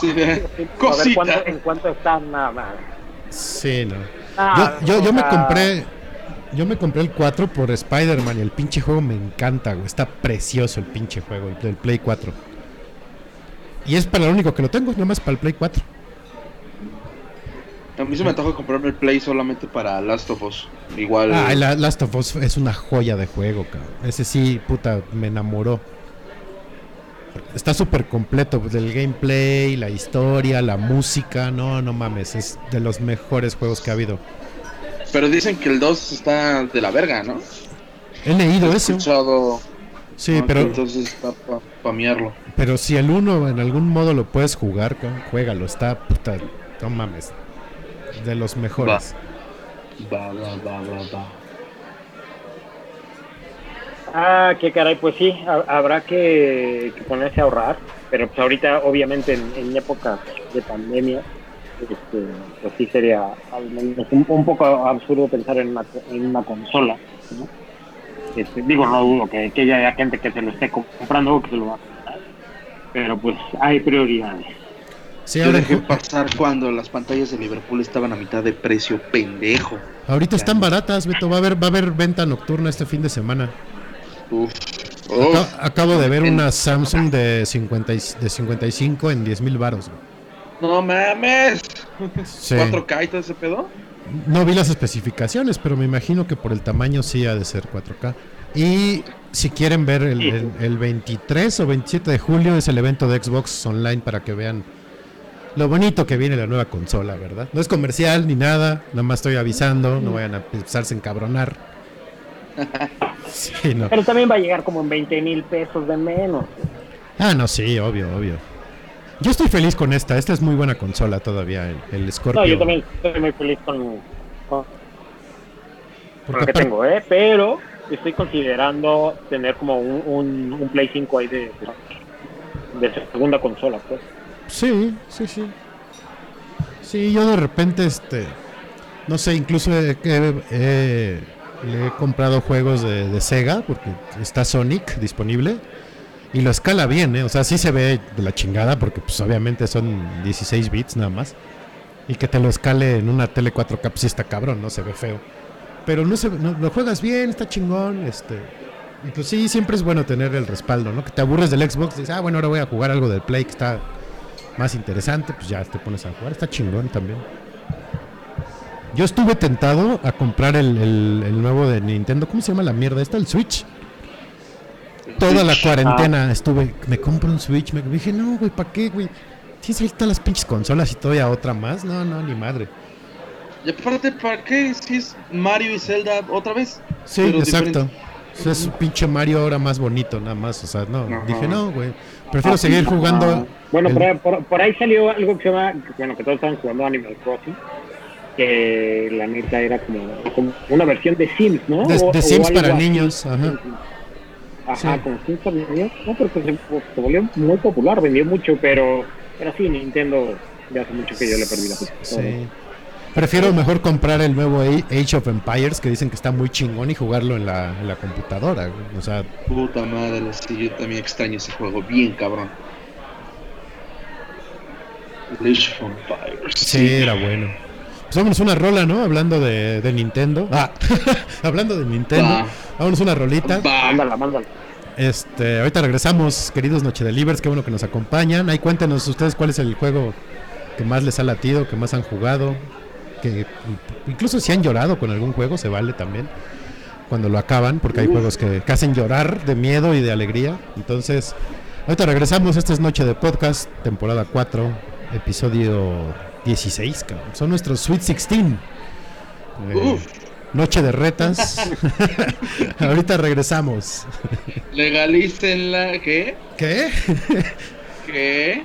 Sí, de- a ver Cosita. cuánto, en cuánto está nada más. Sí, no. Ah, yo, yo, yo me compré, yo me compré el 4 por Spider-Man y el pinche juego me encanta, güey, está precioso el pinche juego, el del Play 4. Y es para lo único que lo tengo, nada más para el Play 4. A mí se me antoja comprarme el Play solamente para Last of Us. Igual. Ah, la Last of Us es una joya de juego, cabrón. Ese sí, puta, me enamoró. Está súper completo, pues, el gameplay, la historia, la música, no, no mames, es de los mejores juegos que ha habido. Pero dicen que el 2 está de la verga, ¿no? He leído He eso. escuchado, Sí, ¿no? que pero, Entonces está para pamearlo. pero si el uno en algún modo lo puedes jugar, juégalo, está puta, no mames, de los mejores. Va, va, va, va, va. Ah, qué caray, pues sí, ha- habrá que, que ponerse a ahorrar, pero pues ahorita obviamente en, en época de pandemia, este, pues sí sería al menos un, un poco absurdo pensar en una, en una consola. ¿no? Este, digo, no dudo que, que haya gente que se lo esté comprando o que se lo va a comprar, pero pues hay prioridades. Sí, Yo dejé pasar cuando las pantallas de Liverpool estaban a mitad de precio, pendejo. ahorita están baratas, Beto, va a haber, va a haber venta nocturna este fin de semana. Uf. Acabo de ver una Samsung de, 50 y- de 55 en 10 mil baros. No mames. Sí. 4K y todo ese pedo. No vi las especificaciones, pero me imagino que por el tamaño sí ha de ser 4K. Y si quieren ver el, el- el 23 o 27 de julio es el evento de Xbox Online para que vean lo bonito que viene la nueva consola, ¿verdad? No es comercial ni nada, nada más estoy avisando, no vayan a empezarse a encabronar. [LAUGHS] Sí, no. Pero también va a llegar como en 20 mil pesos de menos. Ah, no, sí, obvio, obvio. Yo estoy feliz con esta, esta es muy buena consola todavía, el, el Scorpio. No, yo también estoy muy feliz con, con, lo que tengo, ¿eh? Pero estoy considerando tener como un, un, un Play 5 ahí de, de segunda consola, pues. Sí, sí, sí. Sí, yo de repente, este, no sé, incluso le he comprado juegos de, de Sega, porque está Sonic disponible, y lo escala bien, ¿eh? O sea, sí se ve de la chingada, porque pues obviamente son 16 bits nada más, y que te lo escale en una tele 4K, pues sí está cabrón, ¿no? Se ve feo. Pero no se, no- lo juegas bien, está chingón, este... Y pues sí, siempre es bueno tener el respaldo, ¿no? Que te aburres del Xbox, dices, ah, bueno, ahora voy a jugar algo del Play que está más interesante, pues ya te pones a jugar. Está chingón también. Yo estuve tentado a comprar el, el- el nuevo de Nintendo. ¿Cómo se llama la mierda esta? El Switch. Toda la cuarentena estuve. Me compro un Switch. Me dije, no, güey, ¿para qué, güey? Tienes ahorita las pinches consolas y todavía otra más. No, no, ni madre. Y aparte, ¿para qué si es Mario y Zelda otra vez? Sí, Pero exacto. diferente. O sea, es un pinche Mario ahora más bonito, nada más. O sea, no. Ajá. Dije, no, güey. Prefiero seguir jugando. Ah, Bueno, el- por, ahí- por, por ahí salió algo que se llama, bueno, que todos estaban jugando Animal Crossing, que la neta era como, como una versión de Sims, ¿no? De, O- de o Sims para así. niños. Ajá. Ajá, Sí. como niños. No, pero que se, se volvió muy popular, vendió mucho, pero, pero sí, Nintendo ya hace mucho que yo le perdí la pista. Sí. Prefiero mejor comprar el nuevo Age of Empires que dicen que está muy chingón y jugarlo en la, en la computadora. güey. O sea, Puta madre, sí, yo también extraño ese juego, bien cabrón. Age of Empires. sí, era bueno. Pues vámonos una rola, ¿no? Hablando de, de Nintendo. Ah, [LAUGHS] hablando de Nintendo. Va. Vámonos una rolita. Va. Mándala, mándala. Este, ahorita regresamos, queridos Noche Delivers, qué bueno que nos acompañan. Ahí cuéntenos ustedes cuál es el juego que más les ha latido, que más han jugado, que incluso si han llorado con algún juego, se vale también cuando lo acaban, porque hay Uf. juegos que, que hacen llorar de miedo y de alegría. Entonces, ahorita regresamos, esta es Noche de Podcast, temporada 4, episodio 16, cabrón. Son nuestros Sweet 16. Eh, noche de retas. [LAUGHS] ahorita regresamos. Legalícenla, ¿qué? ¿Qué? ¿Qué?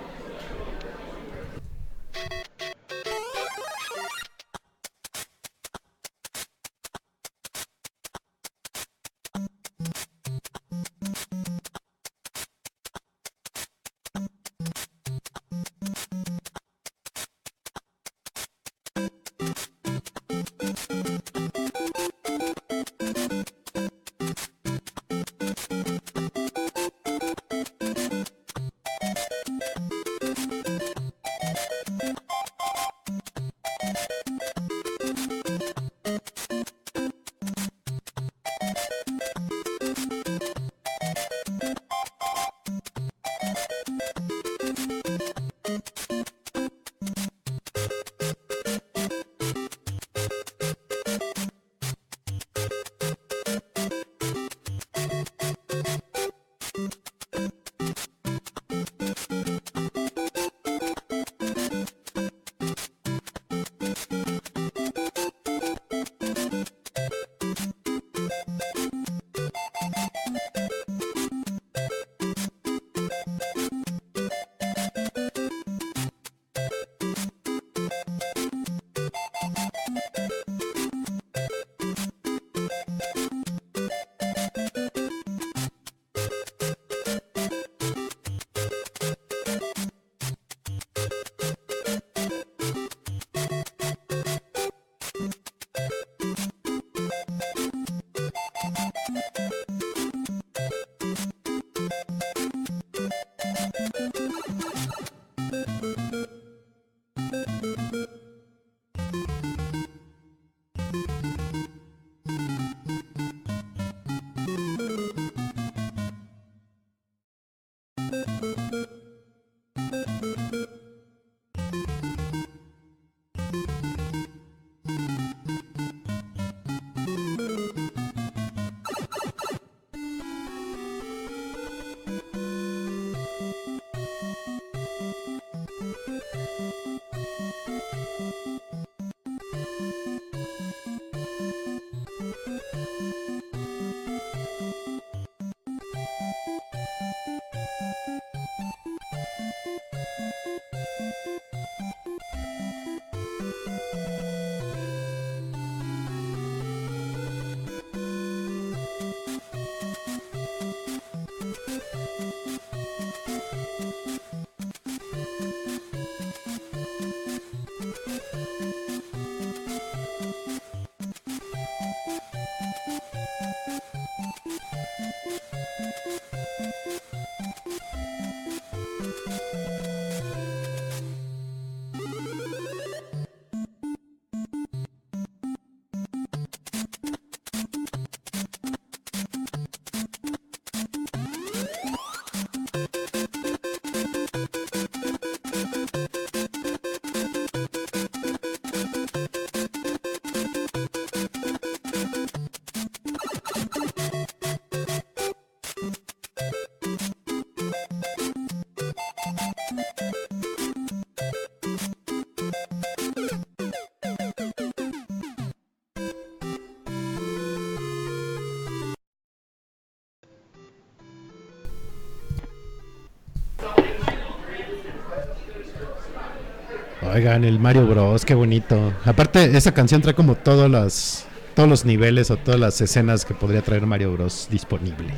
Oigan, el Mario Bros, qué bonito. Aparte, esa canción trae como todas las, todos los niveles o todas las escenas que podría traer Mario Bros disponible.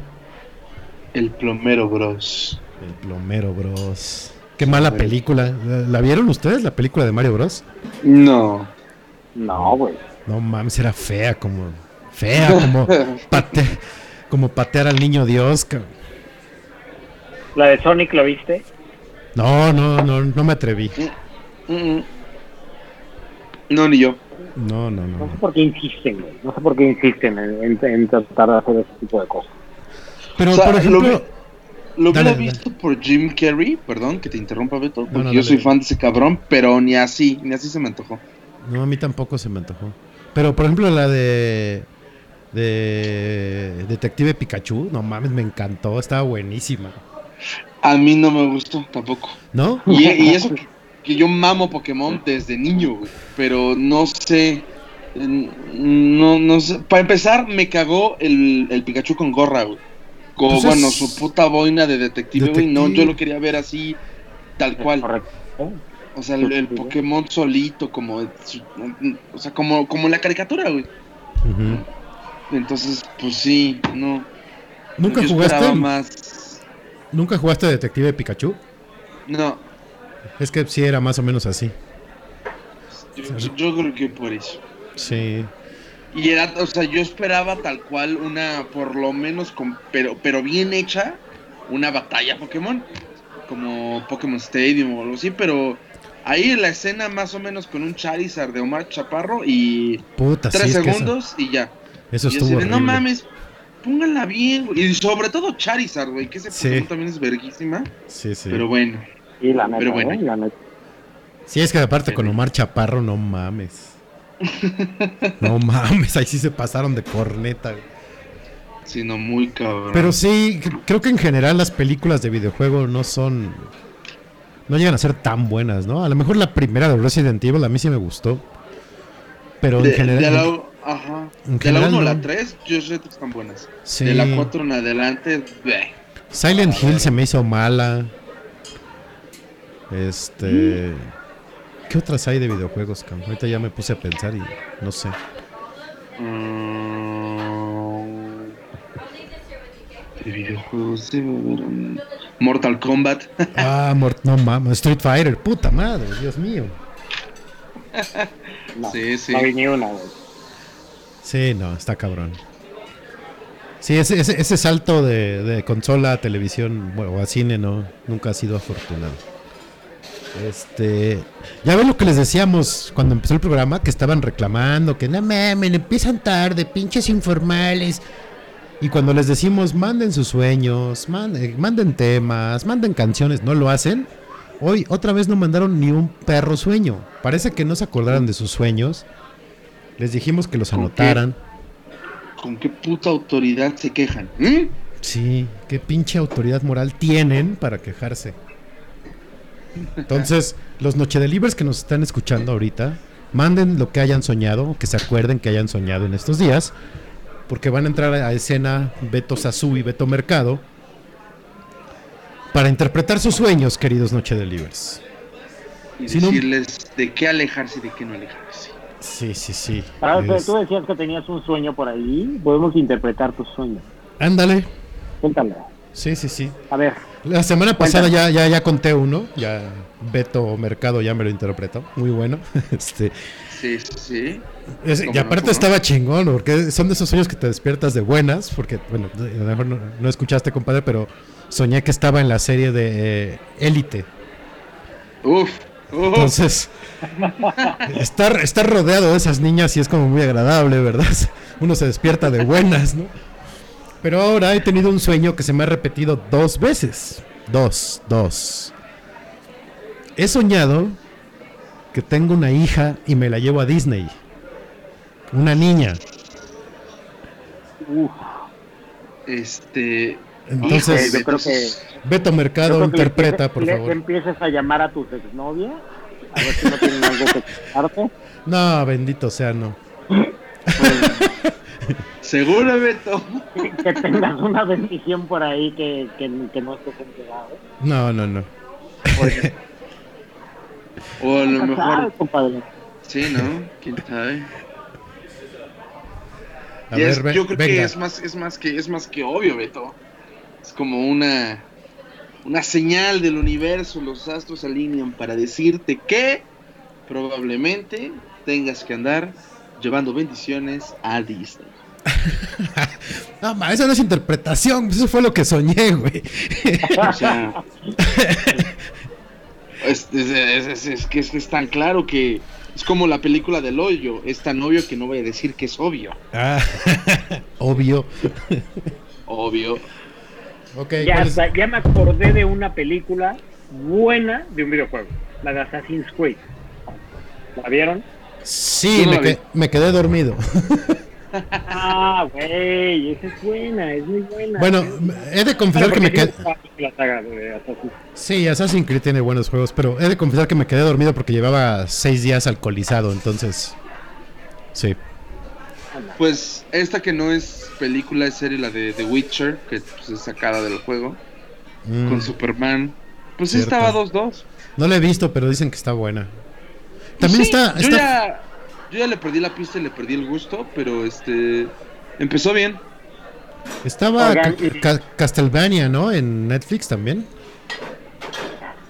El plomero bros. El plomero Bros. Qué mala película. ¿La, la vieron ustedes, la película de Mario Bros? No. No, güey. No mames, era fea como... Fea, como, [LAUGHS] pate- como patear al niño Dios. cabrón. La de Sonic, ¿la viste? No, no, no, no me atreví. Mm. No, ni yo. No, no, No sé no. por qué insisten, güey. No sé por qué insisten en, en- en tratar de hacer ese tipo de cosas. Pero, O sea, por lo ejemplo... Lo Dale, hubiera visto por Jim Carrey, perdón que te interrumpa Beto, porque no, yo soy fan de ese cabrón, pero ni así, ni así se me antojó. No, a mí tampoco se me antojó. Pero, por ejemplo, la de... De Detective Pikachu, no mames, me encantó, estaba buenísima. A mí no me gustó tampoco. ¿No? Y, y eso que, yo mamo Pokémon desde niño, güey, pero no sé, no, no sé. Para empezar, me cagó el, el Pikachu con gorra, güey. Con, Pues es- bueno, su puta boina de detective, güey. No, yo lo quería ver así, tal cual. Correcto. O sea, el, el Pokémon solito, como, o sea, como, como la caricatura, güey. Entonces, pues sí, no. ¿Nunca yo jugaste? más. ¿Nunca jugaste Detective Pikachu? No, Es que sí era más o menos así. yo, yo creo que por eso. Sí. Y era, o sea, yo esperaba tal cual una, por lo menos, con, pero, pero bien hecha, una batalla Pokémon. Como Pokémon Stadium o algo así, pero ahí en la escena más o menos con un Charizard de Omar Chaparro y Puta, sí, tres es que eso- segundos y ya. Eso, y estuvo de, no mames, pónganla bien, güey. Y sobre todo Charizard, güey, que ese Sí. Pokémon también es verguísima. Sí, sí. Pero bueno. Y la neta, Pero bueno. ¿eh? La neta. Sí, es que aparte con Omar Chaparro, no mames. No [LAUGHS] mames, ahí sí se pasaron de corneta. güey. Sino muy cabrón. Pero sí, cr- creo que en general las películas de videojuego no son. No llegan a ser tan buenas, ¿no? A lo mejor la primera de Resident Evil a mí sí me gustó. Pero de, en general. de la, ajá. en de la general 1 a la no. 3, yo sé que están buenas. sí. De la 4 en adelante, bleh. Silent Hill se me hizo mala. Este. ¿Qué otras hay de videojuegos, Cam? Ahorita ya me puse a pensar y no sé. Mm, de videojuegos un- Mortal Kombat. [LAUGHS] Ah, mor- no mames, Street Fighter, puta madre, Dios mío. [LAUGHS] No, Sí, sí. no vi ni una, güey. Sí, no, está cabrón. Sí, ese, ese, ese salto de, de consola a televisión bueno, o a cine no, nunca ha sido afortunado. Este, ya ven lo que les decíamos cuando empezó el programa, que estaban reclamando, que no mames, empiezan tarde, pinches informales. Y cuando les decimos, manden sus sueños, manden, manden temas, manden canciones, no lo hacen. Hoy otra vez no mandaron ni un perro sueño. Parece que no se acordaran de sus sueños. Les dijimos que los ¿Con qué? anotaran. ¿Con qué puta autoridad se quejan? ¿Mm? Sí, qué pinche autoridad moral tienen para quejarse. Entonces, los Noche Delivers que nos están escuchando ahorita, manden lo que hayan soñado, que se acuerden que hayan soñado en estos días, porque van a entrar a escena Beto Sasú y Beto Mercado para interpretar sus sueños, queridos Noche Delivers. Y Si no- decirles de qué alejarse y de qué no alejarse. Sí, sí, sí. Ah, pero tú decías que tenías un sueño por ahí. Podemos interpretar tu sueño. Ándale. Cuéntalo. Sí, sí, sí. A ver, La semana pasada ya, ya, ya conté uno, ya Beto Mercado ya me lo interpretó, muy bueno. [LAUGHS] Este, Sí, sí, sí. es- ¿Cómo y aparte no? estaba chingón, porque son de esos sueños que te despiertas de buenas, porque, bueno, a lo mejor no, no escuchaste, compadre, pero soñé que estaba en la serie de eh, Élite. Uf, uf. Entonces, [LAUGHS] estar, estar rodeado de esas niñas y es como muy agradable, ¿verdad? [LAUGHS] Uno se despierta de buenas, ¿no? Pero ahora he tenido un sueño que se me ha repetido dos veces. Dos, dos. He soñado que tengo una hija y me la llevo a Disney. Una niña. uf, Este. Entonces, yo creo que- Beto yo Mercado creo que le interpreta, empieces- por le- favor. le empieces a llamar a tus exnovias. A ver si no tienen algo que. [LAUGHS] No, bendito sea, no. [LAUGHS] Seguro, Beto. Que tengas una bendición por ahí que, que, que no estés enterado. No, no, no. O a lo mejor. compadre. Sí, ¿no? ¿Quién sabe? A es- ver, ve- yo creo venga. que es más, es más que es más que obvio, Beto. Es como una una señal del universo, los astros se alinean para decirte que probablemente tengas que andar llevando bendiciones a Disney. [LAUGHS] No, ma, eso no es interpretación, eso fue lo que soñé, güey. O sea, [LAUGHS] es, es- es- es- es que es, tan claro que es como la película del hoyo, es tan obvio que no voy a decir que es obvio. Ah, [LAUGHS] obvio. Obvio. Ok, Ya, me acordé de una película buena de un videojuego, la de Assassin's Creed. ¿La vieron? Sí, Yo no me, la vi. que- me quedé dormido. Ah, güey, esa es buena, es muy buena. bueno, he de confesar que me quedé... Sí, Assassin's Creed tiene buenos juegos, pero he de confesar que me quedé dormido porque llevaba seis días alcoholizado, entonces... Sí. Pues esta que no es película, es serie, la de The Witcher, que pues, es sacada del juego, Mm, con Superman. Pues sí Cierto. estaba 2-2. no la he visto, pero dicen que está buena. También Sí, está... Yo, está- ya, yo ya le perdí la pista y le perdí el gusto, pero este. Empezó bien. Estaba Oigan, Ca- y- Ca- Castlevania, ¿no? En Netflix también.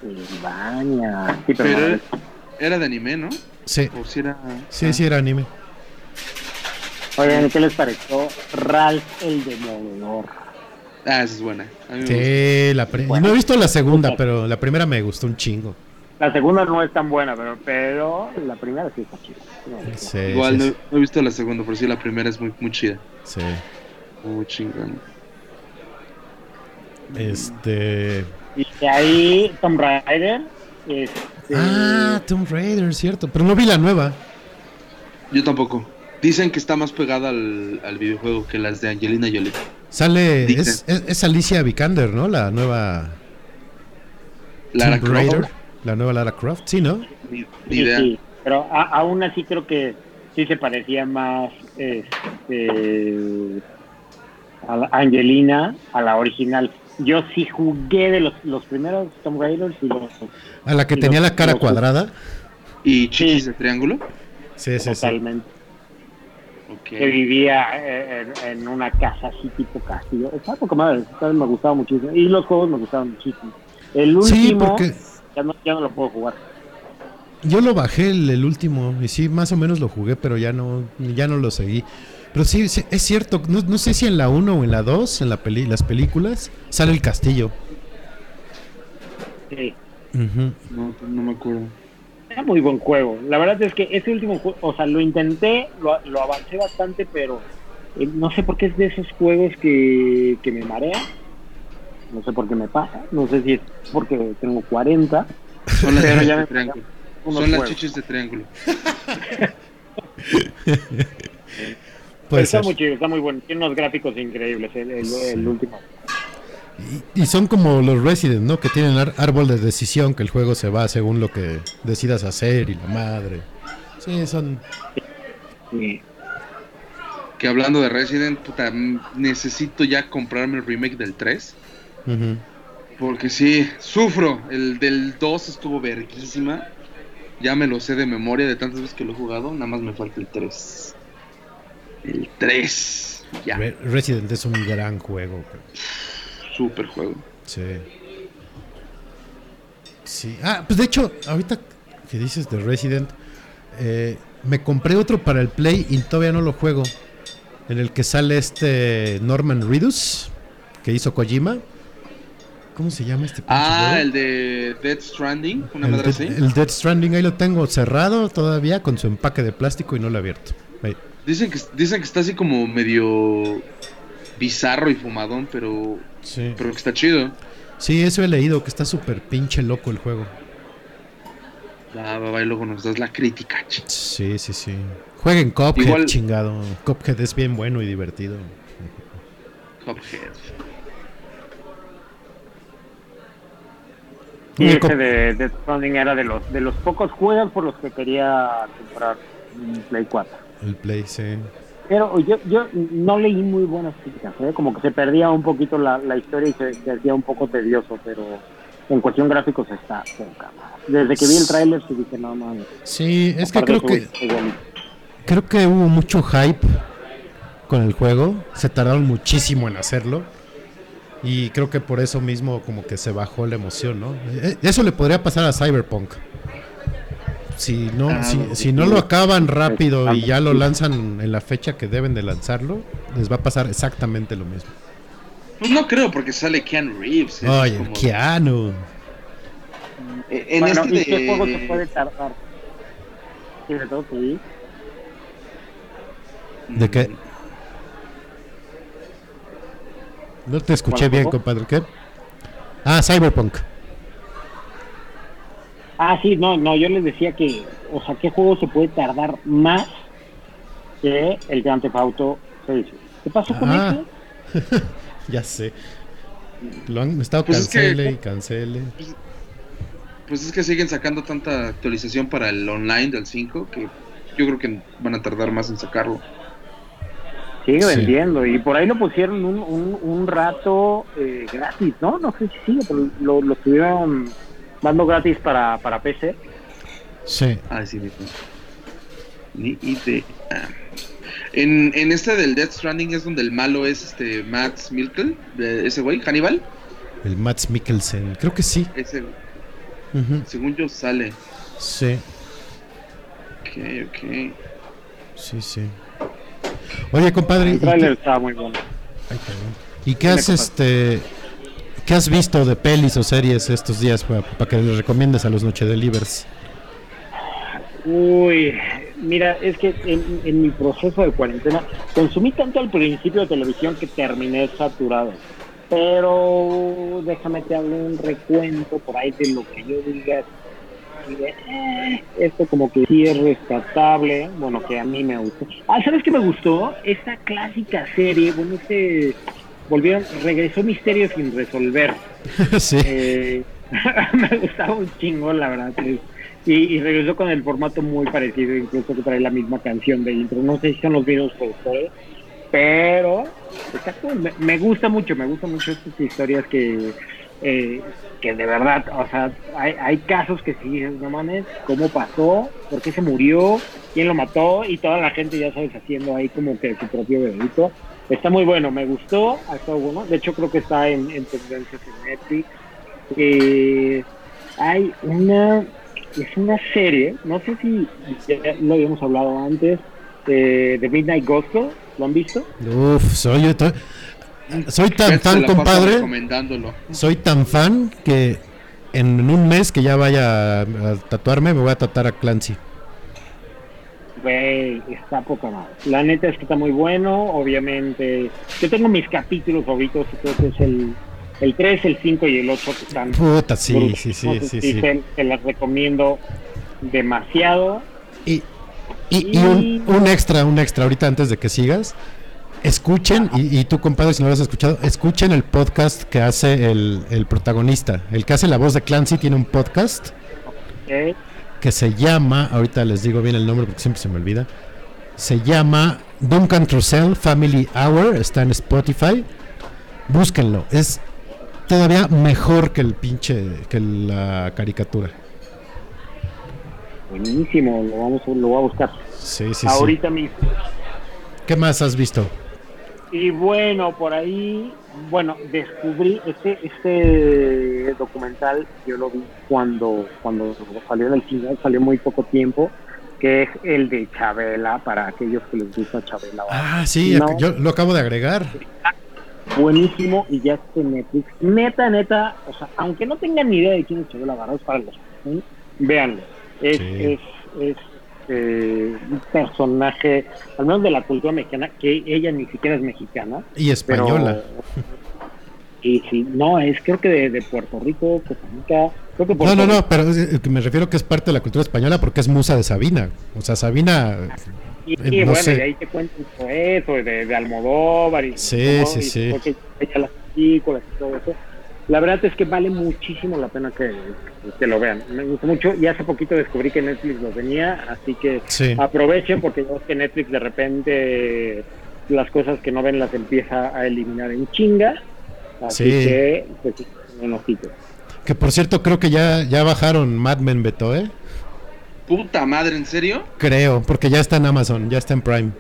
Silvania. Sí, pero, era, era de anime, ¿no? Sí, O si era. sí, sí era anime. Oigan, ¿qué les pareció Ralph el Demoledor? Ah, esa es buena. A mí me gusta. Sí, la Bueno. no he visto la segunda, pero la primera me gustó un chingo. La segunda no es tan buena, pero, pero la primera sí está chida. No, Sí, Igual sí, no, no he visto la segunda, pero sí la primera es muy, muy chida. sí. Muy chingón. Este. Y de ahí Tomb Raider. Este, Ah, Tomb Raider, cierto. Pero no vi la nueva. Yo tampoco. Dicen que está más pegada al, al videojuego que las de Angelina Jolie. Sale. Es, es- es Alicia Vikander, ¿no? La nueva. Lara Tomb Croft. Raider. La nueva Lara Croft, sí, ¿no? Ni, ni sí, idea. Pero a- aún así creo que sí se parecía más este, a la Angelina a la original. Yo sí jugué de los, los primeros Tomb Raiders y los A la que Y tenía los- la cara los- cuadrada. ¿Y chichis Sí. de triángulo? Sí, sí, sí. totalmente. Que vivía eh, en, en una casa así tipo castillo. Estaba poca madre, me gustaba muchísimo. Y los juegos me gustaban muchísimo. El último Sí, porque ya, no, ya no lo puedo jugar. Yo lo bajé el, el último y sí, más o menos lo jugué, pero ya no, ya no lo seguí. Pero sí, sí, es cierto, no, no sé si en la 1 o en la 2, en la peli, las películas, sale el castillo. Sí. No, no me acuerdo. Era muy buen juego. La verdad es que ese último juego, o sea, lo intenté, lo, lo avancé bastante, pero eh, no sé por qué es de esos juegos que, que me marea. No sé por qué me pasa. No sé si es porque tengo 40. Son las Pero ya me-. Unos Son las chichis de triángulo. [LAUGHS] [LAUGHS] Puede está ser. muy chido, está muy bueno. Tiene unos gráficos increíbles el, el- Sí. el último. Y, y son como los Resident, ¿no? Que tienen ar- árbol de decisión, que el juego se va según lo que decidas hacer y la madre. Sí, son... Sí. Que hablando de Resident, puta, necesito ya comprarme el remake del 3. ujú. Porque sí, sufro. El del 2 estuvo verguísima. Ya me lo sé de memoria de tantas veces que lo he jugado. Nada más me falta el 3. El 3. Ya. Re- Resident es un gran juego. Super juego. Sí. Sí. Ah, pues de hecho, ahorita que dices de Resident, eh, me compré otro para el Play y todavía no lo juego. En el que sale este Norman Reedus, que hizo Kojima. ¿Cómo se llama este Ah, juego? el de Dead Stranding. Una El madre así. el Dead Stranding ahí lo tengo cerrado todavía con su empaque de plástico y no lo he abierto. Ahí. Dicen que, dicen que está así como medio bizarro y fumadón, pero, Sí. pero que está chido. Sí, eso he leído, que está súper pinche loco el juego. Va, va, va, y luego nos das la crítica. ch. Sí, sí, sí. Jueguen Cuphead, Igual- chingado. Cuphead es bien bueno y divertido. Cuphead. Y Oye, ese de Death Stranding era de los de los pocos juegos por los que quería comprar un Play 4. El Play, sí. Pero yo, yo no leí muy buenas críticas, ¿eh? como que se perdía un poquito la, la historia y se, se hacía un poco tedioso, pero en cuestión gráficos está madre. Desde que vi el tráiler sí dije, no mames. Sí, es que creo que creo que hubo mucho hype con el juego. Se tardaron muchísimo en hacerlo. Y creo que por eso mismo como que se bajó la emoción, ¿no? Eh, Eso le podría pasar a Cyberpunk. Si no, Ah, si, no lo acaban rápido y ya lo lanzan en la fecha que deben de lanzarlo, les va a pasar exactamente lo mismo. Pues no creo, porque sale Keanu Reeves. es Oye, como- Keanu. Eh, En Bueno, este ¿y qué juego se puede tardar? De todo, sí. ¿De qué? No te escuché ¿Cuál bien, juego? compadre. ¿Qué? Ah, Cyberpunk. Ah, sí, no, no, yo les decía que, o sea, ¿qué juego se puede tardar más que el Grand Theft Auto 6? ¿Qué pasó con Ah. eso? [LAUGHS] Ya sé. Lo han estado Pues es que- cancele y cancele. Pues es que siguen sacando tanta actualización para el online del 5 que yo creo que van a tardar más en sacarlo. Sigue Sí. vendiendo, y por ahí lo pusieron un, un, un rato eh, gratis, ¿no? No sé si sigue, pero lo, lo estuvieron dando gratis para, para PC. Sí. Ah, sí, ni, idea. En, en este del Death Stranding es donde el malo es este Max Milkel, de ese güey, Hannibal. El Mats Mikkelsen. Creo que sí. Ese, según yo, sale. Sí, Ok, ok. sí, sí. Oye, compadre. ¿y El qué, trailer está muy bueno. Ay. ¿Y qué has este qué has visto de pelis o series estos días para, que les recomiendes a los Noche Delivers? Uy, mira, es que en, en mi proceso de cuarentena consumí tanto al principio de televisión que terminé saturado. Pero déjame te hago un recuento por ahí de lo que yo diga. De, eh, esto como que sí es rescatable, bueno, que a mí me gustó. Ah, ¿sabes qué me gustó? Esta clásica serie, bueno, este, volvieron, regresó Misterio sin resolver. [LAUGHS] sí. Eh, [LAUGHS] me gustaba un chingo, la verdad. y, y regresó con el formato muy parecido, incluso que trae la misma canción de intro. No sé si son los mismos productores, pero cool. Me, me gusta mucho, me gusta mucho estas historias que, eh, que de verdad, o sea, hay, hay casos que sí dices, no mames, ¿cómo pasó? ¿Por qué se murió? ¿Quién lo mató? Y toda la gente, ya sabes, haciendo ahí como que su propio veredicto. Está muy bueno, me gustó, ha estado bueno. De hecho, creo que está en, en tendencias en Netflix. Eh, hay una es una serie no sé si ya lo habíamos hablado antes eh, de Midnight Gospel lo han visto Uf, soy yo soy tan fan, compadre. recomendándolo. Soy tan fan que en un mes que ya vaya a, tatuarme me voy a tatuar a Clancy. Güey, está poca madre. La neta es que está muy bueno, obviamente. Yo tengo mis capítulos favoritos, creo que es el, el 3, el 5 y el 8 que están Puta, sí, brutos. sí, sí, Entonces, sí, sí. Te, te las recomiendo demasiado. Y, y, y un, un extra, un extra, ahorita antes de que sigas. Escuchen, y, y tú compadre, si no lo has escuchado, escuchen el podcast que hace el, el protagonista. El que hace la voz de Clancy tiene un podcast que se llama, ahorita les digo bien el nombre porque siempre se me olvida, se llama Duncan Trussell Family Hour, está en Spotify. Búsquenlo, es todavía mejor que el pinche, que la caricatura. Buenísimo, lo, vamos, lo voy a buscar Sí, sí, sí. ahorita mismo. ¿Qué más has visto? Y bueno, por ahí, bueno, descubrí este este documental, yo lo vi cuando cuando salió del cine, salió muy poco tiempo, que es el de Chabela, para aquellos que les gusta Chabela. Ah, sí, No. yo lo acabo de agregar. Buenísimo y ya está en Netflix. Neta, neta, o sea, aunque no tengan ni idea de quién es Chabela Vargas, para los sí, véanlo. Es, Sí. es, es eh, un personaje, al menos de la cultura mexicana, que ella ni siquiera es mexicana. Y española. Pero, [LAUGHS] y sí, no, es creo que de, de Puerto Rico, Costa Rica, creo que No, Puerto no, no, pero es- que me refiero que es parte de la cultura española porque es musa de Sabina. O sea, Sabina. Y, eh, y no bueno, sé. y ahí te todo eso, de, de Almodóvar y, Sí, ¿no? sí, y sí. porque ella las películas y todo eso. La verdad es que vale muchísimo la pena que, que lo vean. Me gustó mucho y hace poquito descubrí que Netflix lo tenía, así que Sí. aprovechen porque yo sé que Netflix de repente las cosas que no ven las empieza a eliminar en chinga. Así Sí. que, pues, un ojito. Que por cierto, creo que ya, ya bajaron Mad Men Beto, ¿eh? Puta madre, ¿en serio? Creo, porque ya está en Amazon, ya está en Prime.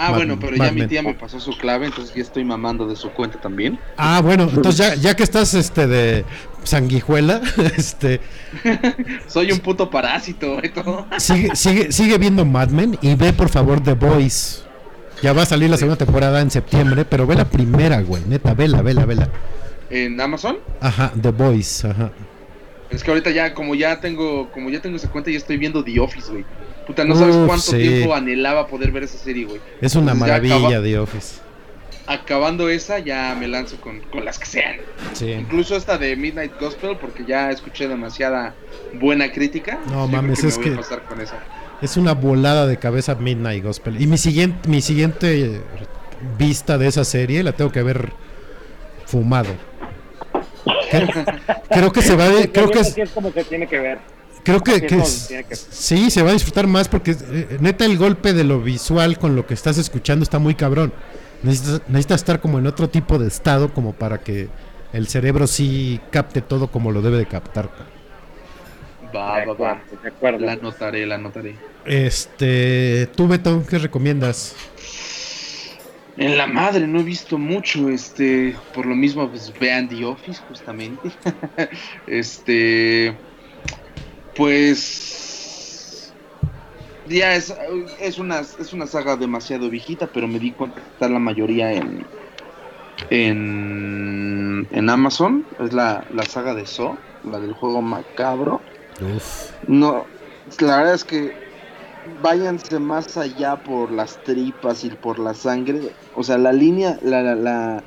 Ah, Mad bueno, pero Mad ya mi tía me pasó su clave, entonces ya estoy mamando de su cuenta también. Ah, bueno, entonces ya, ya que estás este de sanguijuela, [LAUGHS] este [LAUGHS] Soy un puto parásito todo. sigue, sigue, sigue viendo Mad Men y ve por favor The Voice. Ya va a salir la segunda temporada en septiembre, pero ve la primera, güey, neta, vela, vela, vela. ¿En Amazon? Ajá, The Voice, ajá. Es que ahorita ya, como ya tengo, como ya tengo esa cuenta, ya estoy viendo The Office, güey. Puta, no sabes Uf, cuánto sí. tiempo anhelaba poder ver esa serie, güey. Es una Entonces maravilla acaba- The Office. Acabando esa, ya me lanzo con, con las que sean. Sí. Incluso esta de Midnight Gospel, porque ya escuché demasiada buena crítica. No Yo creo mames, que me es voy que- a pasar con esa. Es una volada de cabeza Midnight Gospel. Y mi siguiente, mi siguiente vista de esa serie la tengo que ver fumado. Cre- Creo que se va de, [LAUGHS] creo que es, como se tiene que ver. Creo que, es sí se va a disfrutar más porque eh, neta el golpe de lo visual con lo que estás escuchando está muy cabrón. Necesitas, necesitas estar como en otro tipo de estado como para que el cerebro sí capte todo como lo debe de captar. Va, va, va. de acuerdo. La anotaré, la anotaré. Este, tú Beto, ¿qué recomiendas? En la madre no he visto mucho, este, por lo mismo pues vean The Office justamente. [LAUGHS] este, pues ya es, es una es una saga demasiado viejita, pero me di cuenta que está la mayoría en en, en Amazon, es la, la saga de Saw, la del juego macabro. Uf. No, la verdad es que váyanse más allá por las tripas y por la sangre. O sea, la línea, la, la, la,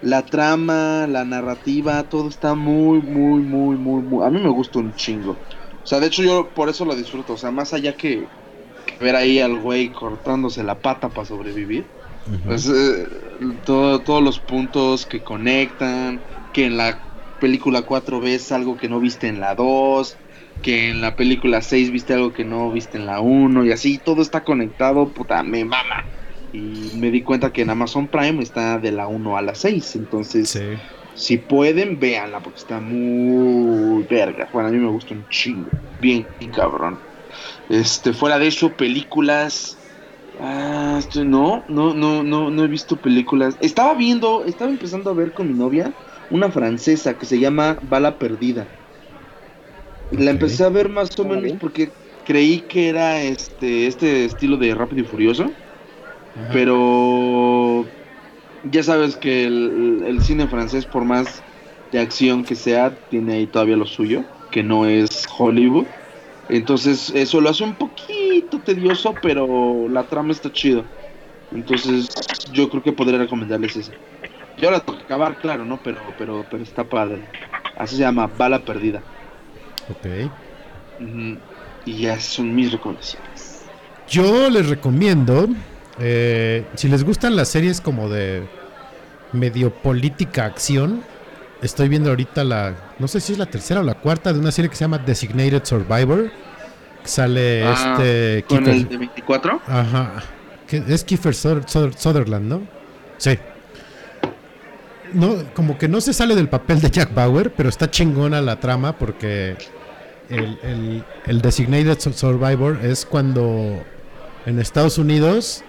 la trama, la narrativa, todo está muy, muy, muy, muy, muy... A mí me gusta un chingo. O sea, de hecho yo por eso lo disfruto. O sea, más allá que, que ver ahí al güey cortándose la pata para sobrevivir. Ujú. Pues, eh, todo- todos los puntos que conectan, que en la película 4 ves algo que no viste en la 2, que en la película 6 viste algo que no viste en la 1 y así, todo está conectado, puta, me mama. Y me di cuenta que en Amazon Prime está de la 1 a la 6, entonces Sí. Si pueden, véanla porque está muy verga. Bueno, a mí me gusta un chingo, bien cabrón. Este, fuera de eso, películas. Ah, no, no, no, no, no he visto películas. Estaba viendo, estaba empezando a ver con mi novia una francesa que se llama Bala Perdida. La empecé a ver más o menos bien. porque creí que era este, este estilo de Rápido y Furioso. Ajá. Pero ya sabes que el, el cine francés, por más de acción que sea, tiene ahí todavía lo suyo, que no es Hollywood. Entonces eso lo hace un poquito tedioso, pero la trama está chido. Entonces yo creo que podría recomendarles ese. Yo la tengo que acabar, claro, ¿no? Pero, pero, pero está padre. Así se llama, Bala Perdida. Ok. Y ya son mis recomendaciones. Yo les recomiendo Eh, si les gustan las series como de medio política acción, estoy viendo ahorita la, no sé si es la tercera o la cuarta de una serie que se llama Designated Survivor. que Sale Ah, este Con Kiefer- el de 24. Ajá. Que es Kiefer Suther- Suther- Sutherland, ¿no? Sí. No, como que no se sale del papel de Jack Bauer, pero está chingona la trama porque el, el- el Designated Su- Survivor es cuando en Estados Unidos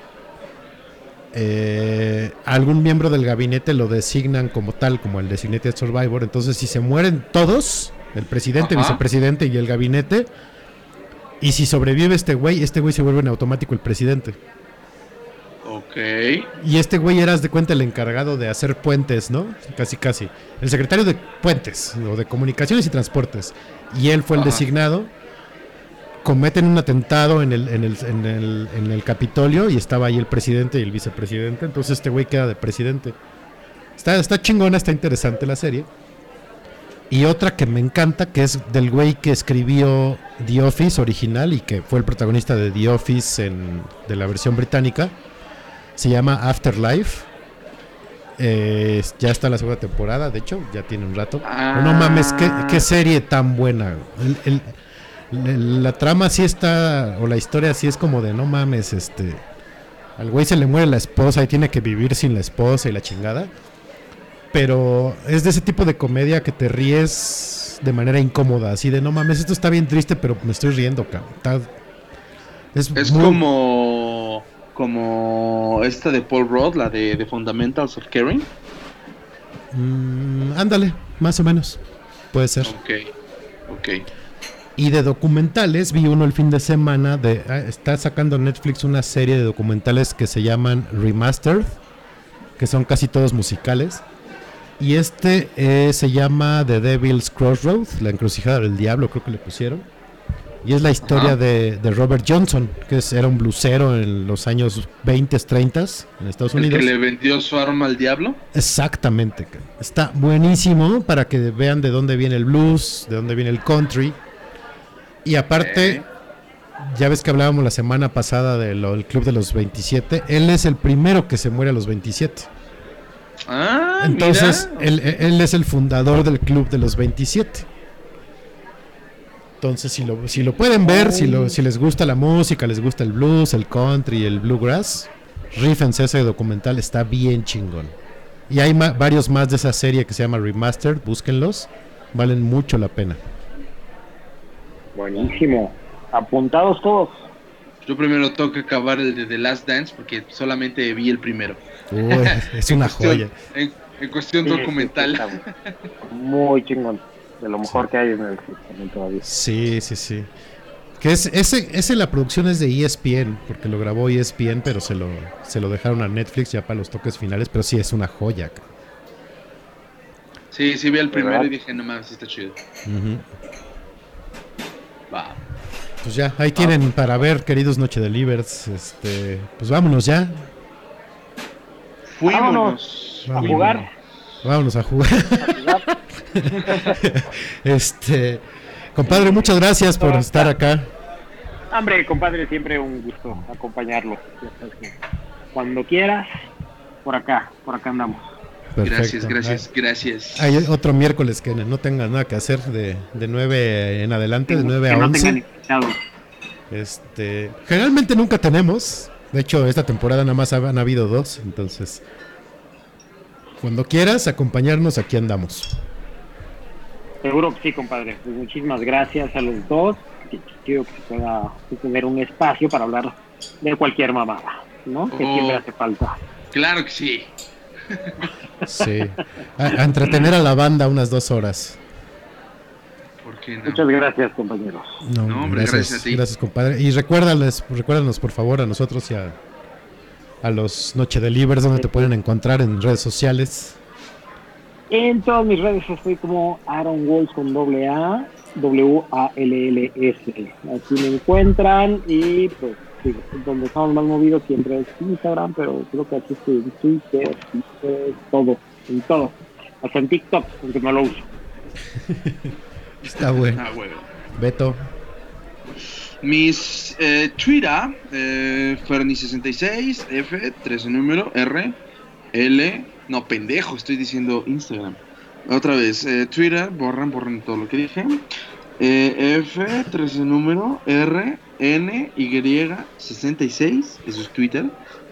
eh, algún miembro del gabinete lo designan como tal, como el Designated Survivor. Entonces, si se mueren todos, el presidente, Ajá. vicepresidente y el gabinete, y si sobrevive este güey, este güey se vuelve en automático el presidente. Ok. Y este güey eras de cuenta el encargado de hacer puentes, ¿no? Casi, casi. El secretario de puentes, o de comunicaciones y transportes. Y él fue el designado. Cometen un atentado en el, en, el, en, el, en el Capitolio y estaba ahí el presidente y el vicepresidente. Entonces este güey queda de presidente. Está, está chingona, está interesante la serie. Y otra que me encanta, que es del güey que escribió The Office original y que fue el protagonista de The Office en, de la versión británica. Se llama Afterlife. Eh, ya está la segunda temporada, de hecho, ya tiene un rato. Ah. No mames, qué, qué serie tan buena. El- el- la trama sí está, o la historia sí es como de no mames, este. Al güey se le muere la esposa y tiene que vivir sin la esposa y la chingada. Pero es de ese tipo de comedia que te ríes de manera incómoda, así de no mames, esto está bien triste, pero me estoy riendo, cabrón. Está- es Es muy- como. Como esta de Paul Rudd, la de, de Fundamentals of Caring. Mm, ándale, más o menos. Puede ser. Ok. Ok. Y de documentales, vi uno el fin de semana. De, ah, está sacando Netflix una serie de documentales que se llaman Remastered, que son casi todos musicales. Y este eh, se llama The Devil's Crossroad, la encrucijada del diablo, creo que le pusieron. Y es la historia de, de Robert Johnson, que es- era un blusero en los años 20, 30 en Estados El Unidos. que le vendió su arma al diablo. Exactamente. Está buenísimo para que vean de dónde viene el blues, de dónde viene el country. Y aparte, ya ves que hablábamos la semana pasada de del Club de los 27. Él es el primero que se muere a los 27. Ah, Entonces, mira. él, él es el fundador del Club de los 27. Entonces, si lo, si lo pueden ver, si, lo, si les gusta la música, les gusta el blues, el country, el bluegrass, rífense ese documental, está bien chingón. Y hay ma- varios más de esa serie que se llama Remastered, búsquenlos, valen mucho la pena. Buenísimo. Apuntados todos. Yo primero tengo que acabar el de The Last Dance porque solamente vi el primero. Uy, es una [LAUGHS] joya. En, en cuestión Sí, documental. sí, Muy chingón. De lo mejor que hay en el también todavía. Sí, sí, sí. Que es, ese, ese la producción es de ESPN, porque lo grabó ESPN, pero se lo, se lo dejaron a Netflix ya para los toques finales, pero sí es una joya. Sí, sí vi el primero ¿Verdad? y dije, no mames, está chido. Ujú. Va. Pues ya, ahí tienen para ver, queridos Noche Delivers. Este, pues vámonos ya. Fuímonos. A jugar. Vámonos a jugar. [LAUGHS] Este, compadre, muchas gracias por estar acá. Hombre, compadre, siempre un gusto acompañarlo. Cuando quieras, por acá, por acá andamos. Gracias, Perfecto. gracias, gracias. Hay otro miércoles que no tengas nada que hacer de, de 9 en adelante, de 9 que a no 11. tengan invitados. Este, generalmente nunca tenemos. De hecho, esta temporada nada más han habido dos. Entonces, cuando quieras acompañarnos, aquí andamos. Seguro que sí, compadre. Pues muchísimas gracias a los dos. Que quiero que se pueda tener un espacio para hablar de cualquier mamada, ¿no? Que Oh. siempre hace falta. Claro que sí. Sí. A, a entretener a la banda unas dos horas. ¿Por qué no? Muchas gracias, compañeros. No, No, hombre, gracias, gracias a ti. gracias, compadre. Y recuérdales, recuérdanos por favor a nosotros y a, a los Noche Delivers donde te pueden encontrar en redes sociales. En todas mis redes estoy como Aaron Walls con doble A, W A L L S. Así me encuentran y pues sí, donde estamos más movidos siempre es Instagram, pero creo que aquí estoy en Twitter, Twitter, todo, en todo. Hasta en TikTok, aunque no lo uso. [LAUGHS] Está bueno. Ah, bueno. Beto. Mis eh, Twitter, eh, Ferni66, F, 13 número, R, L, no, pendejo, estoy diciendo Instagram. Otra vez, eh, Twitter, borran, borran todo lo que dije. Eh, F, 13 número, R, N, Y, 66, eso es Twitter.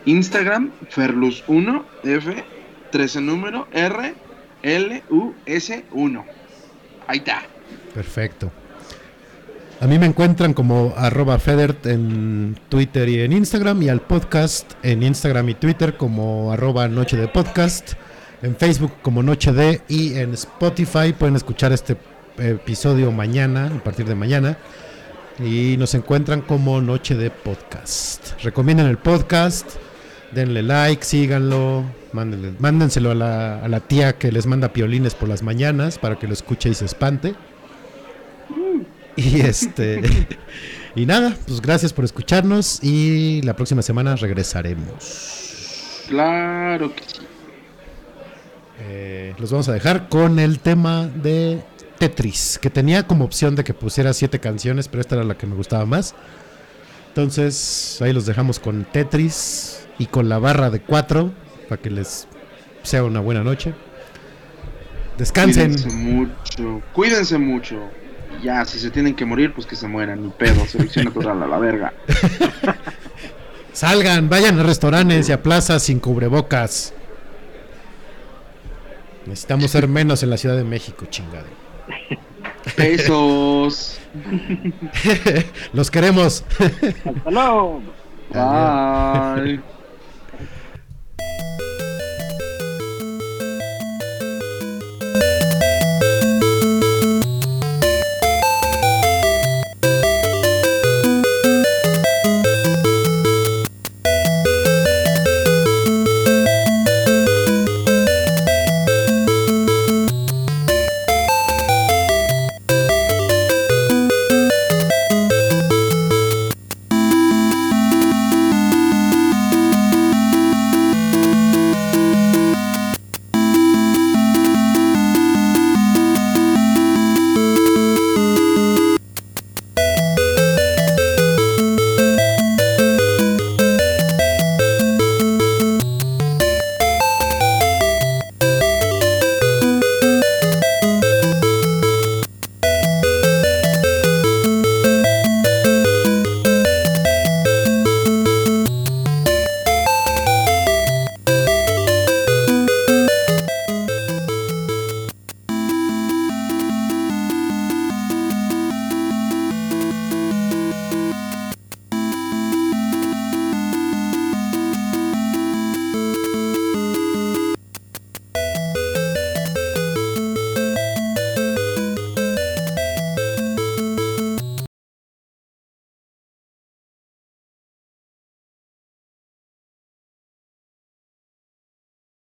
Instagram, Ferlus1, F, 13 número, R, L, U, S, 1. Ahí está. Perfecto. A mí me encuentran como arroba Federt en Twitter y en Instagram y al podcast en Instagram y Twitter como arroba Noche de Podcast, en Facebook como Noche de y en Spotify pueden escuchar este episodio mañana, a partir de mañana. Y nos encuentran como Noche de Podcast. Recomienden el podcast, denle like, síganlo, mándenle- mándenselo a la, a la tía que les manda piolines por las mañanas para que lo escuche y se espante. Y este [LAUGHS] y nada, pues gracias por escucharnos y la próxima semana regresaremos. Claro que sí. Eh, los vamos a dejar con el tema de Tetris, que tenía como opción de que pusiera siete canciones, pero esta era la que me gustaba más. Entonces ahí los dejamos con Tetris y con la barra de cuatro para que les sea una buena noche. Descansen. Cuídense mucho. Cuídense mucho. Ya, si se tienen que morir, pues que se mueran, ni pedo. Selección natural a la verga. [LAUGHS] Salgan, vayan a restaurantes y a plazas sin cubrebocas. Necesitamos ser menos en la Ciudad de México, chingado. Besos. [LAUGHS] Los queremos. Bye. [LAUGHS]